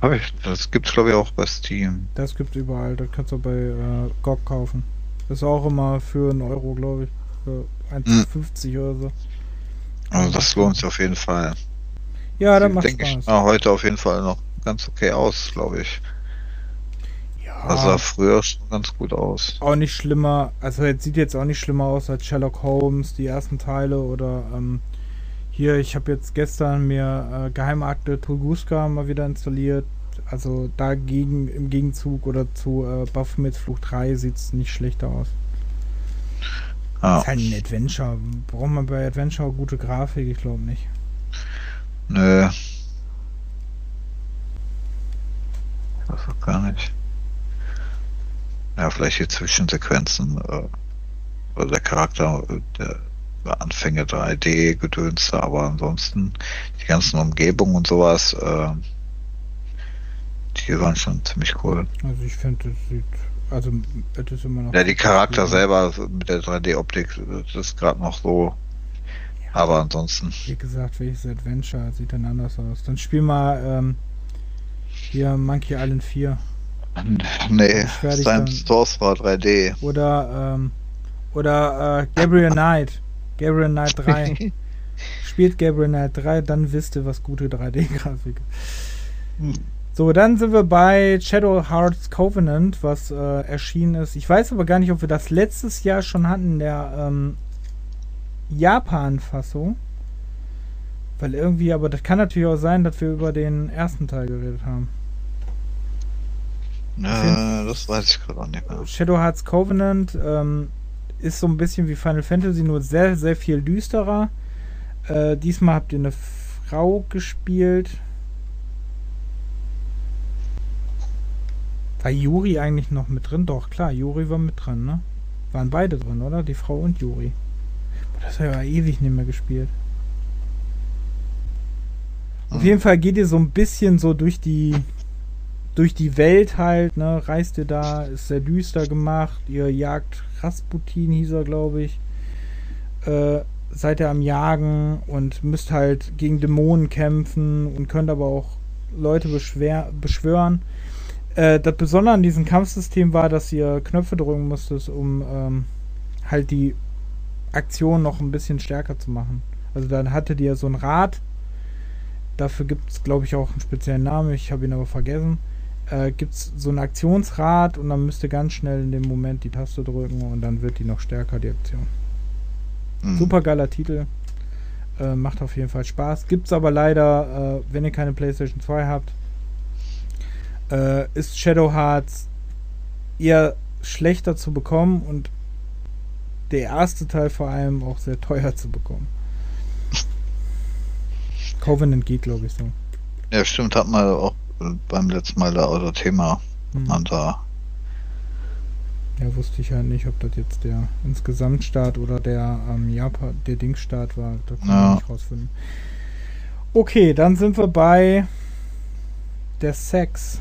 Hab ich, das gibt's glaube ich auch bei Steam. das gibt's überall. Das kannst du bei äh, GOG kaufen. Das ist auch immer für einen Euro, glaube ich. Für 1,50 oder so. Also das lohnt sich auf jeden Fall. Ja, das macht denke ich, Spaß. sah heute auf jeden Fall noch ganz okay aus, glaube ich. Das sah Ja, früher schon ganz gut aus. auch nicht schlimmer. Also, jetzt sieht jetzt auch nicht schlimmer aus als Sherlock Holmes, die ersten Teile oder ähm, hier, ich habe jetzt gestern mir äh, Geheimakte Tunguska mal wieder installiert. Also dagegen im Gegenzug oder zu äh, Baphomets Flucht 3 sieht es nicht schlechter aus. Ja, Ist halt ein Adventure. Braucht man bei Adventure gute Grafik? Ich glaube nicht. nö. Das auch gar nicht. Ja, vielleicht die Zwischensequenzen, äh, oder der Charakter, äh, der Anfänge 3D-Gedönste, aber ansonsten die ganzen Umgebungen und sowas, äh, die waren schon ziemlich cool. Also ich finde, das sieht. Also es ist immer noch. Ja, die Charakter Ja. selber mit der 3D-Optik, das ist gerade noch so. Aber ansonsten. Wie gesagt, welches Adventure sieht dann anders aus? Dann spiel mal ähm, hier Monkey Island 4. Nee, Time dann- Sorcerer 3D. Oder, ähm, oder äh, Gabriel Knight. Gabriel Knight 3. Spielt Gabriel Knight 3, dann wisst ihr, was gute 3D-Grafik ist. Hm. So, dann sind wir bei Shadow Hearts Covenant, was äh, erschienen ist. Ich weiß aber gar nicht, ob wir das letztes Jahr schon hatten, in der ähm, Japan-Fassung. Weil irgendwie, aber das kann natürlich auch sein, dass wir über den ersten Teil geredet haben. Äh, das weiß ich gerade nicht mehr. Shadow Hearts Covenant ähm, ist so ein bisschen wie Final Fantasy, nur sehr, sehr viel düsterer. Äh, diesmal habt ihr eine Frau gespielt. War Yuri eigentlich noch mit drin? Doch, klar, Yuri war mit drin, ne? Waren beide drin, oder? Die Frau und. Boah, Das hat ja ewig nicht mehr gespielt. Auf Hm. jeden Fall geht ihr so ein bisschen so durch die durch die Welt halt, ne, reist ihr da, ist sehr düster gemacht, ihr jagt Rasputin, hieß er, glaube ich. Äh, seid ihr am Jagen und müsst halt gegen Dämonen kämpfen und könnt aber auch Leute beschwer beschwören. Äh, das Besondere an diesem Kampfsystem war, dass ihr Knöpfe drücken musstet, um ähm, halt die Aktion noch ein bisschen stärker zu machen. Also dann hattet ihr so ein Rad. Dafür gibt es, glaube ich, auch einen speziellen Namen. Ich habe ihn aber vergessen. Äh, gibt es so ein Aktionsrad und dann müsst ihr ganz schnell in dem Moment die Taste drücken und dann wird die noch stärker, die Aktion. Hm. Super geiler Titel. Äh, macht auf jeden Fall Spaß. Gibt's aber leider, äh, wenn ihr keine PlayStation 2 habt, äh, ist Shadow Hearts eher schlechter zu bekommen und der erste Teil vor allem auch sehr teuer zu bekommen. Covenant geht, glaube ich, so. Ja, stimmt, hat man auch beim letzten Mal da unser Thema Hm. an da. Ja, wusste ich halt nicht, ob das jetzt der Insgesamtstart oder der ähm, Japan, der Dingsstart war. Da kann Ja. ich nicht rausfinden. Okay, dann sind wir bei der Sex.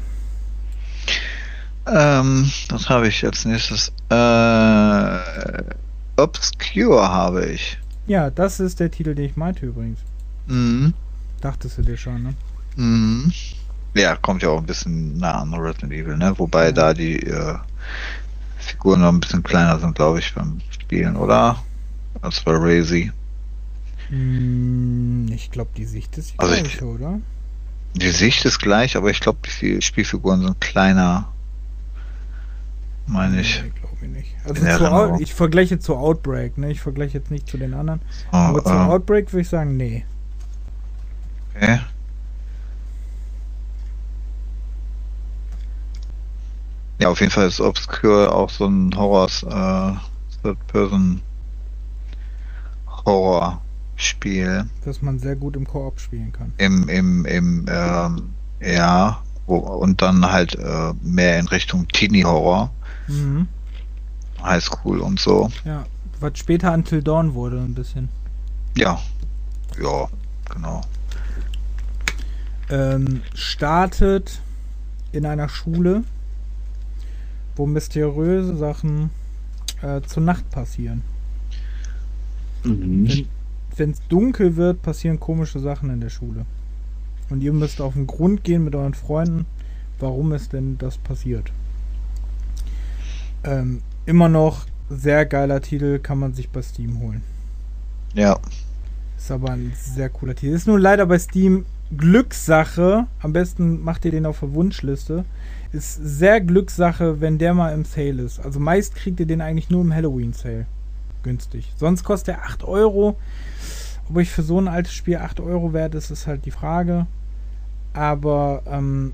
Ähm, das habe ich als nächstes. Äh, Obscure habe ich. Ja, das ist der Titel, den ich meinte übrigens. Mhm. Dachtest du dir schon, ne? Mhm. Ja, kommt ja auch ein bisschen nah an Resident Evil, ne? Wobei Ja. da die äh, Figuren noch ein bisschen kleiner sind, glaube ich, beim Spielen, oder? Als bei Razy. Hm, ich glaube, die Sicht ist die Also ich- oder? Die Sicht ist gleich, aber ich glaube, die Fi- Spielfiguren sind kleiner. Meine ich. Nee, glaube ich nicht. Also. Out, ich vergleiche zu Outbreak, ne? Ich vergleiche jetzt nicht zu den anderen. Oh, Aber zu ähm, Outbreak würde ich sagen, nee. Okay. Ja, auf jeden Fall ist Obscure auch so ein Horror, äh, Third-Person Horror-Spiel. Das man sehr gut im Koop spielen kann. Im, im, im, ähm, ja, wo, und dann halt äh, mehr in Richtung Teenie-Horror. Mhm. Highschool und so. Ja, was später Until Dawn wurde, ein bisschen. Ja. Ja, genau. Ähm, startet in einer Schule, wo mysteriöse Sachen äh, zur Nacht passieren. Mhm. Wenn es dunkel wird, passieren komische Sachen in der Schule. Und ihr müsst auf den Grund gehen mit euren Freunden, warum es denn das passiert. Ähm, immer noch sehr geiler Titel, kann man sich bei Steam holen. Ja. Ist aber ein sehr cooler Titel. Ist nur leider bei Steam Glückssache. Am besten macht ihr den auf der Wunschliste. Ist sehr Glückssache, wenn der mal im Sale ist. Also meist kriegt ihr den eigentlich nur im Halloween-Sale. Günstig. Sonst kostet er 8 Euro. Ob ich für so ein altes Spiel 8 Euro wert ist, ist halt die Frage. Aber ähm,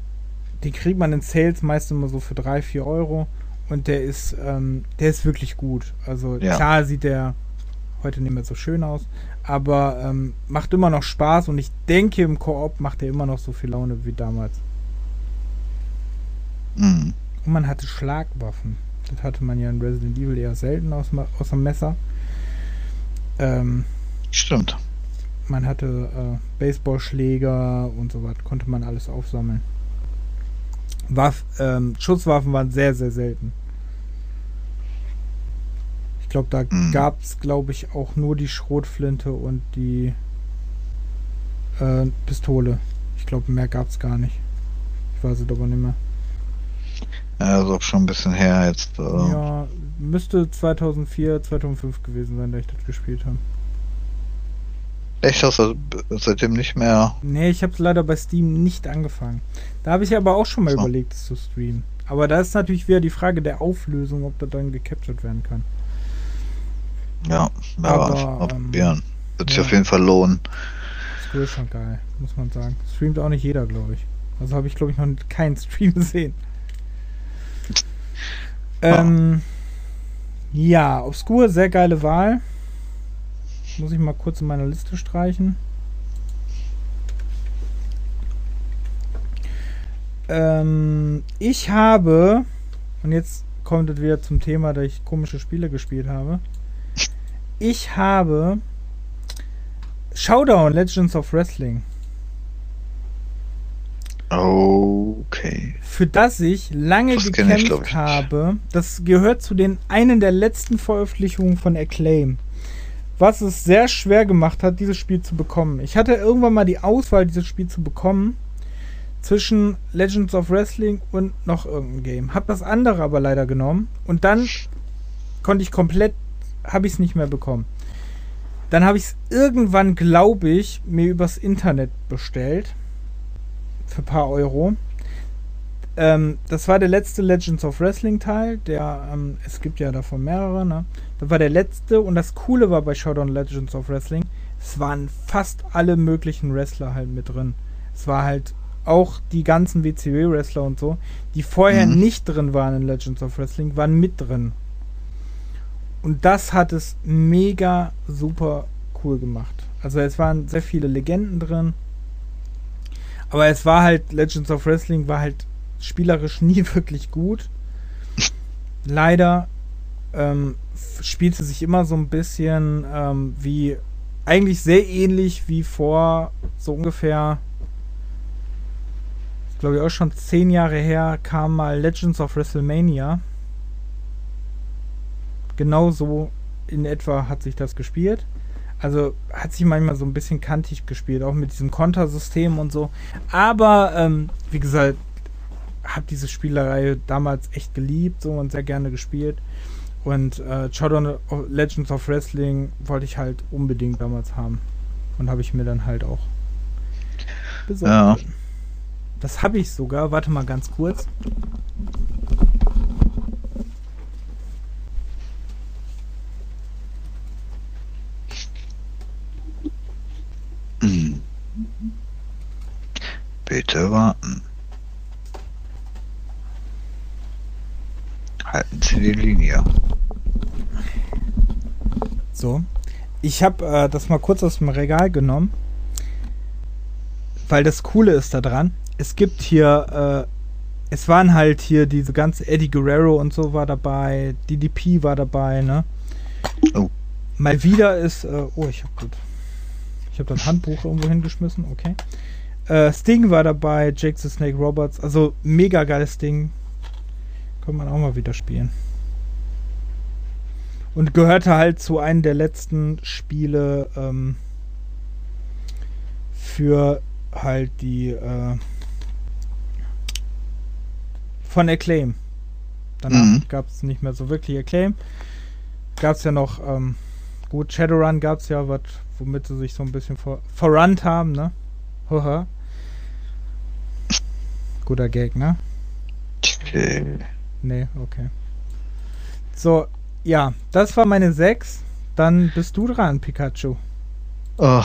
den kriegt man in Sales meist immer so für 3, 4 Euro. Und der ist, ähm, der ist wirklich gut. Also Ja. klar sieht der heute nicht mehr so schön aus, aber ähm, macht immer noch Spaß und ich denke im Koop macht er immer noch so viel Laune wie damals. Mhm. Und man hatte Schlagwaffen. Das hatte man ja in Resident Evil eher selten aus, aus dem Messer. Ähm, Stimmt. man hatte äh, Baseballschläger und so was, konnte man alles aufsammeln. Waff, ähm, Schusswaffen waren sehr, sehr selten. Ich glaube, da Mhm. gab es, glaube ich, auch nur die Schrotflinte und die äh, Pistole. Ich glaube, mehr gab es gar nicht. Ich weiß es aber nicht mehr. Auch schon ein bisschen her jetzt. Äh, Ja, müsste 2004, 2005 gewesen sein, da ich das gespielt habe. Echt, hast du seitdem nicht mehr. Nee, ich habe es leider bei Steam nicht angefangen. Da habe ich aber auch schon mal So. überlegt, es zu streamen. Aber da ist natürlich wieder die Frage der Auflösung, ob das dann gecaptured werden kann. Ja, ja Aber, einfach mal ähm, probieren. Wird sich ja. auf jeden Fall lohnen. Das ist schon geil, muss man sagen. Streamt auch nicht jeder, glaube ich. Also habe ich, glaube ich, noch keinen Stream gesehen. Ähm, ja, Obscure, sehr geile Wahl. Muss ich mal kurz in meiner Liste streichen. Ähm, ich habe, und jetzt kommt es wieder zum Thema, da ich komische Spiele gespielt habe. Ich habe Showdown Legends of Wrestling, Okay. für das ich lange Das ich, gekämpft ich, nicht. habe. Das gehört zu den einen der letzten Veröffentlichungen von Acclaim. Was es sehr schwer gemacht hat, dieses Spiel zu bekommen. Ich hatte irgendwann mal die Auswahl, dieses Spiel zu bekommen, zwischen Legends of Wrestling und noch irgendein Game. Hab das andere aber leider genommen und dann konnte ich komplett, habe ich es nicht mehr bekommen. Dann habe ich es irgendwann, glaube ich, mir übers Internet bestellt. Für ein paar Euro. Ähm, das war der letzte Legends of Wrestling Teil. Der, ähm, es gibt ja davon mehrere, ne? Das war der letzte und das Coole war bei Showdown Legends of Wrestling, es waren fast alle möglichen Wrestler halt mit drin. Es war halt auch die ganzen WCW-Wrestler und so, die vorher Mhm. nicht drin waren in Legends of Wrestling, waren mit drin. Und das hat es mega super cool gemacht. Also es waren sehr viele Legenden drin. Aber es war halt, Legends of Wrestling war halt spielerisch nie wirklich gut. Leider ähm, spielte sich immer so ein bisschen ähm, wie, eigentlich sehr ähnlich wie vor so ungefähr, glaube ich auch schon zehn Jahre her, kam mal Legends of WrestleMania. Genau so in etwa hat sich das gespielt. Also hat sich manchmal so ein bisschen kantig gespielt, auch mit diesem Kontersystem und so. Aber ähm, wie gesagt, habe diese Spielerei damals echt geliebt so und sehr gerne gespielt. Und äh, Showdown of Legends of Wrestling wollte ich halt unbedingt damals haben. Und habe ich mir dann halt auch besorgt. Ja. Das habe ich sogar. Warte mal ganz kurz. Bitte warten. Halten Sie die Linie. So. Ich habe äh, das mal kurz aus dem Regal genommen, weil das Coole ist da dran. Es gibt hier, äh, es waren halt hier diese ganze Eddie Guerrero und so war dabei, DDP war dabei, ne? Oh. Mal wieder ist, äh, oh, ich habe gut. Ich habe das Handbuch irgendwo hingeschmissen, okay. Äh, Sting war dabei, Jake the Snake Roberts, also mega geiles Ding. Kann man auch mal wieder spielen. Und gehörte halt zu einem der letzten Spiele ähm, für halt die äh, von Acclaim. Danach Mhm. gab es nicht mehr so wirklich Acclaim. Gab es ja noch, ähm, gut, Shadowrun gab es ja, was, womit sie sich so ein bisschen vor, verrannt haben, ne? Haha. Guter Gag, ne? Okay. Nee, okay. So, ja, das war meine 6. Dann bist du dran, Pikachu. Oh.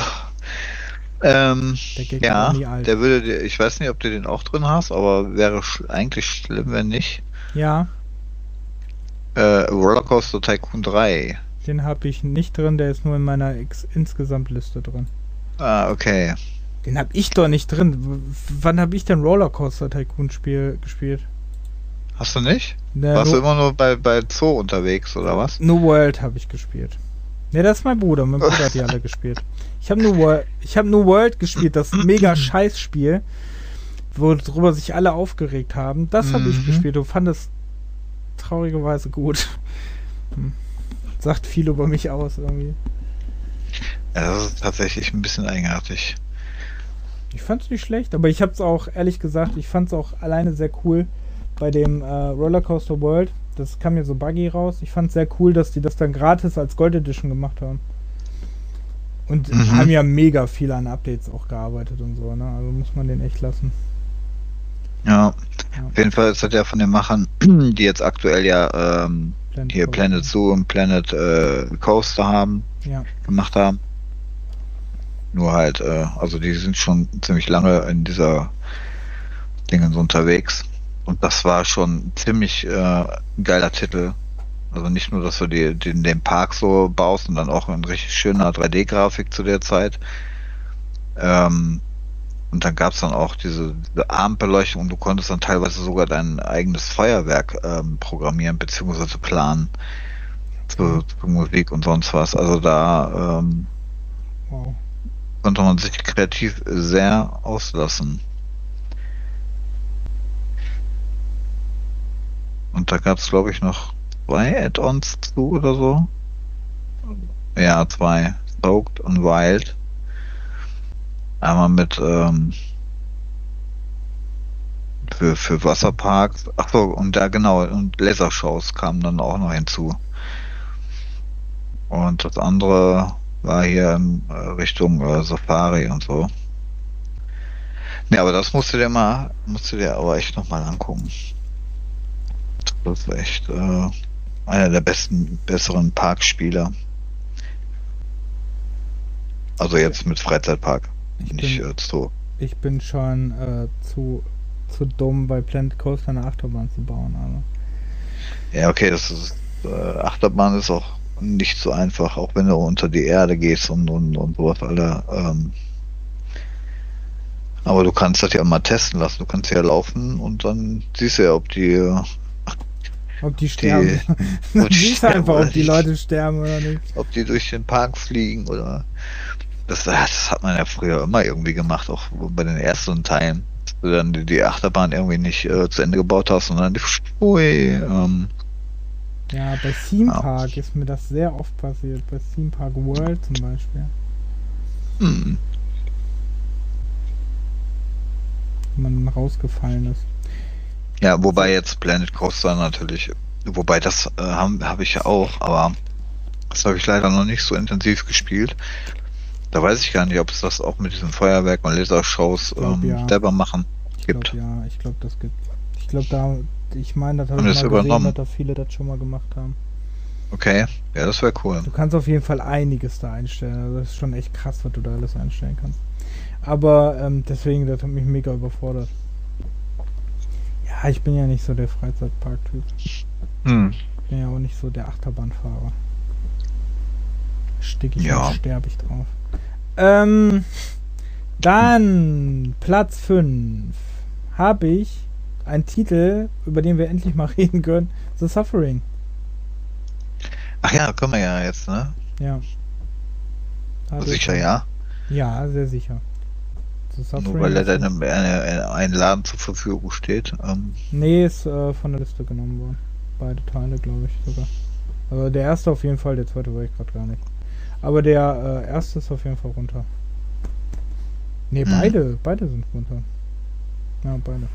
Ähm, Der ja, der würde, dir- ich weiß nicht, ob du den auch drin hast, aber wäre sch eigentlich schlimm, wenn nicht. Ja, Äh, Rollercoaster Tycoon 3. den habe ich nicht drin, der ist nur in meiner X Insgesamtliste drin. Ah, okay. Den habe ich doch nicht drin. W wann habe ich denn Rollercoaster Tycoon Spiel gespielt? Hast du nicht? Ne, Warst du nur, immer nur bei, bei Zoo unterwegs, oder was? nur World habe ich gespielt. Ne, das ist mein Bruder. Mein Bruder hat die alle gespielt. Ich habe World, ich habe nur World gespielt, das mega Scheißspiel, worüber sich alle aufgeregt haben. Das habe ich Mhm. gespielt und fand es traurigerweise gut. Hm. Sagt viel über mich aus irgendwie. Ja, das ist tatsächlich ein bisschen eigenartig. Ich fand es nicht schlecht, aber ich habe es auch, ehrlich gesagt, ich fand es auch alleine sehr cool bei dem äh, Rollercoaster World. Das kam mir so buggy raus. Ich fand es sehr cool, dass die das dann gratis als Gold Edition gemacht haben. Und Mhm. haben ja mega viel an Updates auch gearbeitet und so, ne? Also muss man den echt lassen. Ja, auf jeden Fall ist das ja von den Machern, die jetzt aktuell ja ähm, Planet hier. Planet Zoo und Planet äh, Coaster haben, Ja. gemacht haben. Nur halt, äh, also die sind schon ziemlich lange in dieser Dingens unterwegs. Und das war schon ein ziemlich äh, geiler Titel. Also nicht nur, dass du die, den, den Park so baust und dann auch in richtig schöner 3D-Grafik zu der Zeit. Ähm, und dann gab's dann auch diese, diese Abendbeleuchtung und du konntest dann teilweise sogar dein eigenes Feuerwerk ähm, programmieren bzw. planen zu, zu Musik und sonst was. Also da ähm, Wow. konnte man sich kreativ sehr auslassen. Und da gab es, glaube ich, noch zwei Add-ons zu oder so. Ja, zwei. Soaked und Wild. Einmal mit ähm, für, für Wasserparks. Ach so, und da genau, und Lasershows kamen dann auch noch hinzu. Und das andere war hier in äh, Richtung äh, Safari und so. Ja, aber das musst du dir mal, musst du dir aber echt nochmal angucken. Das ist echt äh, einer der besten, besseren Parkspieler. Also jetzt mit Freizeitpark, Ich bin, äh, Zoo. ich bin schon äh, zu, zu dumm, bei Planet Coaster eine Achterbahn zu bauen. Also. Ja, okay, das ist, äh, Achterbahn ist auch nicht so einfach, auch wenn du unter die Erde gehst und, und, und sowas, alle. Ähm, aber du kannst das ja mal testen lassen. Du kannst ja laufen und dann siehst du ja, ob die, Ob die sterben. ob Du die siehst sterben einfach, ob die. Leute sterben oder nicht. ob die durch den Park fliegen oder. Das, das hat man ja früher immer irgendwie gemacht, auch bei den ersten Teilen. Dass du dann die, die Achterbahn irgendwie nicht äh, zu Ende gebaut hast, sondern die, ui, ähm, Ja, bei Theme Ja. Park ist mir das sehr oft passiert. Bei Theme Park World zum Beispiel. hm, Wenn man dann rausgefallen ist. Ja, wobei jetzt Planet Coaster natürlich, wobei das äh, habe hab ich ja auch, aber das habe ich leider noch nicht so intensiv gespielt. Da weiß ich gar nicht, ob es das auch mit diesen Feuerwerk und Lasershows glaub, ähm, ja. selber machen Ich gibt. glaube, ja, ich glaube, das gibt. Ich glaube, da, ich meine, das habe Haben ich das mal gesehen, übernommen? dass da viele das schon mal gemacht haben. Okay, ja, das wäre cool. Du kannst auf jeden Fall einiges da einstellen. Also das ist schon echt krass, was du da alles einstellen kannst. Aber ähm, deswegen, das hat mich mega überfordert. Ja, ich bin ja nicht so der Freizeitpark-Typ. Hm. Ich bin ja auch nicht so der Achterbahnfahrer. Stick ich Ja. sterbe ich drauf. Ähm, dann Platz 5 habe ich einen Titel, über den wir endlich mal reden können. The Suffering. Ach ja, können wir ja jetzt, ne? Ja. Hatte Sicher ich- ja. Ja, sehr sicher. Nur weil er dann im- eine, eine, ein Laden zur Verfügung steht. Ähm, Nee, ist äh, von der Liste genommen worden. Beide Teile, glaube ich sogar. Also der erste auf jeden Fall, der zweite war ich gerade gar nicht. Aber der äh, erste ist auf jeden Fall runter. Nee, Mhm. beide, beide sind runter. Ja, beide.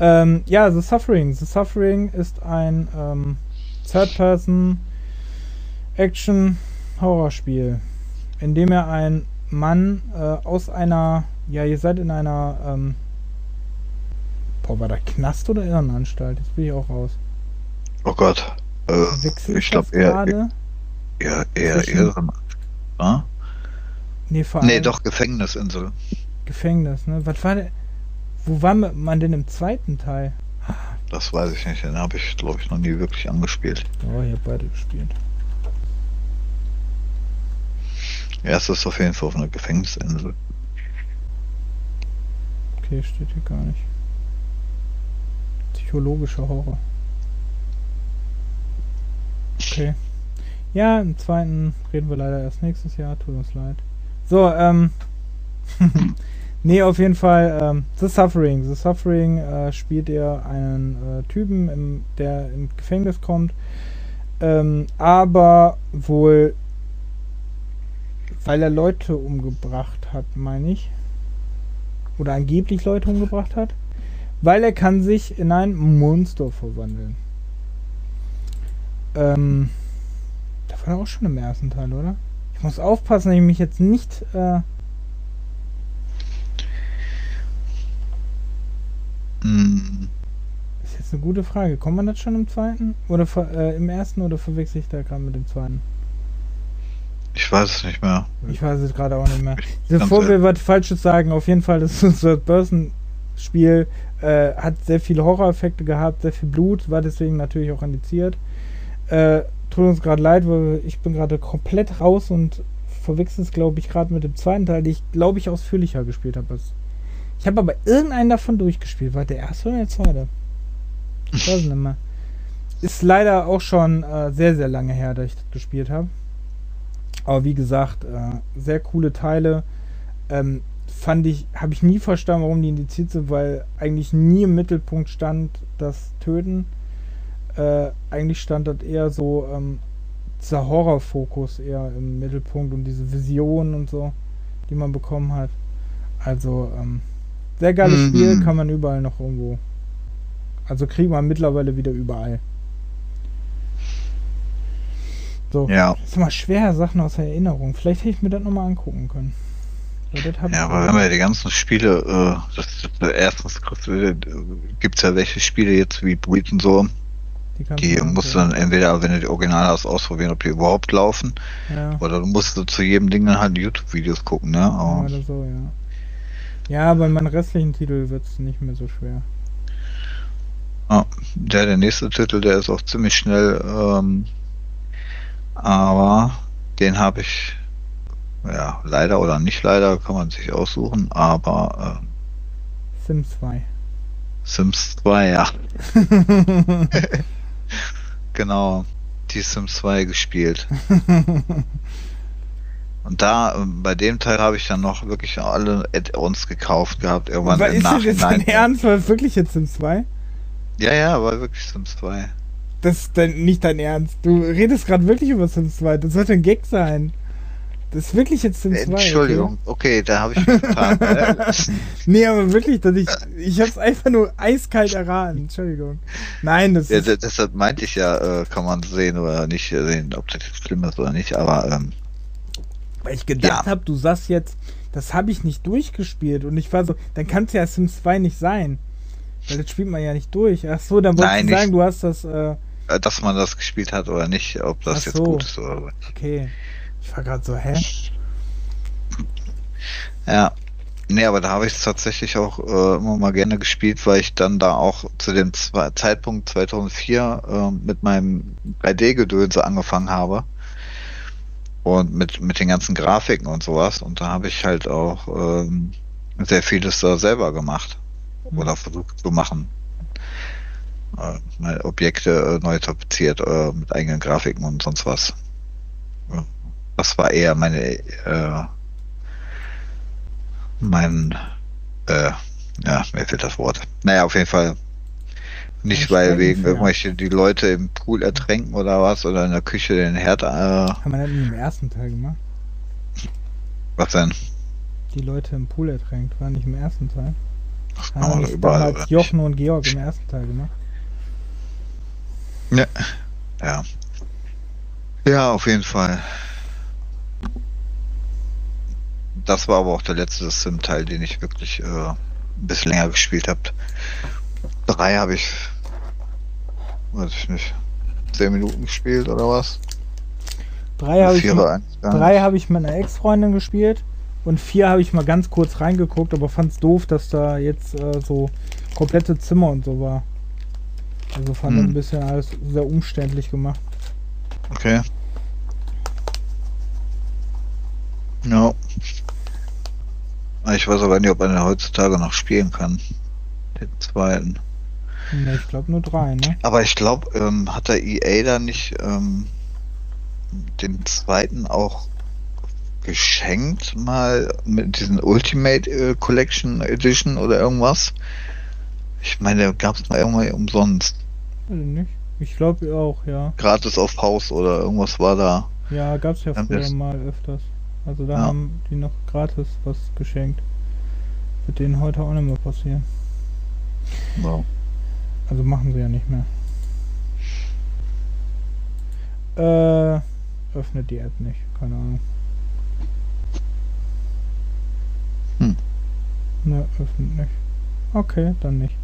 Ähm, ja, The Suffering. The Suffering ist ein ähm, Third-Person Action-Horrorspiel, in dem er ein Mann äh, aus einer, ja, ihr seid in einer, ähm, boah, war da Knast oder Irrenanstalt? Jetzt bin ich auch raus. oh Gott. Äh, ich glaube eher, gerade? eher, eher, zwischen- Ah? Nee, vor Nee, allem doch, Gefängnisinsel. Gefängnis, ne? Was war der? Wo war man denn im zweiten Teil? Das weiß ich nicht. Den habe ich, glaube ich, noch nie wirklich angespielt. Oh, ich habe beide gespielt. Erstes ist auf jeden Fall auf einer Gefängnisinsel. Okay, steht hier gar nicht. Psychologischer Horror. Okay. Ja, im zweiten reden wir leider erst nächstes Jahr, tut uns leid. So, ähm. nee, auf jeden Fall, ähm, The Suffering. The Suffering äh, spielt er einen äh, Typen, im, der ins Gefängnis kommt, ähm, aber wohl, weil er Leute umgebracht hat, meine ich oder angeblich Leute umgebracht hat, weil er kann sich in ein Monster verwandeln. Ähm, das war auch schon im ersten Teil, oder? Ich muss aufpassen, dass ich mich jetzt nicht. Äh, Hm, ist jetzt eine gute Frage. Kommt man das schon im zweiten? Oder ver, äh, im ersten oder verwechsel ich da gerade mit dem zweiten? ich weiß es nicht mehr. Ich weiß es gerade auch nicht mehr. Bevor wir was Falsches sagen, auf jeden Fall, das Third-Person-Spiel äh, hat sehr viele Horroreffekte gehabt, sehr viel Blut, war deswegen natürlich auch indiziert. Äh, tut uns gerade leid, weil ich bin gerade komplett raus und verwechsel es, glaube ich, gerade mit dem zweiten Teil, den ich, glaube ich, ausführlicher gespielt habe. Ich habe aber irgendeinen davon durchgespielt. War der erste oder der zweite? Ich weiß nicht mehr. Ist leider auch schon äh, sehr, sehr lange her, dass ich das gespielt habe. Aber wie gesagt, äh, sehr coole Teile. Ähm, fand ich, habe ich nie verstanden, warum die indiziert sind, weil eigentlich nie im Mittelpunkt stand das Töten. Äh, eigentlich stand das eher so ähm, dieser Horrorfokus eher im Mittelpunkt und diese Visionen und so, die man bekommen hat. Also ähm, sehr geiles Mhm. Spiel, kann man überall noch irgendwo. Also kriegt man mittlerweile wieder überall. So. Ja, Das ist immer schwer, Sachen aus der Erinnerung. Vielleicht hätte ich mir das nochmal angucken können. Ja, aber wenn wir die ganzen Spiele, äh, das, das, erstens gibt es ja welche Spiele jetzt wie Breed und so, die, die musst du dann entweder, wenn du die Original hast, ausprobieren, ob die überhaupt laufen, Ja, oder du musst du zu jedem Ding dann halt YouTube-Videos gucken, ne? Aber, oder so, ja. Ja, bei meinen restlichen Titeln wird es nicht mehr so schwer. der, der nächste Titel, der ist auch ziemlich schnell, ähm, aber den habe ich, ja, leider oder nicht leider, kann man sich aussuchen, aber äh, Sims 2. Sims 2, ja, genau, die Sims 2 gespielt. Und da, bei dem Teil habe ich dann noch wirklich alle Add-ons gekauft gehabt, irgendwann Aber im ist das jetzt dein Nachhinein. Ernst? War wirklich jetzt Sims 2? Ja, ja, war wirklich Sims 2. Das ist dein, nicht dein Ernst. Du redest gerade wirklich über Sims 2. Das sollte ein Gag sein. Das ist wirklich jetzt Sims 2. Entschuldigung, okay, da habe ich mich getan. Äh, Okay? Nee, aber wirklich, dass ich, ich hab's einfach nur eiskalt erraten. Entschuldigung. Nein, das ja, ist, de- deshalb meinte ich ja, äh, kann man sehen oder nicht sehen, ob das jetzt schlimm ist oder nicht, aber ähm, weil ich gedacht ja. habe, du sagst jetzt, das habe ich nicht durchgespielt. Und ich war so, dann kann es ja Sims 2 nicht sein. Weil das spielt man ja nicht durch. Ach so, dann wolltest Nein, du sagen, du hast das, äh, äh, dass man das gespielt hat oder nicht, ob das Ach jetzt so. gut ist oder nicht. okay. Ich war gerade so, hä? Ja, Nee, aber da habe ich es tatsächlich auch äh, immer mal gerne gespielt, weil ich dann da auch zu dem Zwei Zeitpunkt 2004 äh, mit meinem 3D-Gedönse angefangen habe. Und mit, mit den ganzen Grafiken und sowas. Und da habe ich halt auch ähm, sehr vieles da selber gemacht. Mhm. Oder versucht zu machen. Äh, Objekte äh, neu tapeziert äh, mit eigenen Grafiken und sonst was. Ja. Das war eher meine äh, mein, äh, ja, mir fehlt das Wort. Naja, auf jeden Fall nicht, weil wegen Steckenpferd. irgendwelche die Leute im Pool ertränken oder was oder in der Küche den Herd, äh, Haben wir das nicht im ersten Teil gemacht? was denn? Die Leute im Pool ertränkt, war nicht im ersten Teil. Das Haben wir überall. damals Jochen und Georg im ersten Teil gemacht? nicht? Ja. Ja, auf jeden Fall. Das war aber auch der letzte Sim-Teil, den ich wirklich äh, ein bisschen länger gespielt habe. Drei habe ich, weiß ich nicht, zehn Minuten gespielt oder was? Drei habe ich, drei hab ich mit einer Ex-Freundin gespielt und vier habe ich mal ganz kurz reingeguckt, aber fand's doof, dass da jetzt äh, so komplette Zimmer und so war. Also fand Hm. ein bisschen alles sehr umständlich gemacht. Okay. Ja. Ich weiß aber nicht, ob man den heutzutage noch spielen kann. Den zweiten. Ne, ich glaube nur drei, ne? Aber ich glaube, ähm, hat der EA da nicht ähm, den zweiten auch geschenkt mal mit diesen Ultimate äh, Collection Edition oder irgendwas? Ich meine, gab es mal irgendwann umsonst. Ich nicht. Ich glaube auch, ja. Gratis auf Haus oder irgendwas war da. Ja, gab's ja Dann früher mal öfters. Also da Ja. haben die noch gratis was geschenkt. Wird denen heute auch nicht mehr passieren. Ja. Also machen sie ja nicht mehr. Äh, öffnet die App nicht. Keine Ahnung. Hm. Ne, öffnet nicht. Okay, dann nicht.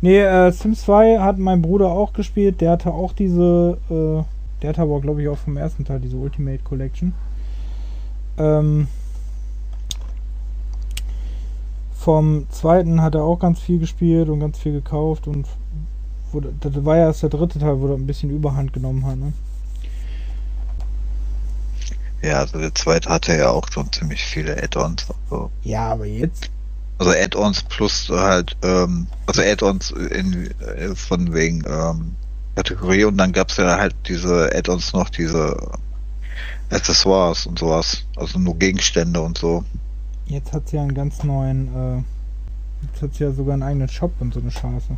Nee, äh, Sims 2 hat mein Bruder auch gespielt. Der hatte auch diese, äh, der hatte aber glaube ich auch vom ersten Teil diese Ultimate Collection. Ähm, vom zweiten hat er auch ganz viel gespielt und ganz viel gekauft und wurde, das war ja erst der dritte Teil, wo er ein bisschen Überhand genommen hat, ne? Ja, also der zweite hatte ja auch schon ziemlich viele Add-ons. Also, Ja, aber jetzt. also Add-ons plus halt, ähm, also Add-ons in, äh, von wegen ähm, Kategorie und dann gab's ja halt diese Add-ons noch, diese Accessoires und sowas. Also nur Gegenstände und so. Jetzt hat sie ja einen ganz neuen, äh, jetzt hat sie ja sogar einen eigenen Shop und so eine Scheiße.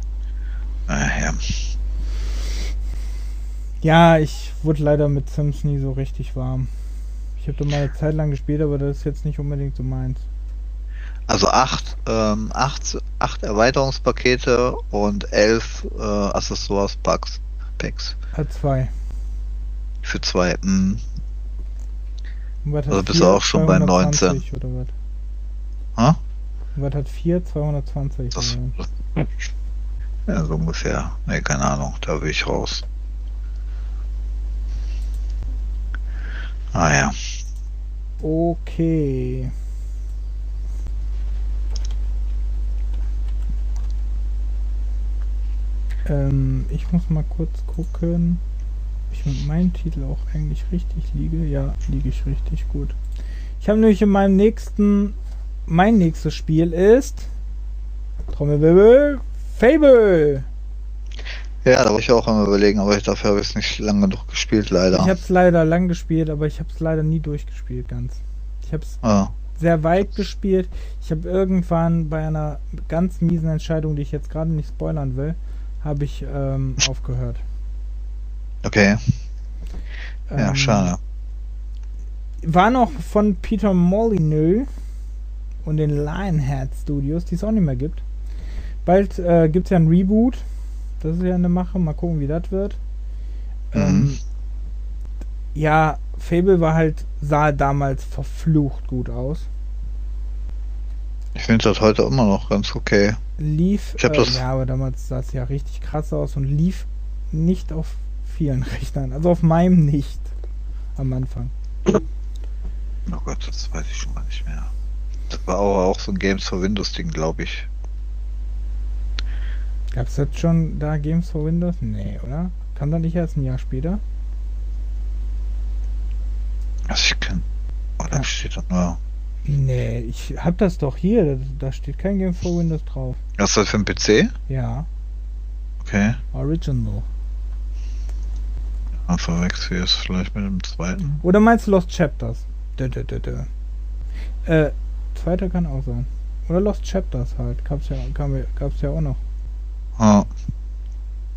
Äh, ja. Ja, ich wurde leider mit Sims nie so richtig warm. Ich habe da mal eine Zeit lang gespielt, aber das ist jetzt nicht unbedingt so meins. Also acht, ähm, acht, acht Erweiterungspakete und elf äh, Accessoires Packs. Packs. A2. Für zwei. Hm. Und was hat Also bist du auch schon bei 220 Oder was? Und was hat 4? 220. Das, ja, so ungefähr. Nee, keine Ahnung, da bin ich raus. Ah ja. Okay. Ähm, ich muss mal kurz gucken, ich mit meinem Titel auch eigentlich richtig liege. Ja, liege ich richtig gut. Ich habe nämlich in meinem nächsten, mein nächstes Spiel ist Trommelwirbel Fable. Ja, da war ich auch am überlegen, aber ich dafür habe ich es nicht lange genug gespielt, leider. Ich habe es leider lang gespielt, aber ich habe es leider nie durchgespielt ganz. Ich habe es ah, sehr weit gespielt. Ich habe irgendwann bei einer ganz miesen Entscheidung, die ich jetzt gerade nicht spoilern will, habe ich ähm, aufgehört. Okay. Ja, Ähm, schade. War noch von Peter Molyneux und den Lionhead Studios, die es auch nicht mehr gibt. Bald äh, gibt es ja ein Reboot. Das ist ja eine Mache. Mal gucken, wie das wird. Ähm, Mhm. ja, Fable war halt, sah damals verflucht gut aus. Ich finde das heute immer noch ganz okay. lief, Ich hab äh, das- ja, aber damals sah es ja richtig krass aus und lief nicht auf vielen Rechnern. Also auf meinem nicht. Am Anfang. Oh Gott, das weiß ich schon mal nicht mehr. Das war aber auch so ein Games for Windows-Ding, glaube ich. Gab es jetzt schon da Games for Windows? Nee, oder? Kam da nicht erst ein Jahr später? Also ich kann. Oh, da Ja. steht doch nur. Nee, ich hab das doch hier. Da, da steht kein Game for Windows drauf. Was ist das für ein PC? Ja, Okay. Original. Dann verwechsel ich es vielleicht mit dem zweiten. Oder meinst du Lost Chapters? Dö, dö, dö, dö. Äh, zweiter kann auch sein. Oder Lost Chapters halt. Gab's ja, kam, gab's ja auch noch. Ah,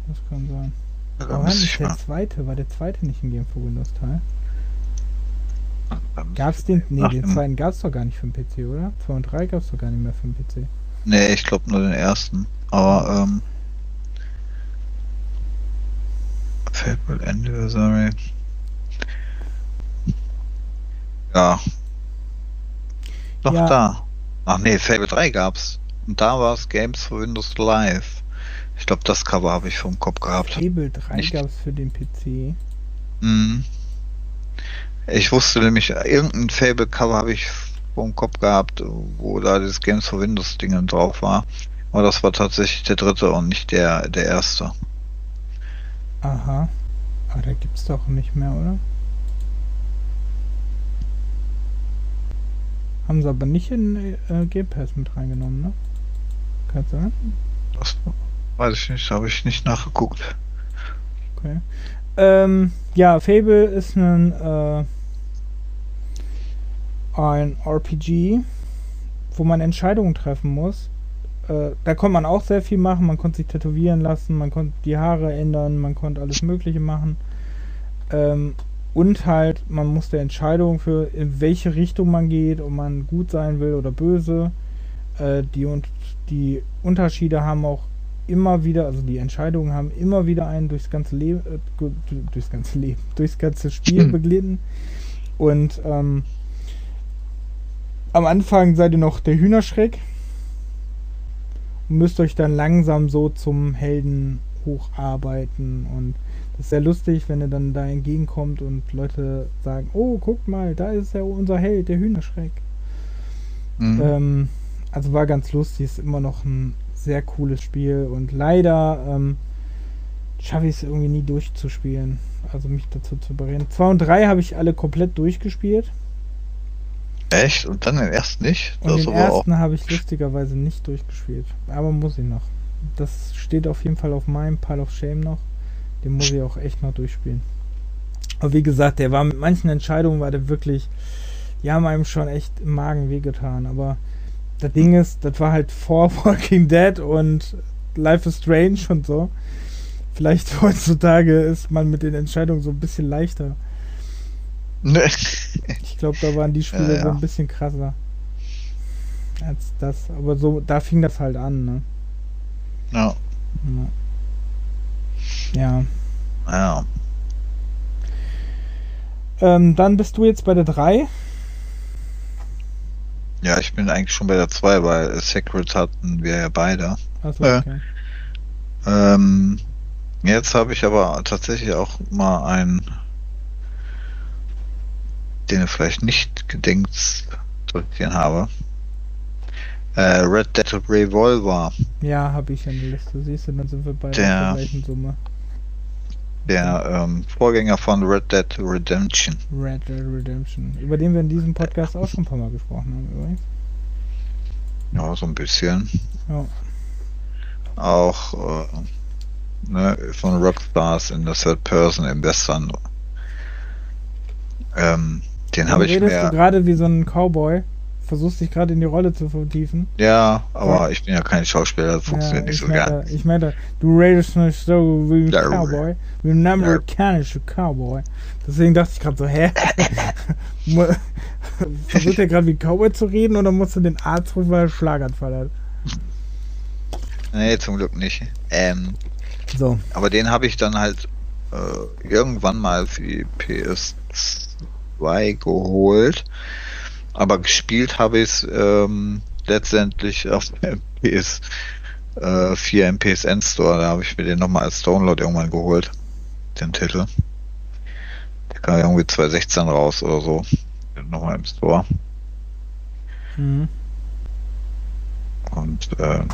Das kann sein. da Aber war nicht ich der zweite? War der zweite nicht ein Game for Windows Teil? müsste Gab's den? Nee, den zweiten gab's doch gar nicht für den PC, oder? 2 und 3 gab's doch gar nicht mehr für den PC. Nee, ich glaube nur den ersten. Aber, ähm. Fable Anniversary. Ja. Doch Ja. da. Ach nee, Fable 3 gab's. Und da war es Games for Windows Live. Ich glaube, das Cover habe ich vom Kopf gehabt. Fable 3 Nicht. gab's für den PC. Mhm. Ich wusste nämlich, irgendein Fable-Cover habe ich vom Kopf gehabt, wo da das Games for Windows-Ding drauf war. Aber das war tatsächlich der dritte und nicht der, der erste. Aha. Aber da gibt's doch nicht mehr, oder? Haben sie aber nicht in äh, Game Pass mit reingenommen, ne? Kann sein? Das weiß ich nicht, habe ich nicht nachgeguckt. Okay. Ähm, ja, Fable ist ein, äh, ein RPG, wo man Entscheidungen treffen muss. Äh, da konnte man auch sehr viel machen. Man konnte sich tätowieren lassen, man konnte die Haare ändern, man konnte alles Mögliche machen. Ähm, und halt, man musste Entscheidungen für in welche Richtung man geht, ob man gut sein will oder böse. Äh, die und die Unterschiede haben auch immer wieder, also die Entscheidungen haben immer wieder einen durchs ganze Leben, äh, durchs ganze Leben, durchs ganze Spiel Hm. beglitten. Und ähm, am Anfang seid ihr noch der Hühnerschreck müsst euch dann langsam so zum Helden hocharbeiten und das ist sehr lustig, wenn ihr dann da entgegenkommt und Leute sagen, oh, guckt mal, da ist ja unser Held, der Hühnerschreck. Mhm. Ähm, also war ganz lustig, ist immer noch ein sehr cooles Spiel und leider ähm, schaffe ich es irgendwie nie durchzuspielen. Also mich dazu zu bereden. 2 und 3 habe ich alle komplett durchgespielt Echt? Und dann den ersten nicht? und Das den aber auch. ersten habe ich lustigerweise nicht durchgespielt. Aber muss ich noch. Das steht auf jeden Fall auf meinem Pile of Shame noch. Den muss ich auch echt noch durchspielen. Aber wie gesagt, der war mit manchen Entscheidungen war der wirklich, die haben einem schon echt im Magen wehgetan. Aber das Ding ist, das war halt vor Walking Dead und Life is Strange und so. Vielleicht heutzutage ist man mit den Entscheidungen so ein bisschen leichter. Nee. Ich glaube, da waren die Spiele Ja, so ja. ein bisschen krasser als das. Aber so, da fing das halt an, ne? Ja. Ja. Ja. Ähm, dann bist du jetzt bei der 3. Ja, ich bin eigentlich schon bei der 2, weil Secret hatten wir ja beide. Ja. okay. Ähm, jetzt habe ich aber tatsächlich auch mal einen, den du vielleicht nicht gedenkt zu habe. Äh, Red Dead Revolver, Ja, habe ich in der Liste. Siehst du, dann sind wir bei Der- der gleichen Summe. der ähm, Vorgänger von Red Dead Redemption. Red Dead Redemption. Über den wir in diesem Podcast auch schon ein paar Mal gesprochen haben, übrigens. Ja, so ein bisschen. Ja. Auch äh, ne, von Rockstars in der Third Person im Western. Ähm, den habe ich redest du mir. gerade wie so ein Cowboy. Versuchst dich gerade in die Rolle zu vertiefen. Ja, aber ich bin ja kein Schauspieler, das funktioniert nicht ich so gern. meine, ich meine, du redest nicht so wie ein Ja, Cowboy, wie ein amerikanischer Cowboy. Deswegen dachte ich gerade so, hä? Versucht er gerade wie Cowboy zu reden oder musst du den Arzt rufen, weil er Schlaganfall hat? Nee, zum Glück nicht. Ähm, So, aber den habe ich dann halt äh, irgendwann mal für die PS2 geholt. Aber gespielt habe ich es ähm, letztendlich auf dem PS äh, 4 im PSN Store. Da habe ich mir den nochmal als Download irgendwann geholt. Den Titel. Der kam irgendwie 2016 raus oder so. Nochmal im Store. mhm. Und äh,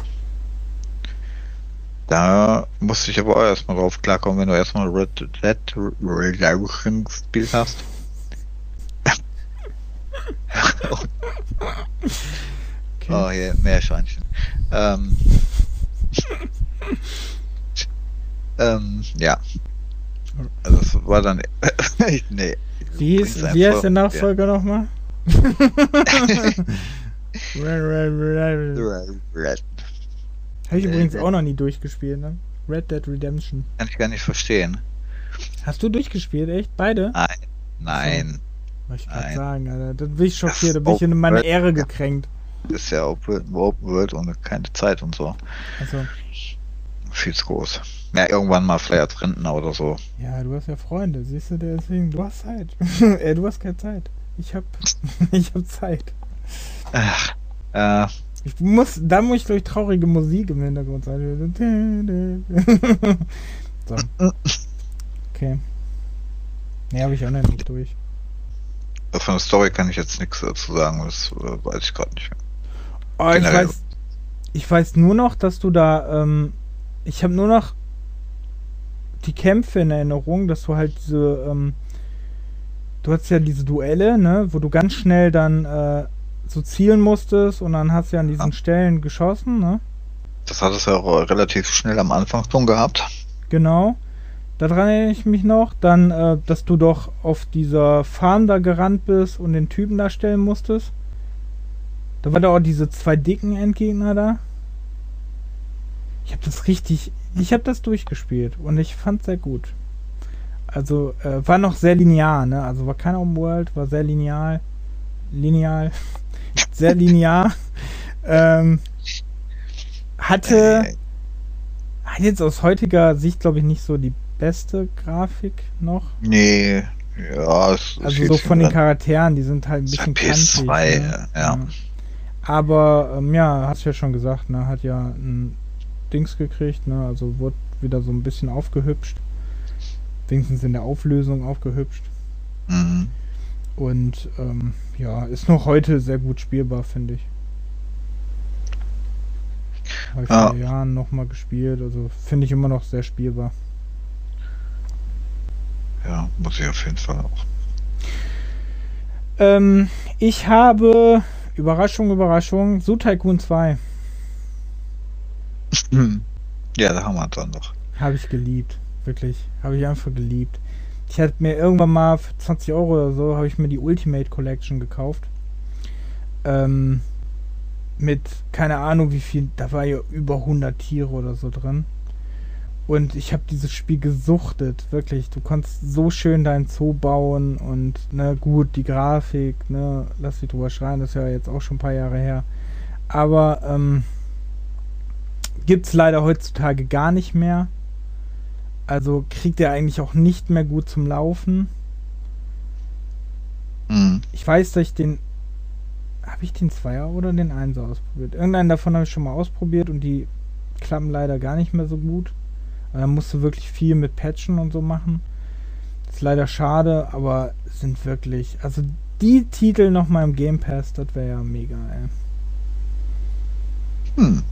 da musste ich aber auch erstmal drauf klarkommen, wenn du erstmal Red Dead Redemption gespielt hast. Okay. Oh, hier, Meerschweinchen. Ähm, ähm, ja. Also es war dann. nee. Wie, hieß, wie heißt der Nachfolger nochmal? Red, Ja. Red. Habe ich übrigens Red- auch noch nie durchgespielt, ne? Red Dead Redemption. Kann ich gar nicht verstehen. Hast du durchgespielt, echt? Beide? Nein. Nein. Ich gerade Nein. sagen, Alter. Dann bin ich schockiert, da bin ich in meine Ehre gekränkt. Ist ja Open, Open World ohne keine Zeit und so. Also, Viel zu groß. Ja, irgendwann mal vielleicht Rentner oder so. ja, du hast ja Freunde, siehst du, deswegen, du hast Zeit. äh, du hast keine Zeit. Ich hab, ich hab Zeit. Ach, äh, Ich muss, da muss ich durch traurige Musik im Hintergrund sein. so. Okay. Nee, habe ich auch noch nicht durch. Von der Story kann ich jetzt nichts dazu sagen, das äh, weiß ich gerade nicht mehr. Oh, ich weiß, ich weiß nur noch, dass du da, ähm, ich habe nur noch die Kämpfe in Erinnerung, dass du halt diese, ähm, du hast ja diese Duelle, ne, wo du ganz schnell dann äh, so zielen musstest und dann hast du ja an diesen Ja. Stellen geschossen, ne? Das hat es ja auch relativ schnell am Anfang schon gehabt. Genau. Daran erinnere ich mich noch. Dann, äh, dass du doch auf dieser Farm da gerannt bist und den Typen da stellen musstest. Da war da auch diese zwei dicken Endgegner da. Ich habe das richtig. Ich habe das durchgespielt und ich fand sehr gut. Also äh, war noch sehr linear, ne? Also war kein Open World, war sehr lineal. Lineal. sehr linear. ähm, hatte. Äh, Hat jetzt aus heutiger Sicht, glaube ich, nicht so die beste Grafik noch. nee, ja, es Also so von den Charakteren, die sind halt ein bisschen halt PS2, kantig. Ne? ja. Aber ähm, ja, hast ja schon gesagt, ne, hat ja ein Dings gekriegt, ne, also wurde wieder so ein bisschen aufgehübscht. Wenigstens in der Auflösung aufgehübscht. Mhm. Und ähm, ja, ist noch heute sehr gut spielbar, finde ich. Habe ich Ja. vor Jahren nochmal gespielt, also finde ich immer noch sehr spielbar. Ja, muss ich auf jeden Fall auch. Ähm, ich habe, Überraschung, Überraschung, Zoo Tycoon 2 Hm. Ja, da haben wir es dann noch. habe ich geliebt. Wirklich, habe ich einfach geliebt. Ich hatte mir irgendwann mal für 20 Euro oder so, habe ich mir die Ultimate Collection gekauft. Ähm, mit, keine Ahnung wie viel, da war ja über 100 Tiere oder so drin. Und ich habe dieses Spiel gesuchtet, wirklich. Du konntest so schön deinen Zoo bauen und, ne, gut, die Grafik, ne, lass dich drüber schreien, das ist ja jetzt auch schon ein paar Jahre her. Aber, ähm, gibt's leider heutzutage gar nicht mehr. Also kriegt er eigentlich auch nicht mehr gut zum Laufen. Mhm. Ich weiß, dass ich den. Habe ich den Zweier oder den Einser ausprobiert? Irgendeinen davon habe ich schon mal ausprobiert und die klappen leider gar nicht mehr so gut. Da musst du wirklich viel mit Patchen und so machen. Das ist leider schade, aber sind wirklich. Also die Titel nochmal im Game Pass, das wäre ja mega, ey. Hm.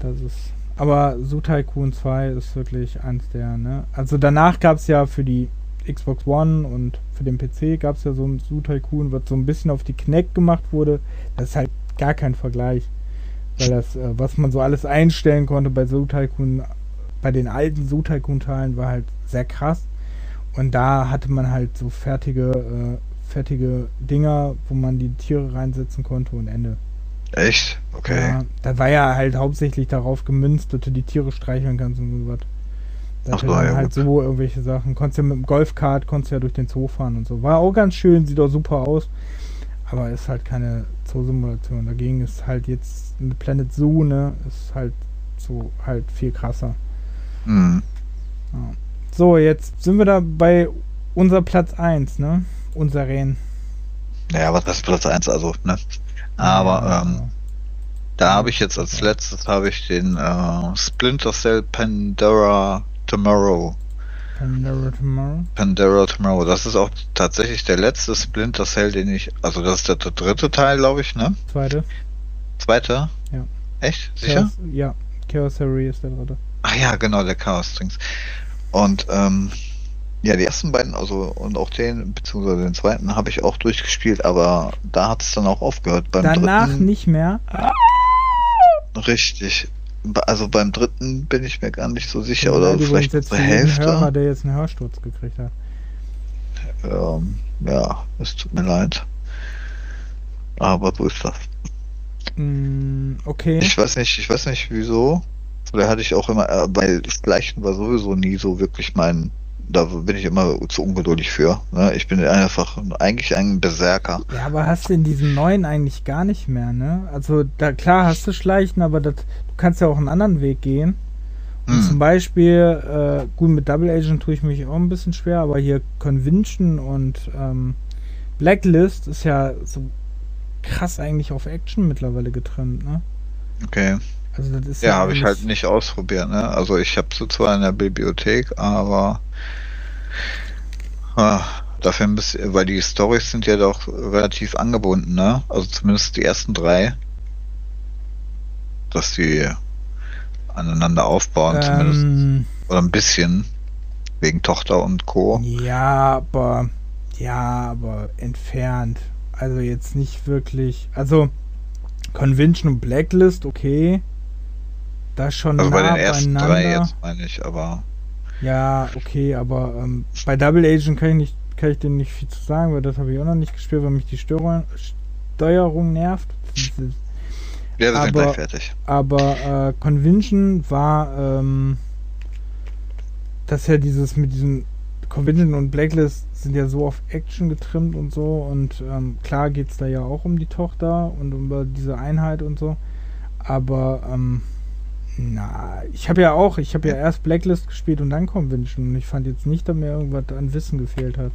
Das ist. Aber Zoo Tycoon 2 ist wirklich eins der, ne? Also danach gab es ja für die Xbox One und für den PC gab es ja so ein Zoo Tycoon, was so ein bisschen auf die Kinect gemacht wurde. Das ist halt gar kein Vergleich. Weil das, äh, was man so alles einstellen konnte bei Zoo Tycoon, bei den alten Zoo Tycoon Teilen war halt sehr krass. Und da hatte man halt so fertige, äh, fertige Dinger, wo man die Tiere reinsetzen konnte und Ende. Echt? Okay. Ja, da war ja halt hauptsächlich darauf gemünzt, dass du die Tiere streicheln kannst und so was. Da Ach dann ja, halt gut. so irgendwelche Sachen. Konntest ja mit dem Golfkart, konntest ja durch den Zoo fahren und so. War auch ganz schön, sieht auch super aus. Aber ist halt keine Zoo-Simulation. Dagegen ist halt jetzt mit Planet Zoo, ne, ist halt so halt viel krasser. Hm. So, jetzt sind wir da bei unser Platz 1, ne? Unser Rennen. Ja, was ist Platz 1, also, ne? Aber, ähm, da habe ich jetzt als letztes habe ich den äh, Splinter Cell Pandora Tomorrow. Pandora Tomorrow. Pandora Tomorrow. Das ist auch tatsächlich der letzte Splinter Cell, den ich, also das ist der dritte Teil, glaube ich, ne? Zweite. Zweiter? Ja. Echt? Sicher? Chaos, ja, Chaos Theory ist der dritte. Ach ja, genau, der Chaos Strings. Und ähm, ja, die ersten beiden, also und auch den, beziehungsweise den zweiten, habe ich auch durchgespielt, aber da hat es dann auch aufgehört. Beim Danach dritten, nicht mehr. Richtig. Also beim dritten bin ich mir gar nicht so sicher, ja, oder vielleicht zur Hälfte. Hörer, der jetzt einen Hörsturz gekriegt hat. Ähm, ja, es tut mir leid. Aber so ist das. Mm, okay. Ich weiß nicht, ich weiß nicht wieso. Oder hatte ich auch immer, äh, weil Schleichen war sowieso nie so wirklich mein, da bin ich immer zu ungeduldig für. Ne? Ich bin einfach eigentlich ein Berserker. Ja, aber hast du in diesem neuen eigentlich gar nicht mehr, ne? Also da klar hast du Schleichen, aber das, du kannst ja auch einen anderen Weg gehen. Und hm. zum Beispiel, äh, gut, mit Double Agent tue ich mich auch ein bisschen schwer, aber hier Convention und ähm, Blacklist ist ja so krass eigentlich auf Action mittlerweile getrennt, ne? Okay. Also das ist ja, ja habe ich halt nicht ausprobiert, ne? Also ich habe sie zwar in der Bibliothek, aber ah, dafür ein bisschen, weil die Stories sind ja doch relativ angebunden, ne? Also zumindest die ersten drei, dass die aneinander aufbauen, ähm, zumindest oder ein bisschen wegen Tochter und Co. Ja, aber ja, aber entfernt. Also jetzt nicht wirklich. Also Convention und Blacklist, okay. Da schon also nah bei den ersten drei jetzt meine ich, aber. Ja, okay, aber ähm, bei Double Agent kann ich nicht, kann ich dem nicht viel zu sagen, weil das habe ich auch noch nicht gespielt, weil mich die Steuerung, Steuerung nervt. Ja, wir sind gleich fertig. Aber äh, Convention war ähm, das ja dieses mit diesem Convention und Blacklist sind ja so auf Action getrimmt und so und ähm, klar geht es da ja auch um die Tochter und um diese Einheit und so. Aber ähm, na, ich habe ja auch, ich habe ja erst Blacklist gespielt und dann Convention und ich fand jetzt nicht, dass mir irgendwas an Wissen gefehlt hat.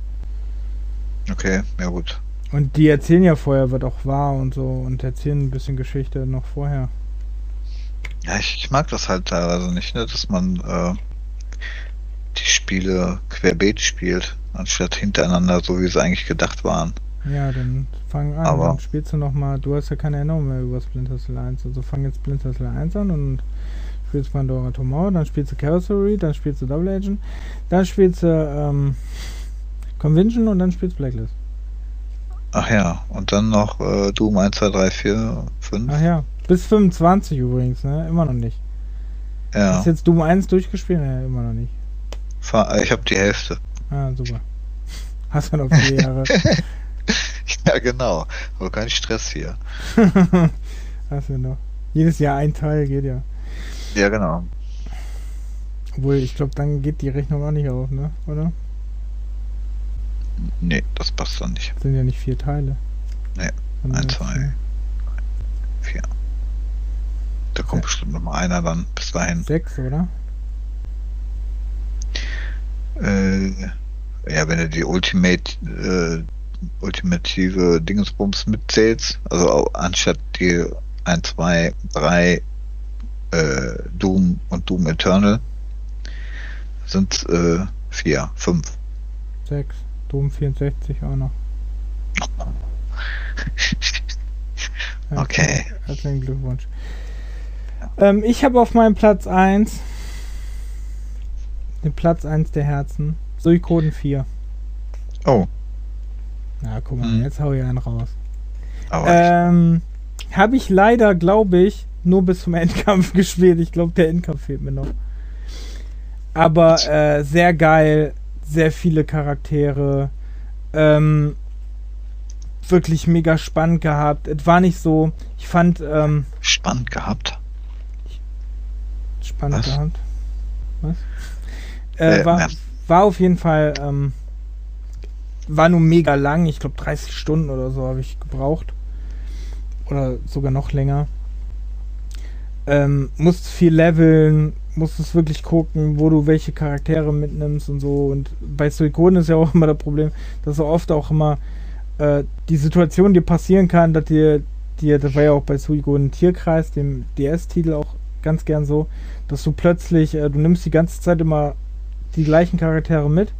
Okay, ja gut. Und die erzählen ja vorher, was auch war und so und erzählen ein bisschen Geschichte noch vorher. Ja, ich, ich mag das halt teilweise nicht, ne, dass man äh, die Spiele querbeet spielt, anstatt hintereinander, so wie sie eigentlich gedacht waren. Ja, dann fang an, Aber dann spielst du nochmal, du hast ja keine Erinnerung mehr über Splinter Cell 1, also fang jetzt Splinter Cell 1 an und spielst Pandora Tomorrow, dann spielst du Carossery, dann spielst du Double Agent, dann spielst du ähm, Convention und dann spielst du Blacklist. Ach ja, und dann noch äh, Doom 1, 2, 3, 4, 5. Ach ja, bis 25 übrigens, ne? Immer noch nicht. Ja. Hast jetzt Doom 1 durchgespielt? Ne, immer noch nicht. Äh, ich habe die Hälfte. Ah, super. Hast du noch vier Jahre. ja, genau. Aber kein Stress hier. Hast du noch. Jedes Jahr ein Teil geht ja. Ja, genau. Obwohl, ich glaube, dann geht die Rechnung auch nicht auf, ne? Oder? Nee, das passt dann nicht. Das sind ja nicht vier Teile. Nee. Ein, zwei, vier. Da kommt ja. bestimmt noch mal einer dann bis dahin. Sechs, oder? Äh, ja, wenn du die Ultimate, äh, ultimative Dingensbums mitzählst, also anstatt die 1, 2, 3 äh, Doom und Doom Eternal sind äh, 4, 5. 6. Doom 64 auch noch. okay. Herzlichen Glückwunsch. Ähm, ich habe auf meinem Platz 1 den Platz 1 der Herzen. Suikoden 4. Oh. Na, guck mal, hm. jetzt hau ich einen raus. Ähm, habe ich leider, glaube ich, nur bis zum Endkampf gespielt. Ich glaube, der Endkampf fehlt mir noch. Aber äh, sehr geil, sehr viele Charaktere. Ähm, wirklich mega spannend gehabt. Es war nicht so, ich fand. Ähm, spannend gehabt? Spannend Was? gehabt. Was? Äh, äh, war, ja. war auf jeden Fall, ähm, war nur mega lang. Ich glaube 30 Stunden oder so habe ich gebraucht. Oder sogar noch länger. Ähm, musst viel leveln, musstest wirklich gucken, wo du welche Charaktere mitnimmst und so. Und bei Suikoden ist ja auch immer das Problem, dass so oft auch immer äh, die Situation dir passieren kann, dass dir, dir, das war ja auch bei Suikoden Tierkreis, dem DS-Titel auch ganz gern so, dass du plötzlich, äh, du nimmst die ganze Zeit immer die gleichen Charaktere mit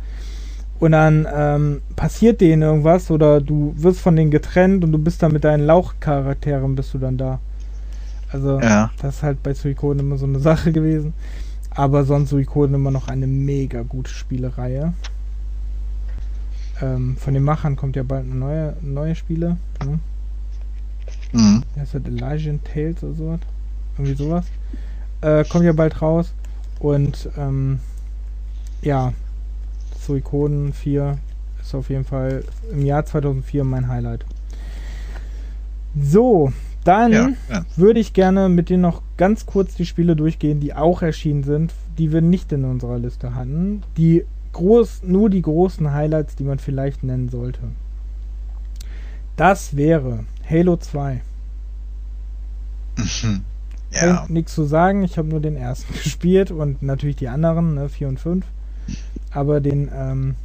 und dann ähm, passiert denen irgendwas oder du wirst von denen getrennt und du bist dann mit deinen Lauchcharakteren bist du dann da. Also Ja. das ist halt bei Suikoden immer so eine Sache gewesen. Aber sonst Suikoden immer noch eine mega gute Spielereihe. Ähm, von den Machern kommt ja bald eine neue, neue Spiele. Ne? Mhm. Das? Elysian Tales oder sowas? Irgendwie sowas. Äh, kommt ja bald raus. Und ähm, ja, Suikoden 4 ist auf jeden Fall im Jahr 2004 mein Highlight. So, dann Ja, ja. würde ich gerne mit dir noch ganz kurz die Spiele durchgehen, die auch erschienen sind, die wir nicht in unserer Liste hatten. Die groß, nur die großen Highlights, die man vielleicht nennen sollte. Das wäre Halo 2. Mhm. Ja. Nichts zu sagen, ich habe nur den ersten gespielt und natürlich die anderen, ne, 4 und 5. Aber den ähm,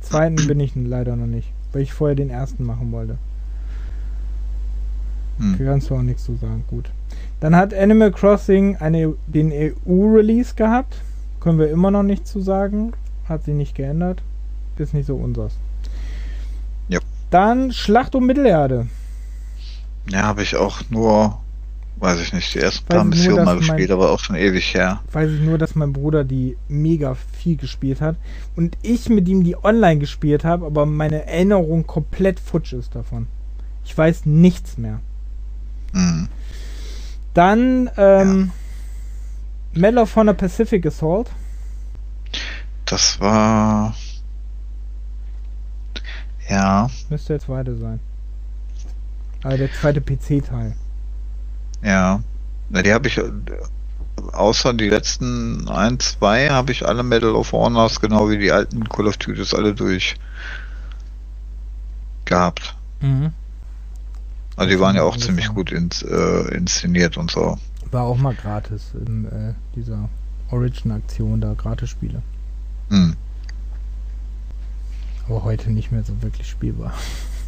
zweiten bin ich leider noch nicht, weil ich vorher den ersten machen wollte. Mhm. Kannst du auch nichts zu sagen, gut. Dann hat Animal Crossing eine, den EU-Release gehabt. Können wir immer noch nichts zu sagen. Hat sich nicht geändert. Ist nicht so unseres. Ja. Dann Schlacht um Mittelerde. Ja, habe ich auch nur, weiß ich nicht, die ersten Weiß paar Missionen mal mein- gespielt, aber auch schon ewig her. Weiß ich nur, dass mein Bruder die mega viel gespielt hat. Und ich mit ihm die online gespielt habe, aber meine Erinnerung komplett futsch ist davon. Ich weiß nichts mehr. Mhm. Dann ähm, Medal of Honor Pacific Assault. Das war. Ja, Müsste der zweite sein. Also der zweite PC-Teil. ja. Na, die habe ich, außer die letzten ein, zwei, habe ich alle Medal of Honors, genau wie die alten Call of Duties, alle durch gehabt. Mhm. Also die waren ja auch ziemlich gut ins, äh, inszeniert und so. War auch mal gratis in äh, dieser Origin-Aktion da, Gratis-Spiele. Hm. Aber heute nicht mehr so wirklich spielbar.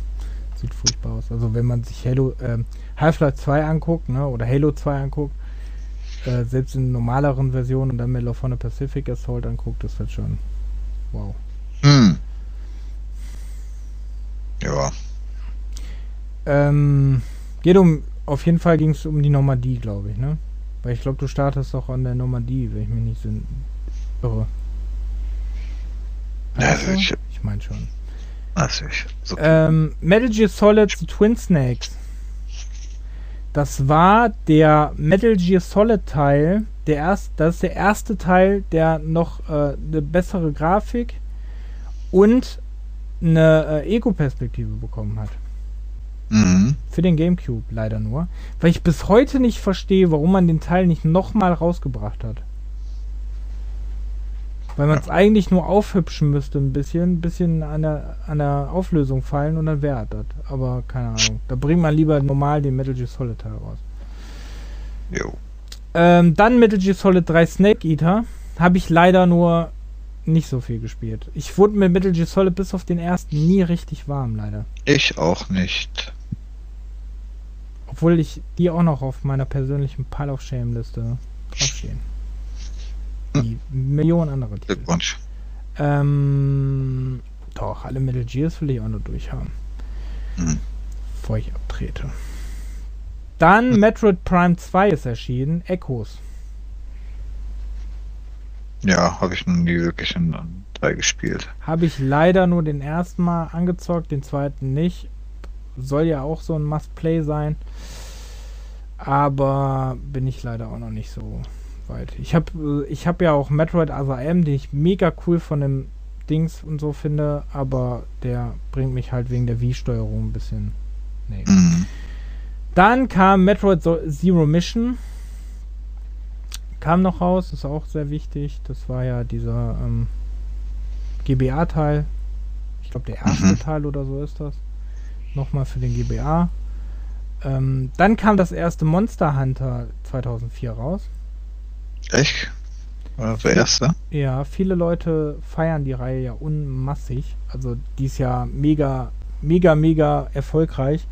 Sieht furchtbar aus. Also wenn man sich Halo, ähm, Half-Life 2 anguckt, ne, oder Halo 2 anguckt, äh, selbst in normaleren Versionen und dann Medal of Honor Pacific Assault anguckt, ist das schon wow. Hm. Ja. Ähm, geht um, auf jeden Fall ging es um die Normandie, glaube ich, ne? Weil ich glaube, du startest doch an der Normandie, wenn ich mich nicht so irre. Also ich- ich meine schon. Also ich, so, Ähm, Metal Gear Solid The Twin Snakes. Das war der Metal Gear Solid Teil, der erst, das ist der erste Teil, der noch äh, eine bessere Grafik und eine äh, Ego-Perspektive bekommen hat. Mhm. Für den Gamecube leider nur. Weil ich bis heute nicht verstehe, warum man den Teil nicht nochmal rausgebracht hat. Weil man es eigentlich nur aufhübschen müsste, ein bisschen, ein bisschen an der, an der Auflösung fallen und dann wäre das. Aber keine Ahnung. Da bringt man lieber normal den Metal Gear Solid Teil raus. Jo. Ähm, dann Metal Gear Solid 3 Snake Eater. Habe ich leider nur nicht so viel gespielt. Ich wurde mit Metal Gear Solid bis auf den ersten nie richtig warm, leider. Ich auch nicht. Obwohl ich die auch noch auf meiner persönlichen Pile of Shame Liste draufstehen. Wie Millionen andere Titel. Glückwunsch. Ähm, doch, alle Metal Gears will ich auch noch durchhaben. Mhm. Bevor ich abtrete. Dann Metroid Prime 2 ist erschienen. Echos. Ja, habe ich noch nie wirklich in drei gespielt. Habe ich leider nur den ersten Mal angezockt, den zweiten nicht. Soll ja auch so ein Must-Play sein. Aber bin ich leider auch noch nicht so weit. Ich habe ich hab ja auch Metroid Other M, den ich mega cool von dem Dings und so finde, aber der bringt mich halt wegen der Wii-Steuerung ein bisschen. Nee. Mhm. Dann kam Metroid Zero Mission. Kam noch raus, ist auch sehr wichtig. Das war ja dieser ähm, GBA-Teil. Ich glaube, der erste Mhm. Teil oder so ist das. Nochmal für den GBA. Ähm, dann kam das erste Monster Hunter 2004 raus. Echt? War der erste? Ja, viele Leute feiern die Reihe ja unmassig. Also die ist ja mega, mega, mega erfolgreich.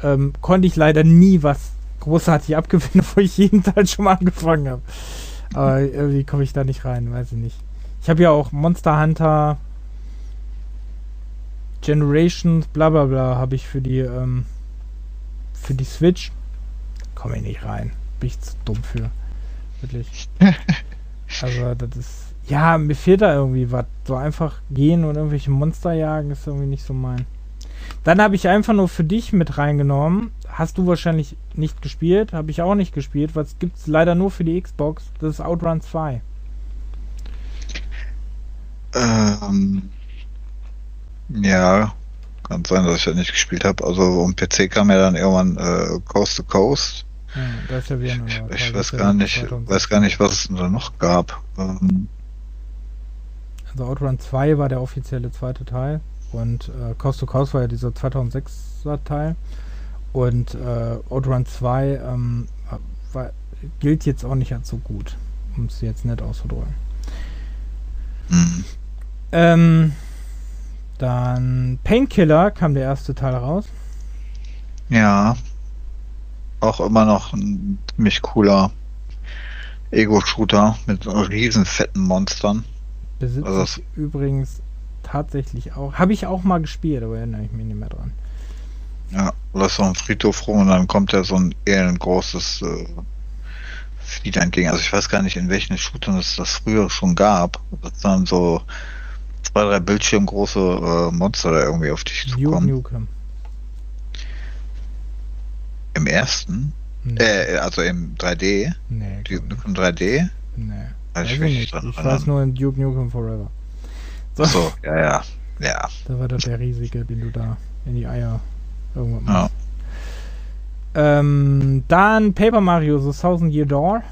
Ähm, konnte ich leider nie was großartig abgewinnen, wo ich jeden Teil schon mal angefangen habe. Aber irgendwie komme ich da nicht rein, weiß ich nicht. Ich habe ja auch Monster Hunter Generations, bla bla bla, habe ich für die ähm, für die Switch komme ich nicht rein. Bin ich zu dumm für. Wirklich. also, das ist. Ja, mir fehlt da irgendwie was. So einfach gehen und irgendwelche Monster jagen ist irgendwie nicht so mein. Dann habe ich einfach nur für dich mit reingenommen. Hast du wahrscheinlich nicht gespielt, habe ich auch nicht gespielt. Was gibt es leider nur für die Xbox? Das ist Outrun 2. Ähm, ja, kann sein, dass ich das nicht gespielt habe. Also um PC kam ja dann irgendwann äh, Coast to Coast. Ja, das ist ja wieder Ich, eine ich weiß gar nicht, weiß gar nicht, was es da noch gab. Ähm, Also Outrun 2 war der offizielle zweite Teil und äh, Coast to Coast war ja dieser 2006er Teil und äh, Outrun 2 ähm, war, gilt jetzt auch nicht als so gut, um es jetzt nett auszudrücken. hm. Ähm, dann Painkiller kam der erste Teil raus. Ja. Auch immer noch ein ziemlich cooler Ego-Shooter mit riesen fetten Monstern. Besitze Also übrigens tatsächlich auch. Habe ich auch mal gespielt, aber erinnere ich mich nicht mehr dran. Ja, du läufst auf dem Friedhof rum und dann kommt ja so ein elend großes äh, Vieh entgegen. Also ich weiß gar nicht, in welchen Shootern es das früher schon gab. Das dann so zwei, drei Bildschirmgroße äh, Monster da irgendwie auf dich Duke zukommen. Nukem. Im ersten, Nee, äh, also im 3D, nee, Duke Nukem 3D. nicht. nee. Also Weiß ich ich will nicht. Ich erinnern. weiß nur in Duke Nukem Forever. So, Achso, ja, ja, ja. da war das der riesige, den du da in die Eier irgendwann Ja. machst. Ähm, dann Paper Mario The Thousand Year Door.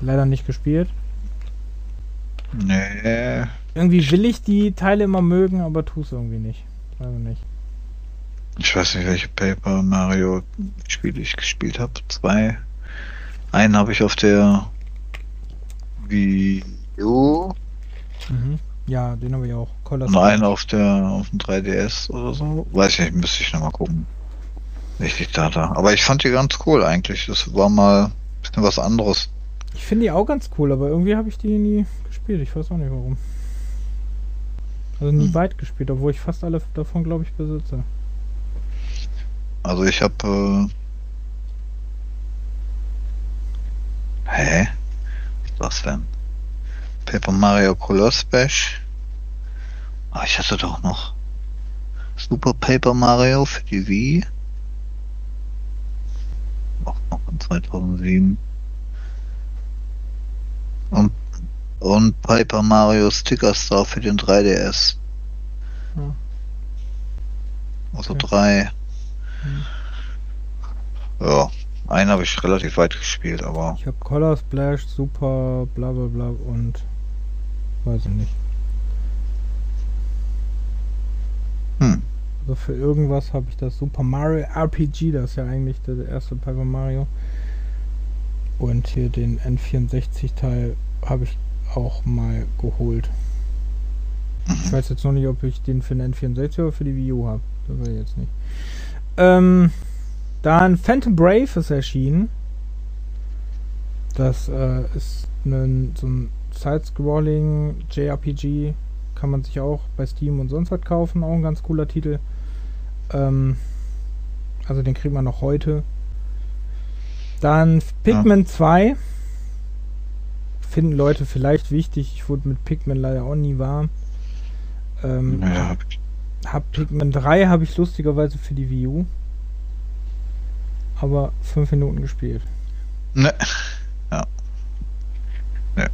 Leider nicht gespielt. Nee, Irgendwie will ich die Teile immer mögen, aber tu es irgendwie nicht. Ich nicht. ich weiß nicht, welche Paper Mario Spiele ich gespielt habe. Zwei. Einen habe ich auf der Wii U Mhm. Ja, den habe ich auch. Und einen auf der auf dem 3DS oder so. Weiß ich nicht, müsste ich nochmal gucken. Richtig Data. Aber ich fand die ganz cool eigentlich. Das war mal ein bisschen was anderes. Ich finde die auch ganz cool, aber irgendwie habe ich die nie gespielt. Ich weiß auch nicht warum. Also nie Hm. weit gespielt, obwohl ich fast alle davon, glaube ich, besitze. Also ich habe äh, Hä? Was denn? Paper Mario Color Splash. Ah, ich hatte doch noch Super Paper Mario für die Wii. Auch noch von 2007. Und, und Paper Mario Sticker Star für den 3DS. Ja. Also Okay. drei. Hm. Ja, einen habe ich relativ weit gespielt, aber Ich habe Color Splash, Super, bla bla bla und weiß ich nicht. hm, Also für irgendwas habe ich das Super Mario RPG, das ist ja eigentlich der, erste Paper Mario. Und hier den N64-Teil habe ich auch mal geholt. Ich mhm. weiß jetzt noch nicht, ob ich den für den N64 oder für die Wii U habe. Das weiß ich jetzt nicht. Ähm, dann Phantom Brave ist erschienen. Das äh, ist ein, so ein Side-Scrolling JRPG. Kann man sich auch bei Steam und sonst was kaufen. Auch ein ganz cooler Titel. Ähm, also den kriegt man noch heute. Dann Pikmin 2. Finden Leute vielleicht wichtig. Ich wurde mit Pikmin leider auch nie warm. Ähm, ja, hab Pikmin 3 habe ich lustigerweise für die Wii U. Aber 5 Minuten gespielt. ne,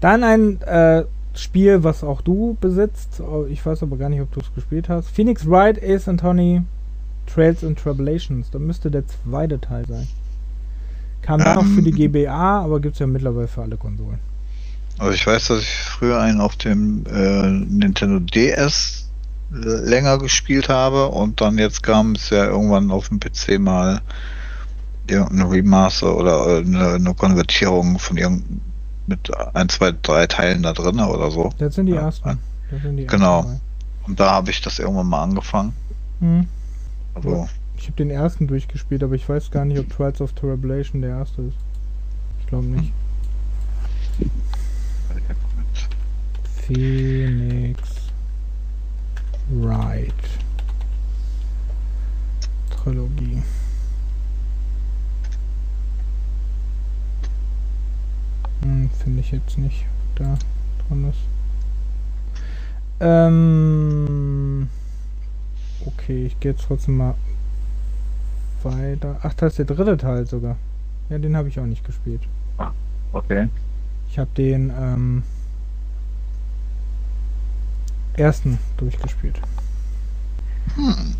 Dann ein äh, Spiel, was auch du besitzt. Oh, Ich weiß aber gar nicht, ob du es gespielt hast. Phoenix Wright, Ace Anthony, Trails and Tribulations. Da müsste der zweite Teil sein. Kam dann noch für die Ähm. GBA, aber gibt es ja mittlerweile für alle Konsolen. also ich weiß, dass ich früher einen auf dem äh, Nintendo DS äh, länger gespielt habe und dann jetzt kam es ja irgendwann auf dem PC mal irgendeine Remaster oder äh, eine, eine Konvertierung von irgendeinem mit ein, zwei, drei Teilen da drin oder so. Das sind die Ja, ersten. Sind die genau. ersten. Und da habe ich das irgendwann mal angefangen. Hm. Also, Ich habe den ersten durchgespielt, aber ich weiß gar nicht, ob Trials of Tribulation der erste ist. Ich glaube nicht. Phoenix Wright. Finde ich jetzt nicht, da drin ist. Ähm, okay, ich gehe jetzt trotzdem mal weiter. Ach, das ist der dritte Teil sogar. Ja, den habe ich auch nicht gespielt. Okay. Ich habe den ähm, ersten durchgespielt. Hm.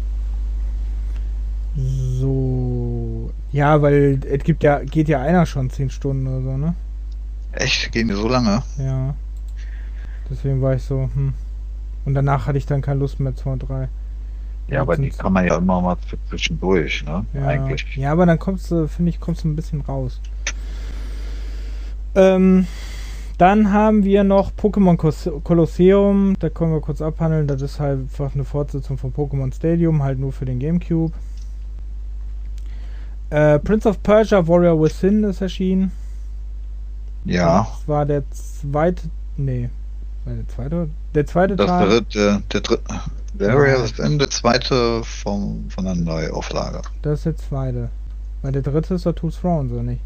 So. Ja, weil es gibt ja, geht ja einer schon 10 Stunden oder so, ne? Echt? Gehen die so lange? Ja. Deswegen war ich so, hm. Und danach hatte ich dann keine Lust mehr, 2 und 3. Ja, aber die kann man ja immer mal zwischendurch, ne? ja. Eigentlich. Ja, aber dann kommst du, finde ich, kommst du ein bisschen raus. Ähm, dann haben wir noch Pokémon Kolosseum. Da können wir kurz abhandeln. Das ist halt einfach eine Fortsetzung von Pokémon Stadium, halt nur für den Gamecube. Äh, Prince of Persia Warrior Within ist erschienen. Ja. Das war der zweite. Nee. War der zweite? Der zweite Das Teil. dritte, der dritte. Ist dann der zweite vom, von der Neuauflage. Das ist der zweite. Weil der dritte ist doch Two Thrones, oder nicht?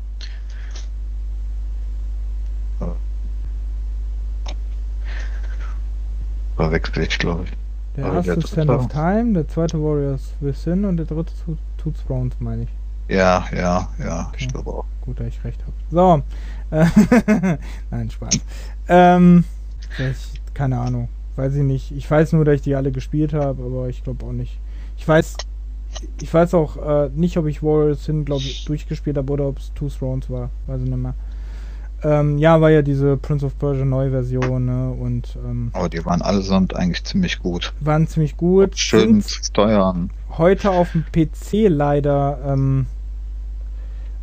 Verwechsel ich, glaube ich. Der erste der ist Sand of Time, der zweite Warriors Within und der dritte Two, Thrones, meine ich. Ja, ja, ja, ich Okay. glaube auch. Gut, dass ich recht habe. So. Nein, Spaß. Ähm, keine Ahnung. Weiß ich nicht. Ich weiß nur, dass ich die alle gespielt habe, aber ich glaube auch nicht. Ich weiß. Ich weiß auch äh, nicht, ob ich Warriors Sin, glaube ich, durchgespielt habe oder ob es Two Thrones war. Weiß ich nicht mehr. Ähm, ja, war ja diese Prince of Persia Neuversion, ne? Und ähm, Aber die waren allesamt eigentlich ziemlich gut. waren ziemlich gut. Schön Sind zu steuern. heute auf dem PC leider, ähm,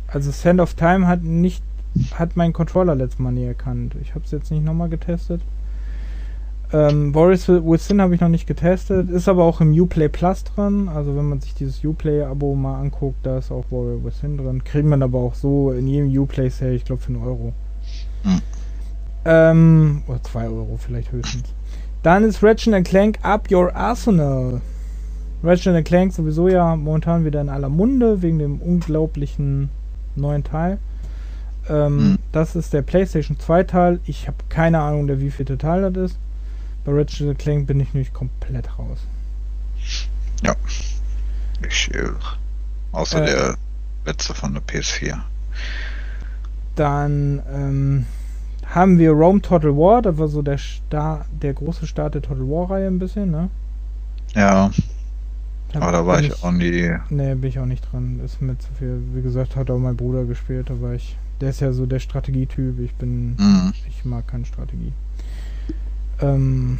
also Sand of Time hat nicht, hat mein Controller letztes Mal nie erkannt. Ich habe es jetzt nicht nochmal getestet. Ähm, Boris Within habe ich noch nicht getestet, ist aber auch im Uplay Plus drin. Also wenn man sich dieses Uplay-Abo mal anguckt, da ist auch Warrior Within drin. Kriegt man aber auch so in jedem Uplay Sale, ich glaube für einen Euro. Hm. Ähm, oder 2 Euro vielleicht höchstens. Dann ist Ratchet Clank Up Your Arsenal. Ratchet Clank sowieso ja momentan wieder in aller Munde wegen dem unglaublichen neuen Teil. Ähm, Hm. Das ist der PlayStation 2 Teil. Ich habe keine Ahnung, der wievielte Teil das ist. Bei Ratchet Clank bin ich nämlich komplett raus. Ich, äh, außer Äh. der letzte von der PS4. Dann ähm, haben wir Rome Total War. Das war so der, Sta der große Start der Total War Reihe ein bisschen, ne? Ja, aber da war ich auch nie. Nee, bin ich auch nicht dran. Ist mir zu viel. Wie gesagt, hat auch mein Bruder gespielt, da war ich. Der ist ja so der Strategietyp. Ich bin. Hm. Ich mag keine Strategie. Ähm,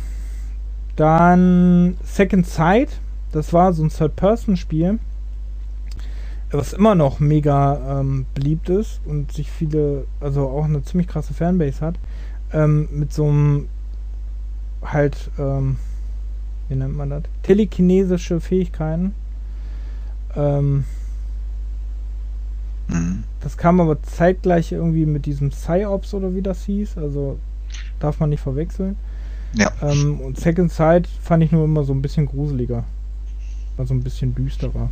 dann Second Sight. Das war so ein Third-Person-Spiel. Was immer noch mega ähm, beliebt ist und sich viele, also auch eine ziemlich krasse Fanbase hat. Ähm, mit so einem halt, ähm, wie nennt man das? Telekinesische Fähigkeiten. Ähm, Hm. Das kam aber zeitgleich irgendwie mit diesem Psyops oder wie das hieß. Also darf man nicht verwechseln. Ja. Ähm, und Second Sight fand ich nur immer so ein bisschen gruseliger. War so ein bisschen düsterer.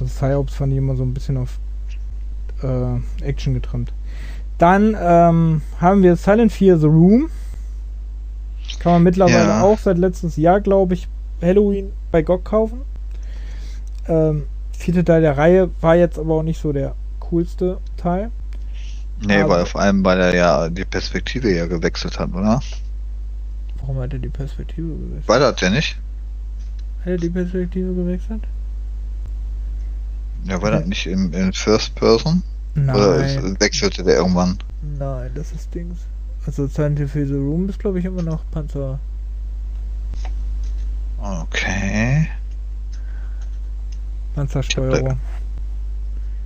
Also Psyops fand ich immer so ein bisschen auf äh, Action getrimmt. Dann ähm, haben wir Silent Fear The Room. Kann man mittlerweile Ja. auch seit letztes Jahr, glaube ich, Halloween bei GOG kaufen. Ähm, vierte Teil der Reihe war jetzt aber auch nicht so der coolste Teil. Nee, Aber- weil vor allem, weil er ja die Perspektive ja gewechselt hat, oder? Warum hat er die Perspektive gewechselt? War das ja nicht? Hat er die Perspektive gewechselt? Ja, war das nicht im, in First Person? Oder Nein, ist, wechselte der irgendwann? nein, das ist Dings. Also Silent Hill The Room ist, glaube ich, immer noch Panzer. Okay. Panzersteuerung.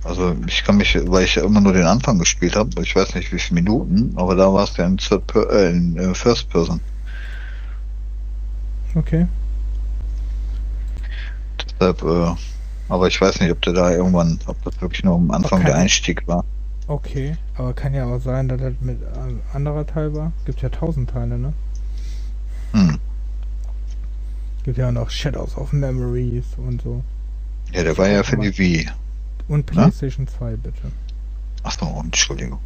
Also ich kann mich, weil ich ja immer nur den Anfang gespielt habe, ich weiß nicht wie viele Minuten, aber da war es ja in, per äh, in äh, First Person. Okay. Deshalb, äh, aber ich weiß nicht, ob der da irgendwann, ob das wirklich nur am Anfang Okay. der Einstieg war. Okay. Aber kann ja auch sein, dass das mit ein anderer Teil war. Gibt ja tausend Teile, ne? Hm. Gibt ja auch noch Shadows of Memories und so. Ja, der war ja für die Wii. Und PlayStation 2, bitte. Achso, Entschuldigung.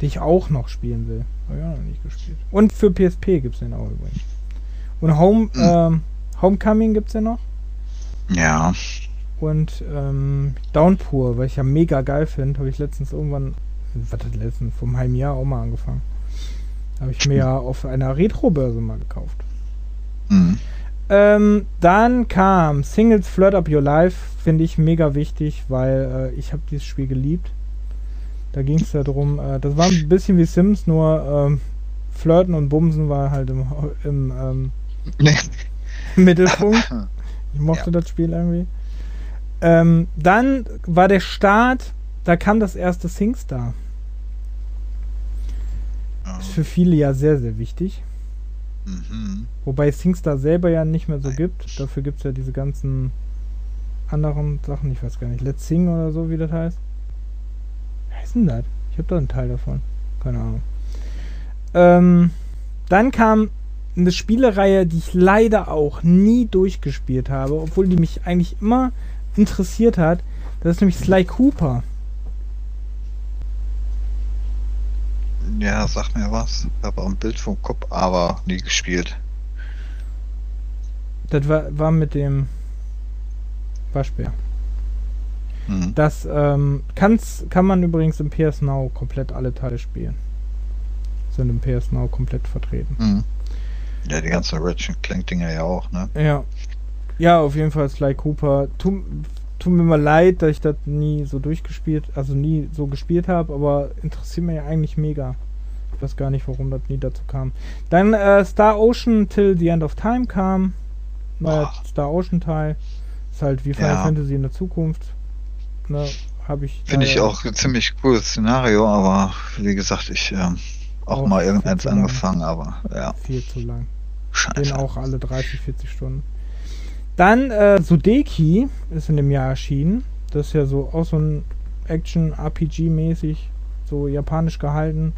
Die ich auch noch spielen will. Habe ich auch noch nicht gespielt. Und für PSP gibt es den auch übrigens. Und Home, Hm. ähm, Homecoming gibt es ja noch. Ja. Und ähm, Downpour, weil ich ja mega geil finde, habe ich letztens irgendwann, was hat letztens, einem halben Jahr auch mal angefangen. Habe ich mir ja auf einer Retro-Börse mal gekauft. Hm. Ähm, dann kam Singles Flirt Up Your Life, finde ich mega wichtig, weil äh, ich habe dieses Spiel geliebt. Da ging es ja darum, äh, das war ein bisschen wie Sims, nur ähm, Flirten und Bumsen war halt im, im ähm. Mittelpunkt. Ich mochte das Spiel irgendwie. Ähm, dann war der Start, da kam das erste SingStar. Ist für viele ja sehr, sehr wichtig. Mhm. Wobei SingStar selber ja nicht mehr so gibt. Dafür gibt es ja diese ganzen anderen Sachen, ich weiß gar nicht, Let's Sing oder so, wie das heißt. Wie heißt denn das? Ich habe da einen Teil davon. Keine Ahnung. Ähm, dann kam eine Spielereihe, die ich leider auch nie durchgespielt habe, obwohl die mich eigentlich immer interessiert hat. Das ist nämlich Sly Cooper. Ja, sag mir was. Ich habe auch ein Bild vom Kopf, aber nie gespielt. Das war, war mit dem Waschbär. Hm. Das ähm, kann's, kann man übrigens im PS Now komplett alle Teile spielen. Sind im PS Now komplett vertreten. Hm. Ja, die ganzen Ratchet Clank Dinger ja auch, ne? Ja. Ja, auf jeden Fall Sly Cooper. Tut, tut mir mal leid, dass ich das nie so durchgespielt, also nie so gespielt habe, aber interessiert mich ja eigentlich mega. Ich weiß gar nicht, warum das nie dazu kam. Dann äh, Star Ocean Till the End of Time kam. Neuer Boah. Star Ocean Teil. Ist halt wie Final Ja. Fantasy in der Zukunft. Ne, habe ich. Finde ich auch ein ziemlich cooles Szenario, aber wie gesagt, ich ähm, auch, Auch mal irgendeins angefangen, aber ja, viel zu lang. Scheiße. auch alle 30, 40 Stunden. Dann äh, Sudeki ist in dem Jahr erschienen. Das ist ja so auch so ein Action-RPG-mäßig, so japanisch gehalten.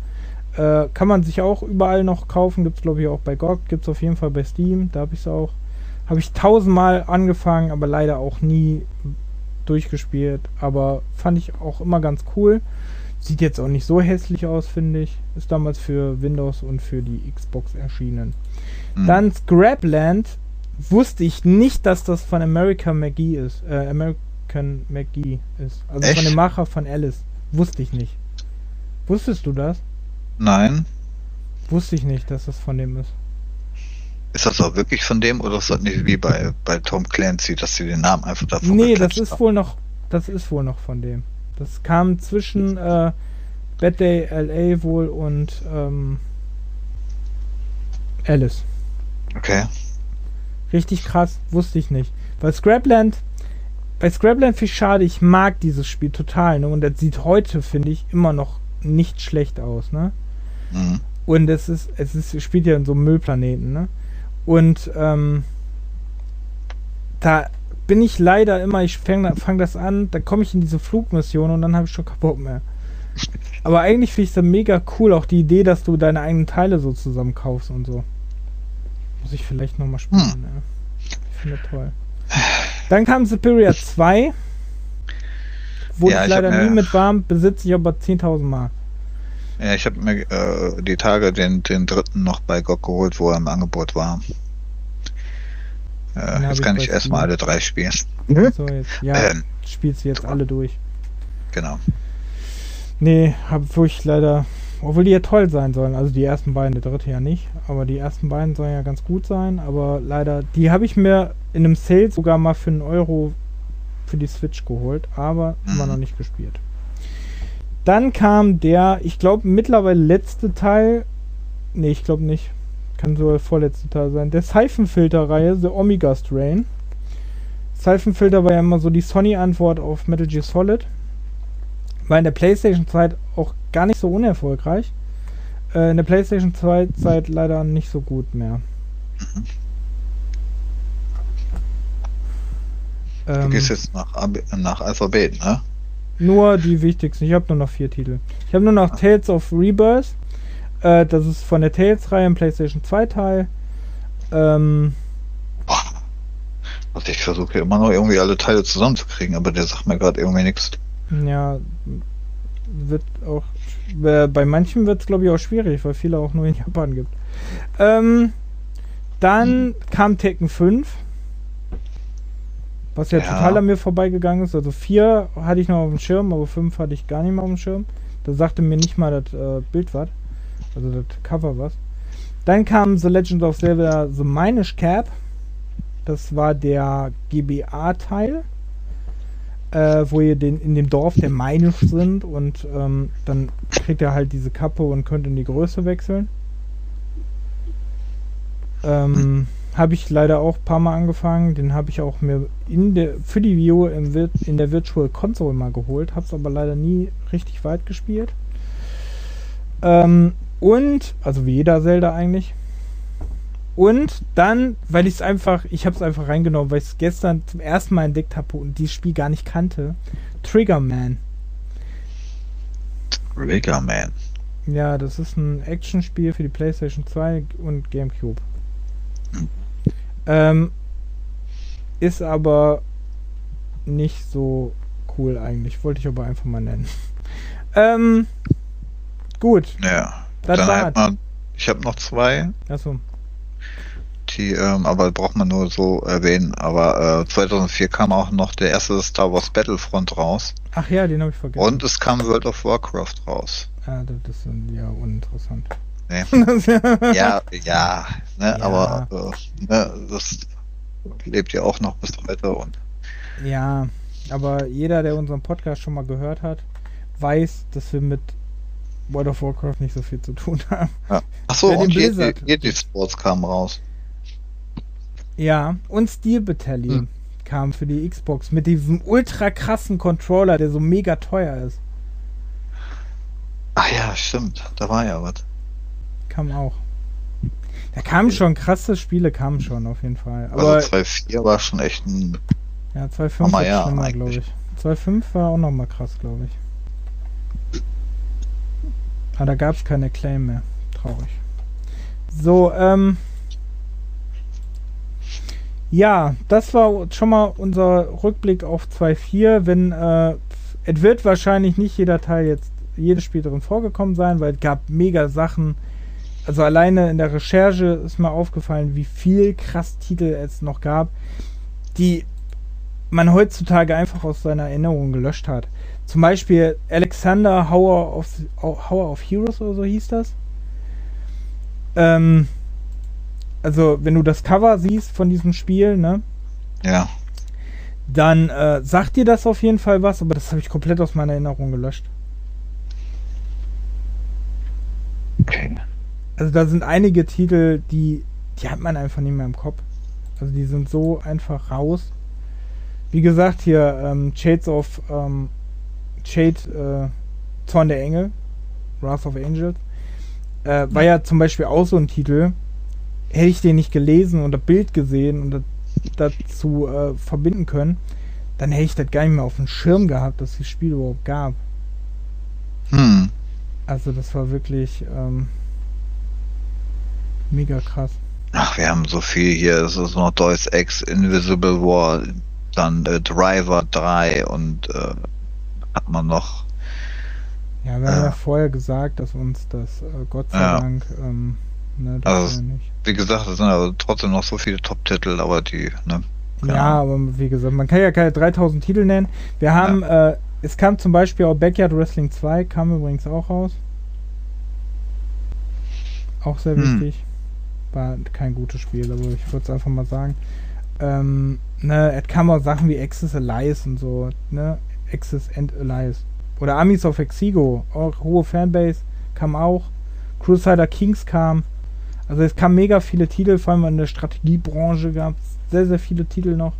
Äh, kann man sich auch überall noch kaufen. Gibt es glaube ich auch bei GOG. Gibt es auf jeden Fall bei Steam. Da habe ich es auch. Habe ich tausendmal angefangen, aber leider auch nie durchgespielt. Aber fand ich auch immer ganz cool. Sieht jetzt auch nicht so hässlich aus, finde ich. Ist damals für Windows und für die Xbox erschienen. Hm. Dann Scrapland wusste ich nicht, dass das von American McGee ist. Äh, American McGee ist. Also von Echt? dem Macher von Alice. Wusste ich nicht. Wusstest du das? Nein. Wusste ich nicht, dass das von dem ist. Ist das auch wirklich von dem oder ist das nicht wie bei, bei Tom Clancy, dass sie den Namen einfach davon nee, das ist haben? wohl noch. Das ist wohl noch von dem. Das kam zwischen äh, Bad Day LA wohl und ähm, Alice. Okay. Richtig krass, wusste ich nicht. Weil Scrapland, bei Scrapland finde ich schade, ich mag dieses Spiel total, ne? Und das sieht heute, finde ich, immer noch nicht schlecht aus, ne? Mhm. Und es ist, es ist, es spielt ja in so einem Müllplaneten, ne? Und ähm, da bin ich leider immer, ich fange fang das an, dann komme ich in diese Flugmission und dann habe ich schon keinen Bock mehr. Aber eigentlich finde ich das mega cool, auch die Idee, dass du deine eigenen Teile so zusammen kaufst und so. Muss ich vielleicht nochmal spielen, Hm. ne? Ich finde toll. Dann kam Superior 2. Wo Ja, ich leider mir- nie mit warm, besitze ich aber 10.000 Mal. Ja, ich habe mir äh, die Tage den, den dritten noch bei GOG geholt, wo er im Angebot war. Äh, jetzt ich kann ich erstmal alle drei spielen. So, jetzt, ja, Ähm, spielst du jetzt alle durch. genau. Nee, hab wo ich leider, obwohl die ja toll sein sollen, also die ersten beiden, der dritte ja nicht, aber die ersten beiden sollen ja ganz gut sein, aber leider, die habe ich mir in einem Sale sogar mal für einen Euro für die Switch geholt, aber immer Mhm. noch nicht gespielt. Dann kam der, ich glaube mittlerweile letzte Teil, nee, ich glaube nicht, kann sogar der vorletzte Teil sein, der Seifenfilter-Reihe, The Omega Strain. Seifenfilter war ja immer so die Sony-Antwort auf Metal Gear Solid. War in der PlayStation-Zeit auch gar nicht so unerfolgreich. Äh, in der PlayStation 2-Zeit leider nicht so gut mehr. Du Ähm, gehst jetzt nach, Ab- nach Alphabet, ne? nur die wichtigsten. Ich habe nur noch vier Titel. Ich habe nur noch Tales of Rebirth. Äh, das ist von der Tales-Reihe im PlayStation 2-Teil. Ähm, Boah. Also ich versuche immer noch irgendwie alle Teile zusammenzukriegen, aber der sagt mir gerade irgendwie nichts. ja, wird auch, bei manchen wird es glaube ich auch schwierig, weil viele auch nur in Japan gibt. Ähm, dann kam Tekken 5, was ja, ja, total an mir vorbeigegangen ist. Also 4 hatte ich noch auf dem Schirm, aber 5 hatte ich gar nicht mehr auf dem Schirm. Da sagte mir nicht mal das äh, Bild was, also das Cover was. Dann kam The Legend of Zelda The Minish Cap. Das war der GBA-Teil äh, wo ihr den in dem Dorf der Meinisch sind und ähm, dann kriegt ihr halt diese Kappe und könnt in die Größe wechseln. Ähm, habe ich leider auch ein paar Mal angefangen. Den habe ich auch mir in der, für die View im, in der Virtual Console mal geholt. Habe es aber leider nie richtig weit gespielt. Ähm, und, also wie jeder Zelda eigentlich. Und dann, weil ich es einfach, ich habe es einfach reingenommen, weil ich es gestern zum ersten Mal entdeckt habe und dieses Spiel gar nicht kannte. Triggerman. Triggerman. Ja, das ist ein Actionspiel für die PlayStation 2 und GameCube. Hm. Ähm, ist aber nicht so cool eigentlich. Wollte ich aber einfach mal nennen. ähm, gut. Ja. Das dann ich habe noch zwei. Achso die, ähm, aber braucht man nur so erwähnen. Aber äh, 2004 kam auch noch der erste Star Wars Battlefront raus. Ach ja, den habe ich vergessen. Und es kam World of Warcraft raus. Ah, das ist ja uninteressant. Nee. ja, ja, ne, ja. aber äh, ne, das lebt ja auch noch bis heute und. Ja, aber jeder, der unseren Podcast schon mal gehört hat, weiß, dass wir mit World of Warcraft nicht so viel zu tun haben. Ja. Achso, und Jedi Sports kam raus. Ja, und Steel Battalion hm. kam für die Xbox mit diesem ultra krassen Controller, der so mega teuer ist. Ah ja, stimmt. Da war ja was. Kam auch. Da kamen schon krasse Spiele, kamen schon auf jeden Fall. Aber also 2.4 war schon echt ein. Ja, 2.5 war ja, schlimmer, glaube ich. 2.5 war auch nochmal krass, glaube ich. Aber da gab es keine Claim mehr. Traurig. So, ähm. Ja, das war schon mal unser Rückblick auf 2.4. Wenn, äh, es wird wahrscheinlich nicht jeder Teil jetzt, jedes Spiel drin vorgekommen sein, weil es gab mega Sachen. Also alleine in der Recherche ist mir aufgefallen, wie viel krass Titel es noch gab, die man heutzutage einfach aus seiner Erinnerung gelöscht hat. Zum Beispiel Alexander Hauer of, Hauer of Heroes oder so hieß das. Ähm, also wenn du das Cover siehst von diesem Spiel, ne? Ja. Dann äh, sagt dir das auf jeden Fall was, aber das habe ich komplett aus meiner Erinnerung gelöscht. Okay. Also da sind einige Titel, die, die hat man einfach nicht mehr im Kopf. Also die sind so einfach raus. Wie gesagt, hier ähm, Shades of ähm, Shade äh, Zorn der Engel, Wrath of Angels, äh, war ja zum Beispiel auch so ein Titel, hätte ich den nicht gelesen und das Bild gesehen und dazu äh, verbinden können, dann hätte ich das gar nicht mehr auf dem Schirm gehabt, dass es das Spiel überhaupt gab. Hm. Also das war wirklich ähm, mega krass. Ach, wir haben so viel hier. Es ist noch Deus Ex, Invisible War, dann äh, Driver 3 und äh, hat man noch. Ja, wir haben ja vorher gesagt, dass uns das äh, Gott sei ja. Dank ähm, Ne, also, wie gesagt, es sind also trotzdem noch so viele Top-Titel, aber die, ne? Ja, aber wie gesagt, man kann ja keine 3000 Titel nennen. Wir haben, ja. äh, es kam zum Beispiel auch Backyard Wrestling 2, kam übrigens auch raus. Auch sehr hm. wichtig. War kein gutes Spiel, aber ich würde es einfach mal sagen. Ähm, ne, es kamen auch Sachen wie Access Alliance und so, ne? Access and Alliance. Oder Armies of Exigo, auch hohe Fanbase, kam auch. Crusader Kings kam. Also es kamen mega viele Titel, vor allem in der Strategiebranche gab es sehr, sehr viele Titel noch.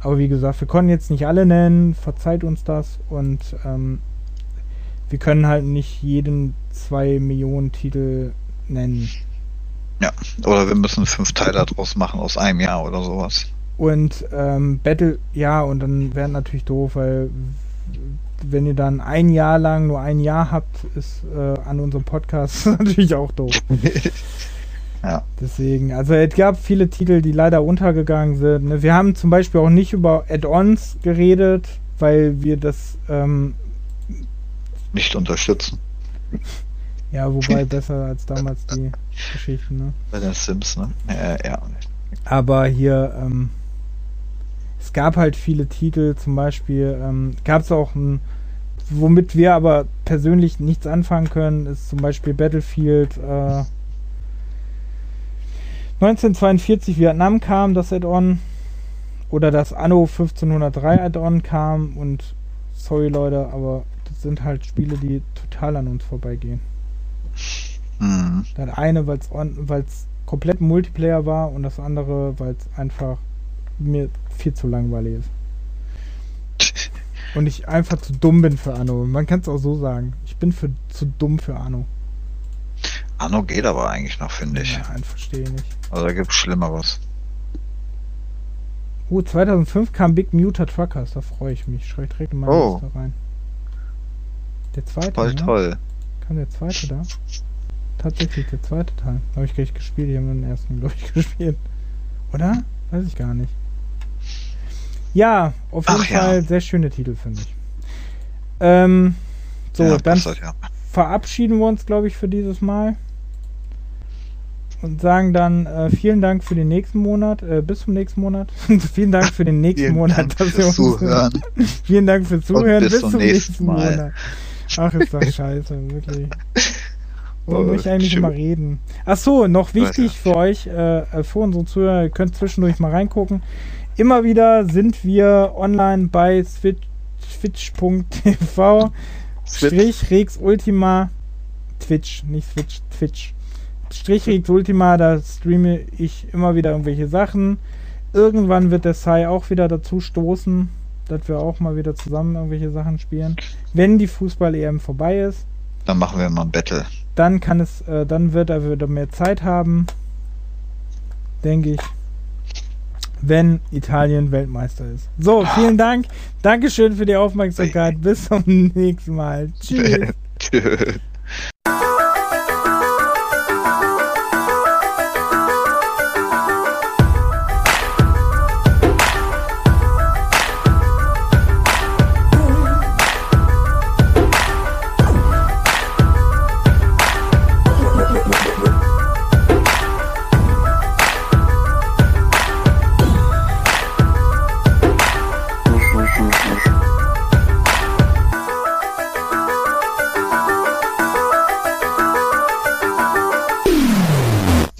Aber wie gesagt, wir konnten jetzt nicht alle nennen, verzeiht uns das und ähm, wir können halt nicht jeden zwei Millionen Titel nennen. Ja, oder wir müssen fünf Teile daraus machen aus einem Jahr oder sowas. Und ähm, Battle, ja, und dann wäre natürlich doof, weil wenn ihr dann ein Jahr lang nur ein Jahr habt, ist äh, an unserem Podcast natürlich auch doof. Ja. Deswegen, also es gab viele Titel, die leider untergegangen sind. Ne? Wir haben zum Beispiel auch nicht über Add-ons geredet, weil wir das ähm, nicht unterstützen. Ja, wobei besser als damals die Geschichten, ne? Bei den Sims, ne? Ja, ja. Aber hier, ähm, es gab halt viele Titel, zum Beispiel ähm, gab es auch ein, womit wir aber persönlich nichts anfangen können, ist zum Beispiel Battlefield äh, 1942 Vietnam kam, das Add-on. Oder das Anno 1503 Add-on kam und sorry Leute, aber das sind halt Spiele, die total an uns vorbeigehen. Mhm. Das eine, weil es komplett Multiplayer war und das andere, weil es einfach mir viel zu langweilig ist. Und ich einfach zu dumm bin für Anno. Man kann es auch so sagen. Ich bin für, zu dumm für Anno. Anno geht aber eigentlich noch, finde ich. Nein, verstehe ich nicht. Also da gibt es Schlimmeres. Oh, 2005 kam Big Muta Truckers, da freue ich mich. Schreibe direkt in meine Oh. Liste rein. Der zweite, Voll ne? toll. Kam der zweite da? Tatsächlich der zweite Teil. Habe ich gleich gespielt, die haben den ersten, glaube ich, gespielt. Oder? Weiß ich gar nicht. Ja, auf jeden Ach ja. Fall sehr schöne Titel, finde ich. Ähm, so, ja, dann passt, ja. verabschieden wir uns, glaube ich, für dieses Mal. Und sagen dann äh, vielen Dank für den nächsten Monat, äh, bis zum nächsten Monat. vielen Dank für den nächsten Vielen Monat, Dank dass ihr fürs uns Zuhören. Vielen Dank fürs Zuhören. bis Bis, zum nächsten nächsten Mal. Monat. Ach, ist das scheiße, wirklich. Warum Oh, ich eigentlich immer reden? Ach so, noch wichtig Weiter. für euch, äh, äh, für unsere Zuhörer, ihr könnt zwischendurch mal reingucken. Immer wieder sind wir online bei switch- twitch.tv Strich Rex Ultima Twitch, nicht Switch, Twitch. Strich Rex Ultima, da streame ich immer wieder irgendwelche Sachen. Irgendwann wird der Sai auch wieder dazu stoßen, dass wir auch mal wieder zusammen irgendwelche Sachen spielen. Wenn die Fußball-EM vorbei ist, Dann machen wir mal ein Battle. dann kann es, äh, dann wird er wieder mehr Zeit haben, denke ich, wenn Italien Weltmeister ist. So, vielen Dank. Dankeschön für die Aufmerksamkeit. Bis zum nächsten Mal. Tschüss.